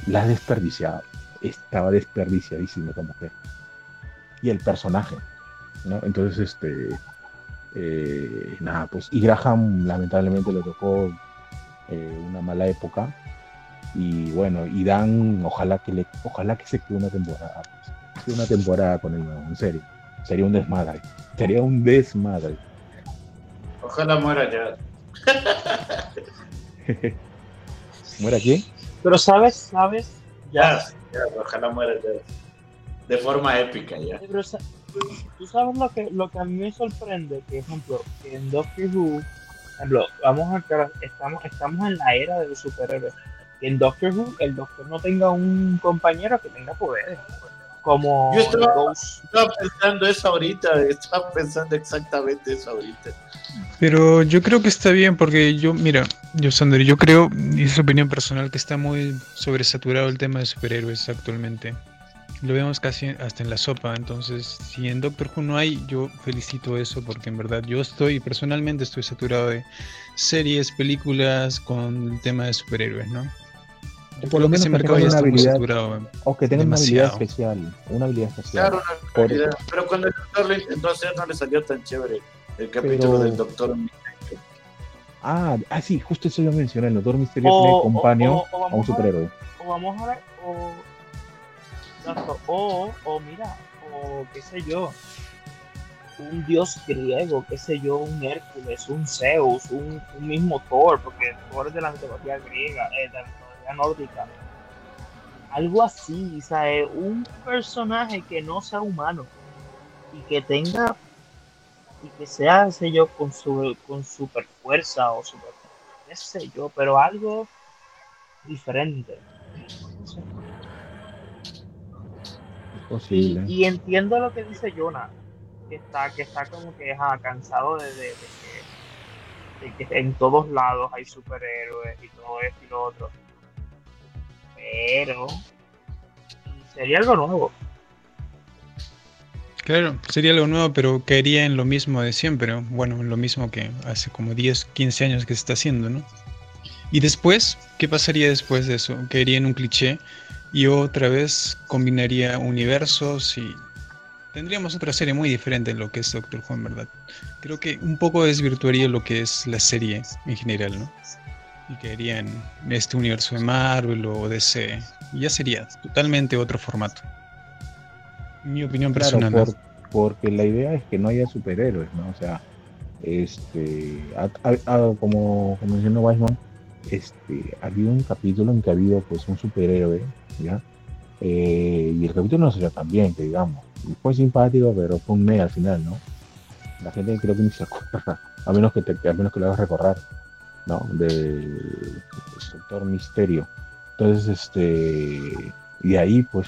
S1: la ha desperdiciado. Estaba desperdiciadísima esa mujer. Y el personaje, ¿no? Entonces, este. Eh, nada, pues. Y Graham, lamentablemente, le tocó eh, una mala época. Y bueno, y Dan, ojalá que le, ojalá que se quede una temporada. Pues, una temporada con él, en serio. Sería un desmadre. Sería un desmadre.
S4: Ojalá muera ya.
S1: ¿Muera quién?
S2: Pero sabes, sabes,
S4: ya. ojalá muera ya. De forma épica ya.
S2: tú sabes lo que, lo que a mí me sorprende, que ejemplo, en Doctor Who, ejemplo, vamos a estamos, estamos en la era de los superhéroes. Que en Doctor Who el doctor no tenga un compañero que tenga poderes como
S4: yo estaba, estaba, pensando eso ahorita, estaba pensando exactamente eso ahorita.
S5: Pero yo creo que está bien porque yo, mira, yo Sander, yo creo, y es opinión personal, que está muy sobresaturado el tema de superhéroes actualmente. Lo vemos casi hasta en la sopa, entonces si en Doctor Who no hay, yo felicito eso porque en verdad yo estoy, personalmente estoy saturado de series, películas con el tema de superhéroes, ¿no?
S1: O por lo menos que tengan una habilidad, o que tengan una habilidad especial, una habilidad especial.
S4: Claro, una habilidad, pero cuando el doctor lo intentó hacer no le salió tan chévere el capítulo del Doctor Misterio.
S1: Ah, ah, sí, justo eso yo mencioné, el Doctor Misterio tiene compañero a un superhéroe.
S2: o vamos a ver, o, o, o mira, o qué sé yo, un dios griego, qué sé yo, un Hércules, un Zeus, un, un mismo Thor, porque Thor es de la mitología griega, eh, de la nórdica. Algo así, o sea, un personaje que no sea humano y que tenga y que sea, sé yo, con su con super fuerza o super, sé yo, pero algo diferente.
S1: Posible.
S2: Y, entiendo lo que dice Jonah, que está, que está como que cansado de, de, que, en todos lados hay superhéroes y todo esto y lo otro. Pero sería algo nuevo.
S5: Claro, sería algo nuevo, pero caería en lo mismo de siempre, bueno, en lo mismo que hace como 10, 15 años que se está haciendo, ¿no? Y después, ¿qué pasaría después de eso? Caería en un cliché y otra vez combinaría universos y tendríamos otra serie muy diferente en lo que es Doctor Who, ¿verdad? Creo que un poco desvirtuaría lo que es la serie en general, ¿no? Y caería en este universo de Marvel o DC. Y ya sería totalmente otro formato. Mi opinión personal.
S1: porque la idea es que no haya superhéroes, ¿no? O sea, este, como, como mencionó Weisman, este, ha habido un capítulo en que ha habido pues un superhéroe, ¿ya? Eh, y el capítulo no salió tan bien, que digamos. Fue simpático, pero fue un mega al final, ¿no? La gente creo que ni se acuerda, a menos que, te, a menos que lo hagas recorrer, ¿no? Del Doctor Misterio. Entonces, este, Y ahí, pues,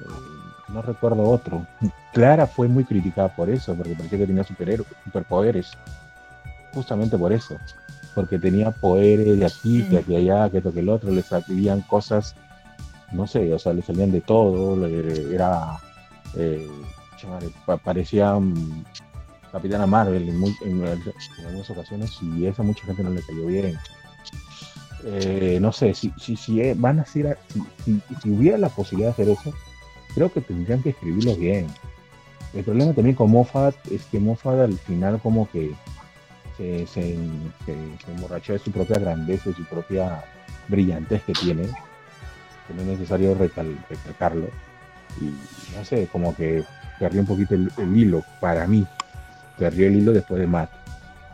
S1: eh, no recuerdo otro. Clara fue muy criticada por eso, porque parecía que tenía superhéroes, superpoderes. Justamente por eso. Porque tenía poderes de aquí, de allá, que esto, que el otro, le salían cosas, no sé, o sea, le salían de todo, era, eh, parecía Capitana Marvel en, algunas ocasiones y esa mucha gente no le cayó bien. Eh, no sé, si, si, si eh, van a ser, si, si, hubiera la posibilidad de hacer eso, creo que tendrían que escribirlo bien. El problema también con Moffat es que Moffat al final como que se, se, emborrachó de su propia grandeza y su propia brillantez que tiene, que no es necesario recalcarlo. Y no sé, como que perdió un poquito el hilo para mí perdió el hilo después de Matt.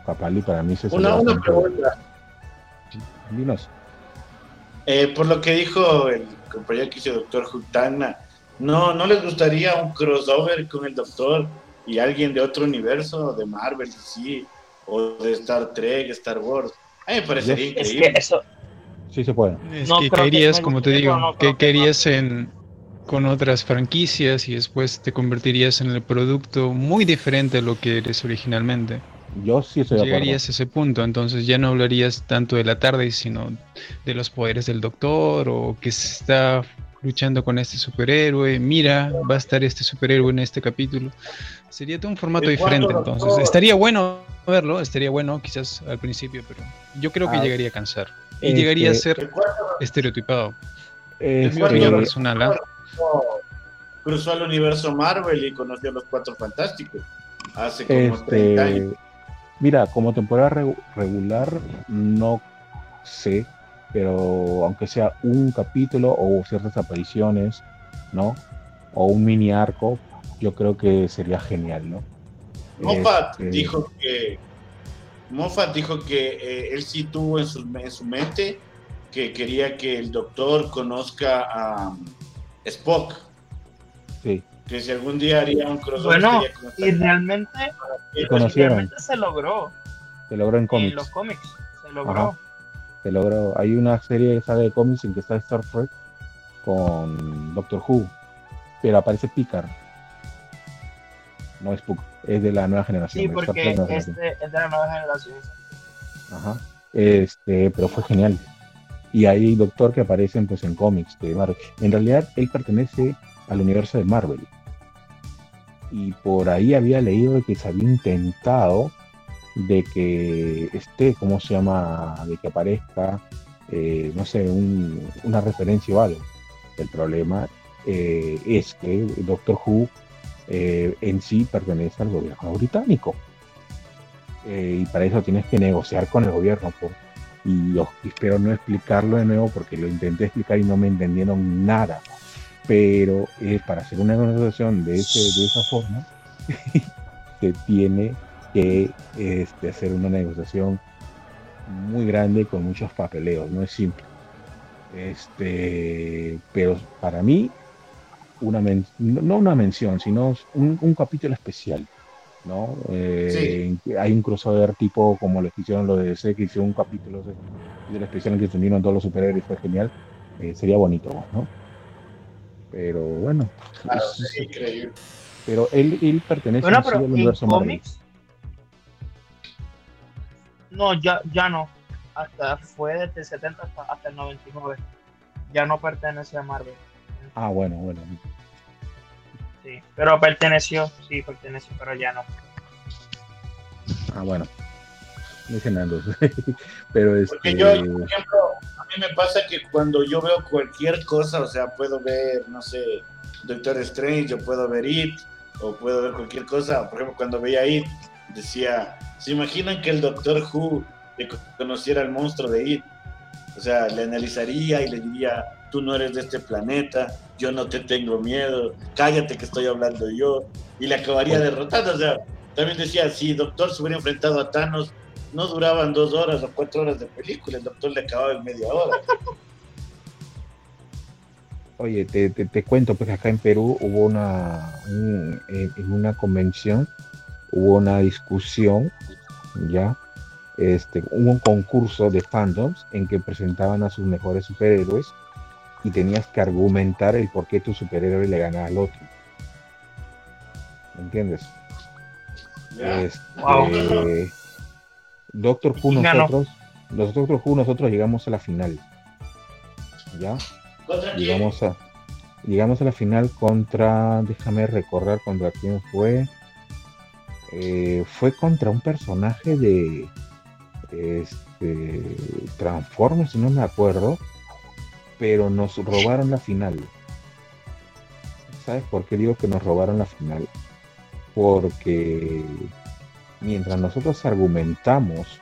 S1: Papali para mí se
S4: Una, una pregunta.
S1: Dinos.
S4: Eh, por lo que dijo el compañero que hizo Doctor Jutana, ¿no, ¿no les gustaría un crossover con el Doctor y alguien de otro universo, de Marvel, sí, o de Star Trek, Star Wars? A mí me parecería increíble.
S1: eso... Sí se puede.
S5: Es que querías, como te digo, que querías en con otras franquicias y después te convertirías en el producto muy diferente a lo que eres originalmente.
S1: Yo sí estoy
S5: Llegarías a ese punto, entonces ya no hablarías tanto de la tarde, sino de los poderes del doctor o que se está luchando con este superhéroe. Mira, va a estar este superhéroe en este capítulo. Sería todo un formato diferente, entonces. Estaría bueno verlo, estaría bueno quizás al principio, pero yo creo que ah, llegaría a cansar. Y llegaría a este, ser estereotipado.
S4: es mi opinión personal. ¿ah? Cruzó al universo Marvel y conoció a los Cuatro Fantásticos hace como 30 este, años.
S1: Mira, como temporada regular, no sé, pero aunque sea un capítulo o ciertas apariciones, ¿no? O un mini arco, yo creo que sería genial, ¿no?
S4: Moffat este, dijo que Moffat dijo que eh, él sí tuvo en su, en su mente que quería que el doctor conozca a, Spock.
S1: Sí.
S4: Que si algún día haría un crossover.
S2: Bueno, y realmente,
S1: realmente
S2: se logró.
S1: Se logró en cómics.
S2: En los cómics, se logró.
S1: Se logró. Hay una serie de cómics en que está Star Trek con Doctor Who, pero aparece Picard. No es Spock, es de la nueva generación.
S2: Sí, porque este es de la nueva generación.
S1: Ajá. Este, pero fue genial y hay Doctor que aparecen pues en cómics de Marvel. En realidad él pertenece al universo de Marvel. Y por ahí había leído que se había intentado de que esté, ¿cómo se llama? De que aparezca, eh, no sé, una referencia o algo. El problema eh, es que Doctor Who eh, en sí pertenece al gobierno británico. y para eso tienes que negociar con el gobierno. Por, y espero no explicarlo de nuevo porque lo intenté explicar y no me entendieron nada. Pero eh, para hacer una negociación de, ese, de esa forma, se tiene que este, hacer una negociación muy grande con muchos papeleos, no es simple. Este, pero para mí, una no una mención, sino un capítulo especial ¿no? Eh, hay un crossover tipo como lo que hicieron los de DC, que hicieron un capítulo de, de la especial en que se unieron todos los superhéroes, fue genial. Eh, sería bonito, ¿no? Pero bueno. increíble. Pero él, él pertenece
S2: al universo cómics, No, ya, ya no. Hasta fue desde el 70 hasta, hasta el 99. Ya no pertenece a Marvel.
S1: Ah, bueno, bueno
S2: pero perteneció, sí, perteneció, pero ya no.
S1: Ah, bueno. Nando. pero es
S4: Porque yo, por ejemplo, a mí me pasa que cuando yo veo cualquier cosa, o sea, puedo ver, no sé, Doctor Strange, o puedo ver It, o puedo ver cualquier cosa. Por ejemplo, cuando veía It, decía, ¿se imaginan que el Doctor Who le conociera al monstruo de It? O sea, le analizaría y le diría, tú no eres de este planeta, yo no te tengo miedo, cállate que estoy hablando yo, y le acabaría derrotando. O sea, también decía, si Doctor se hubiera enfrentado a Thanos, no duraban dos horas o cuatro horas de película, el Doctor le acababa en media hora.
S1: Oye, te, te, cuento, pues acá en Perú hubo una, en una convención, hubo una discusión, ya, este, hubo un concurso de fandoms en que presentaban a sus mejores superhéroes y tenías que argumentar el por qué tu superhéroe le ganaba al otro. ¿Me entiendes? Este, Doctor Who nosotros, los Doctor Who nosotros llegamos a la final. ¿Ya? Llegamos a, llegamos a la final contra, déjame recordar contra quién fue. Eh, fue contra un personaje de este, Transformers, si no me acuerdo, pero nos robaron la final. ¿Sabes por qué digo que nos robaron la final? Porque mientras nosotros argumentamos,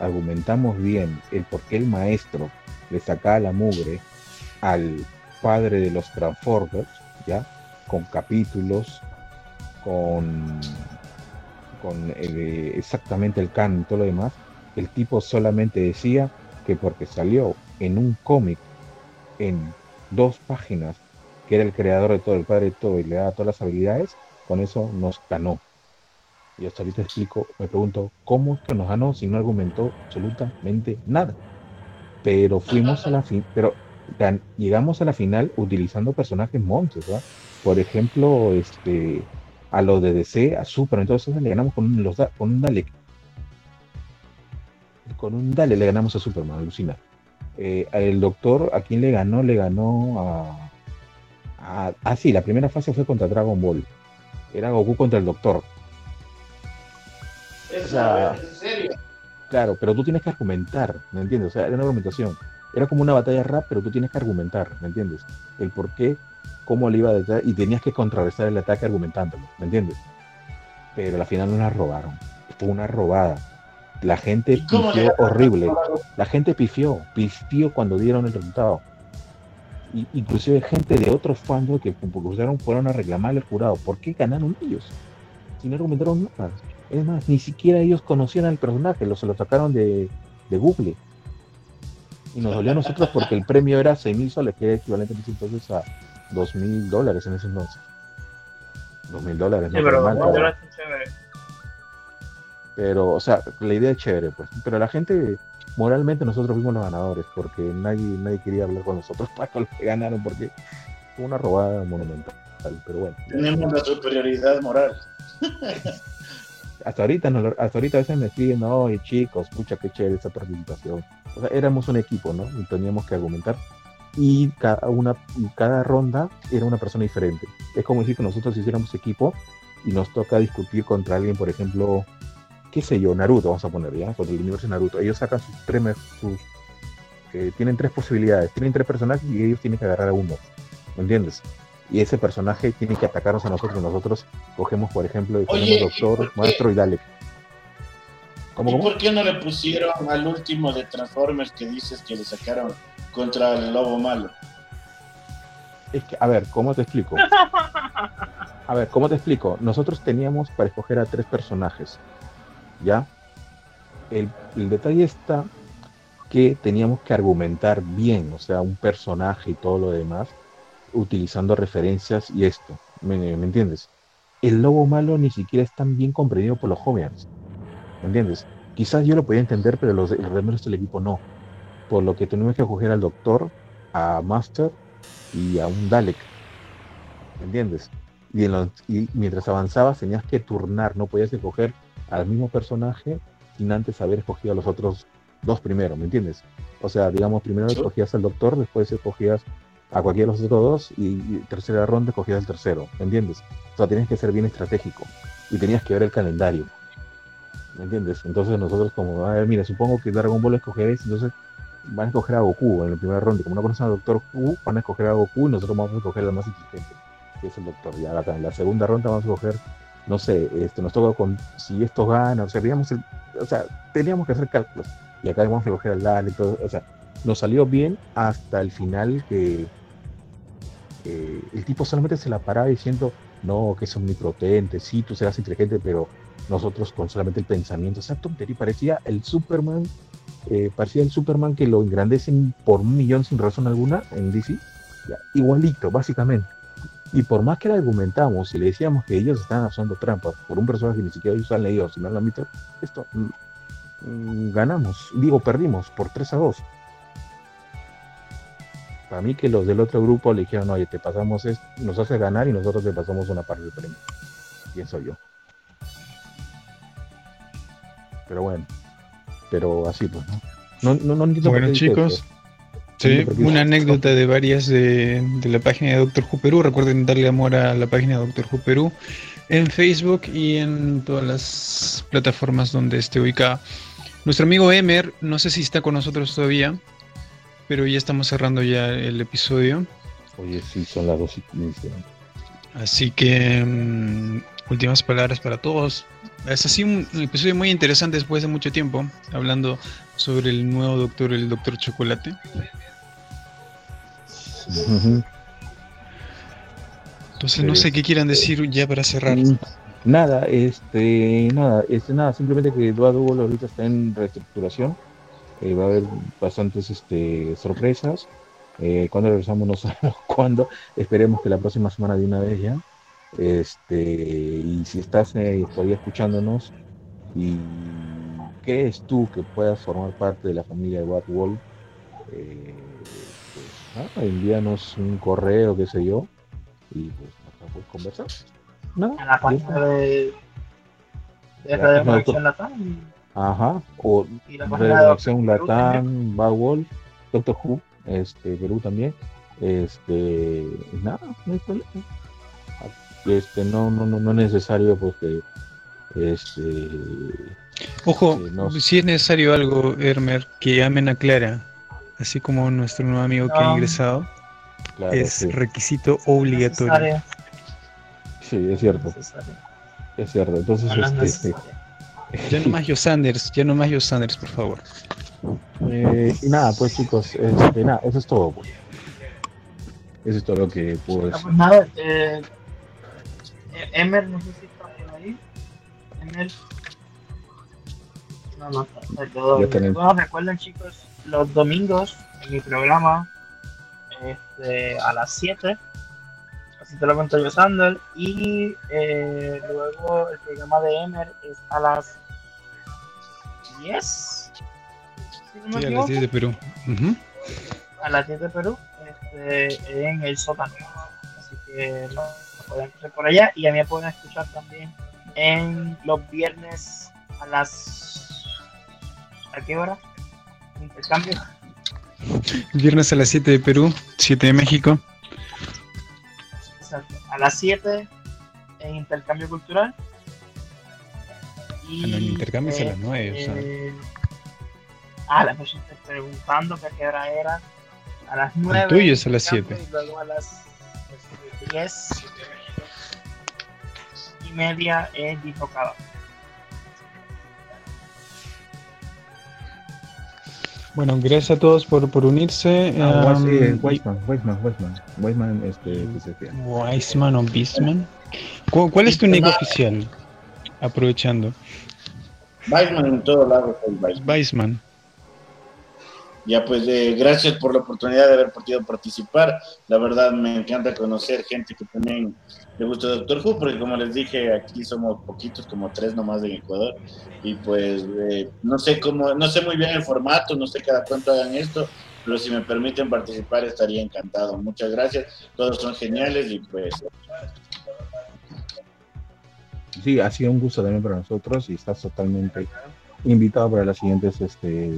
S1: argumentamos bien el por qué el maestro le sacaba la mugre al padre de los Transformers, ¿ya? Con capítulos, con, con eh, exactamente el todo lo demás, el tipo solamente decía que porque salió en un cómic en dos páginas, que era el creador de todo, el padre de todo, y le daba todas las habilidades, con eso nos ganó. Y hasta ahorita explico, me pregunto, ¿cómo que nos ganó si no argumentó absolutamente nada? Pero fuimos a la fin, pero llegamos a la final utilizando personajes monstruos. Por ejemplo, este, a lo de DC, a Super, entonces le ganamos con un, los, con un Dalek. Con un Dalek le ganamos a Superman, alucina. Eh, el doctor, ¿a quién le ganó? Le ganó a, a, Ah, sí, la primera fase fue contra Dragon Ball. Era Goku contra el doctor.
S4: ¿En serio?
S1: Claro, pero tú tienes que argumentar, ¿me entiendes? O sea, era una argumentación. Era como una batalla rap, pero tú tienes que argumentar, ¿me entiendes? El por qué, cómo le iba a detrás, y tenías que contrarrestar el ataque argumentándolo, ¿me entiendes? Pero al final no la robaron. Fue una robada. La gente pifió horrible. La gente pifió, pifió cuando dieron el resultado. Y, inclusive gente de otros fans que usaron fueron a reclamarle al jurado. ¿Por qué ganaron ellos? Si no argumentaron nada. Es más, ni siquiera ellos conocían al personaje, lo, se lo sacaron de, de Google. Y nos dolió a nosotros porque el premio era 6 mil soles, que es equivalente entonces a 2 mil dólares en ese entonces. 2 mil dólares,
S2: no pero,
S1: pero, o sea, la idea es chévere, pues. Pero la gente, moralmente, nosotros fuimos los ganadores, porque nadie, nadie quería hablar con nosotros para los que ganaron, porque fue una robada monumental. Pero bueno.
S4: Tenemos la superioridad moral.
S1: hasta ahorita, no, hasta ahorita a veces me escriben, no, y chicos, pucha, qué chévere esa participación. O sea, éramos un equipo, ¿no? Y teníamos que argumentar. Y cada, una, cada ronda era una persona diferente. Es como decir que nosotros hiciéramos equipo y nos toca discutir contra alguien, por ejemplo, qué sé yo, Naruto, vamos a poner, ¿ya? Contra el universo de Naruto. Ellos sacan sus tres, sus, eh, tienen tres posibilidades, tienen tres personajes y ellos tienen que agarrar a uno. ¿Me entiendes? y ese personaje tiene que atacarnos a nosotros. Nosotros cogemos, por ejemplo, el doctor, maestro y Dalek.
S4: ¿Cómo, ¿Y por qué no le pusieron al último de Transformers que dices que le sacaron contra el lobo malo?
S1: Es que, a ver, ¿cómo te explico? A ver, ¿cómo te explico? Nosotros teníamos para escoger a tres personajes, ¿ya? El, el detalle está que teníamos que argumentar bien, o sea, un personaje y todo lo demás, utilizando referencias y esto, ¿me, entiendes? El lobo malo ni siquiera es tan bien comprendido por los jóvenes, ¿me entiendes? Quizás yo lo podía entender, pero los, remeros del equipo no. Por lo que tuvimos que acoger al doctor, a Master y a un Dalek. ¿Me entiendes? Y, y mientras avanzabas tenías que turnar, no podías escoger al mismo personaje sin antes haber escogido a los otros dos primero, ¿me entiendes? O sea, digamos, primero escogías al doctor, después escogías a cualquiera de los otros dos y, tercera ronda cogías el tercero, ¿me entiendes? O sea, tienes que ser bien estratégico y tenías que ver el calendario, ¿me entiendes? Entonces nosotros como, a ver, mira, supongo que Dragon Ball escogeréis, entonces van a escoger a Goku en la primera ronda, como una persona Doctor Q, van a escoger a Goku y nosotros vamos a escoger al más inteligente, que es el Doctor. Ya en la segunda ronda vamos a escoger, no sé, este, nos toca con si esto gana, o sea, el, o sea, teníamos que hacer cálculos. Y acá vamos a escoger al Dale y todo, o sea, nos salió bien hasta el final que el tipo solamente se la paraba diciendo, no, que es omnipotente, sí, tú serás inteligente, pero nosotros con solamente el pensamiento, esa tontería, parecía el Superman, eh, parecía el Superman que lo engrandecen por un millón sin razón alguna en DC, igualito, básicamente. Y por más que le argumentamos y le decíamos que ellos estaban haciendo trampas por un personaje que ni siquiera ellos han leído, sino han visto, esto mm, mm, ganamos, digo, perdimos por 3 a 2 Para mí que los del otro grupo le dijeron, oye, te pasamos esto, nos hace ganar y nosotros te pasamos una parte del premio. Pienso yo. Pero bueno, pero así pues, ¿no? No, no,
S5: no bueno, chicos. Sí, una anécdota de varias de, la página de Doctor Who Perú. Recuerden darle amor a la página de Doctor Who Perú en Facebook y en todas las plataformas donde esté ubicada. Nuestro amigo Emer, no sé si está con nosotros todavía, pero ya estamos cerrando ya el episodio.
S1: Oye, sí, son las dos y quince.
S5: Así que mm, últimas palabras para todos. Es así un, episodio muy interesante después de mucho tiempo, hablando sobre el nuevo doctor, el doctor Chocolate. Entonces no sé qué quieran decir ya para cerrar. Mm,
S1: nada, este, nada, este, nada, simplemente que Eduardo ahorita está en reestructuración. Eh, va a haber bastantes este, sorpresas. Eh, cuando regresamos no sabemos cuándo. Esperemos que la próxima semana de una vez ya. Este, y si estás eh, todavía escuchándonos y crees tú que puedas formar parte de la familia de Bad Wolf, eh, pues, envíanos un correo, qué sé yo, y pues puedes conversar.
S2: ¿No? En la página de, de Redacción Latam.
S1: Ajá, o Redacción Latam, Bad Wolf, Doctor Who, este, Perú también. Este, nada, no hay problema este no no no, no es necesario porque este
S5: ojo si es necesario algo Hermer que llamen a Clara así como nuestro nuevo amigo que ha ingresado es requisito obligatorio.
S1: Sí es cierto. Es cierto. Entonces este
S5: ya no más yo Sanders ya no más yo Sanders por favor.
S1: Eh, y nada pues chicos este, nada eso es todo pues. eso es todo lo que puedo
S2: decir. pues nada eh Emer, no sé si está por ahí. Emer. No, no, está. Bueno, recuerden chicos, los domingos en mi programa, este, a las 7, así te lo cuento yo, Sander, y eh, luego el programa de Emer es a las 10.
S5: sí, a las 10 de Perú.
S2: A las 10 de Perú, este, en el sótano. Así que no pueden por allá y a mí me pueden escuchar también en los viernes a las ¿a qué hora? Intercambio
S5: viernes a las 7 de Perú 7 de México
S2: Exacto. a las 7 en intercambio cultural
S5: y el intercambio es a las 9 o sea. Eh,
S2: ah la estoy preguntando qué hora era a las 9
S5: el tuyo es a las 7
S2: y luego a las 10 media es dislocada.
S5: Bueno, gracias a todos por, por unirse.
S1: Ah, um, sí, Weisman, Weisman, Weisman, Weisman, este,
S5: Weisman o Bisman. ¿Cuál, es tu nick oficial? Aprovechando.
S4: Weisman en todo lado.
S5: Weisman.
S4: Ya pues eh, gracias por la oportunidad de haber podido participar. La verdad me encanta conocer gente que también le gusta Doctor Who, porque como les dije, aquí somos poquitos, como tres nomás en Ecuador. Y pues eh, no sé cómo, no sé muy bien el formato, no sé cada cuánto hagan esto, pero si me permiten participar estaría encantado. Muchas gracias, todos son geniales y pues...
S1: Sí, ha sido un gusto también para nosotros y estás totalmente invitado para las siguientes este,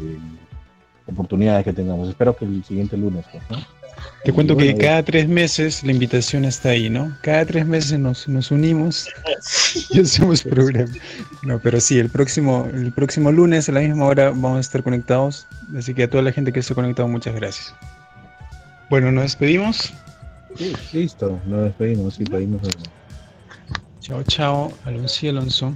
S1: oportunidades que tengamos. Espero que el siguiente lunes, pues, ¿no?
S5: Te cuento que cada tres meses la invitación está ahí, ¿no? Cada tres meses nos, nos unimos y hacemos programa. No, pero sí, el próximo, el próximo lunes a la misma hora vamos a estar conectados. Así que a toda la gente que esté conectado, muchas gracias. Bueno, nos despedimos.
S1: Sí, listo, nos despedimos, sí, pedimos.
S5: Chao, chao, Alonso y Alonso.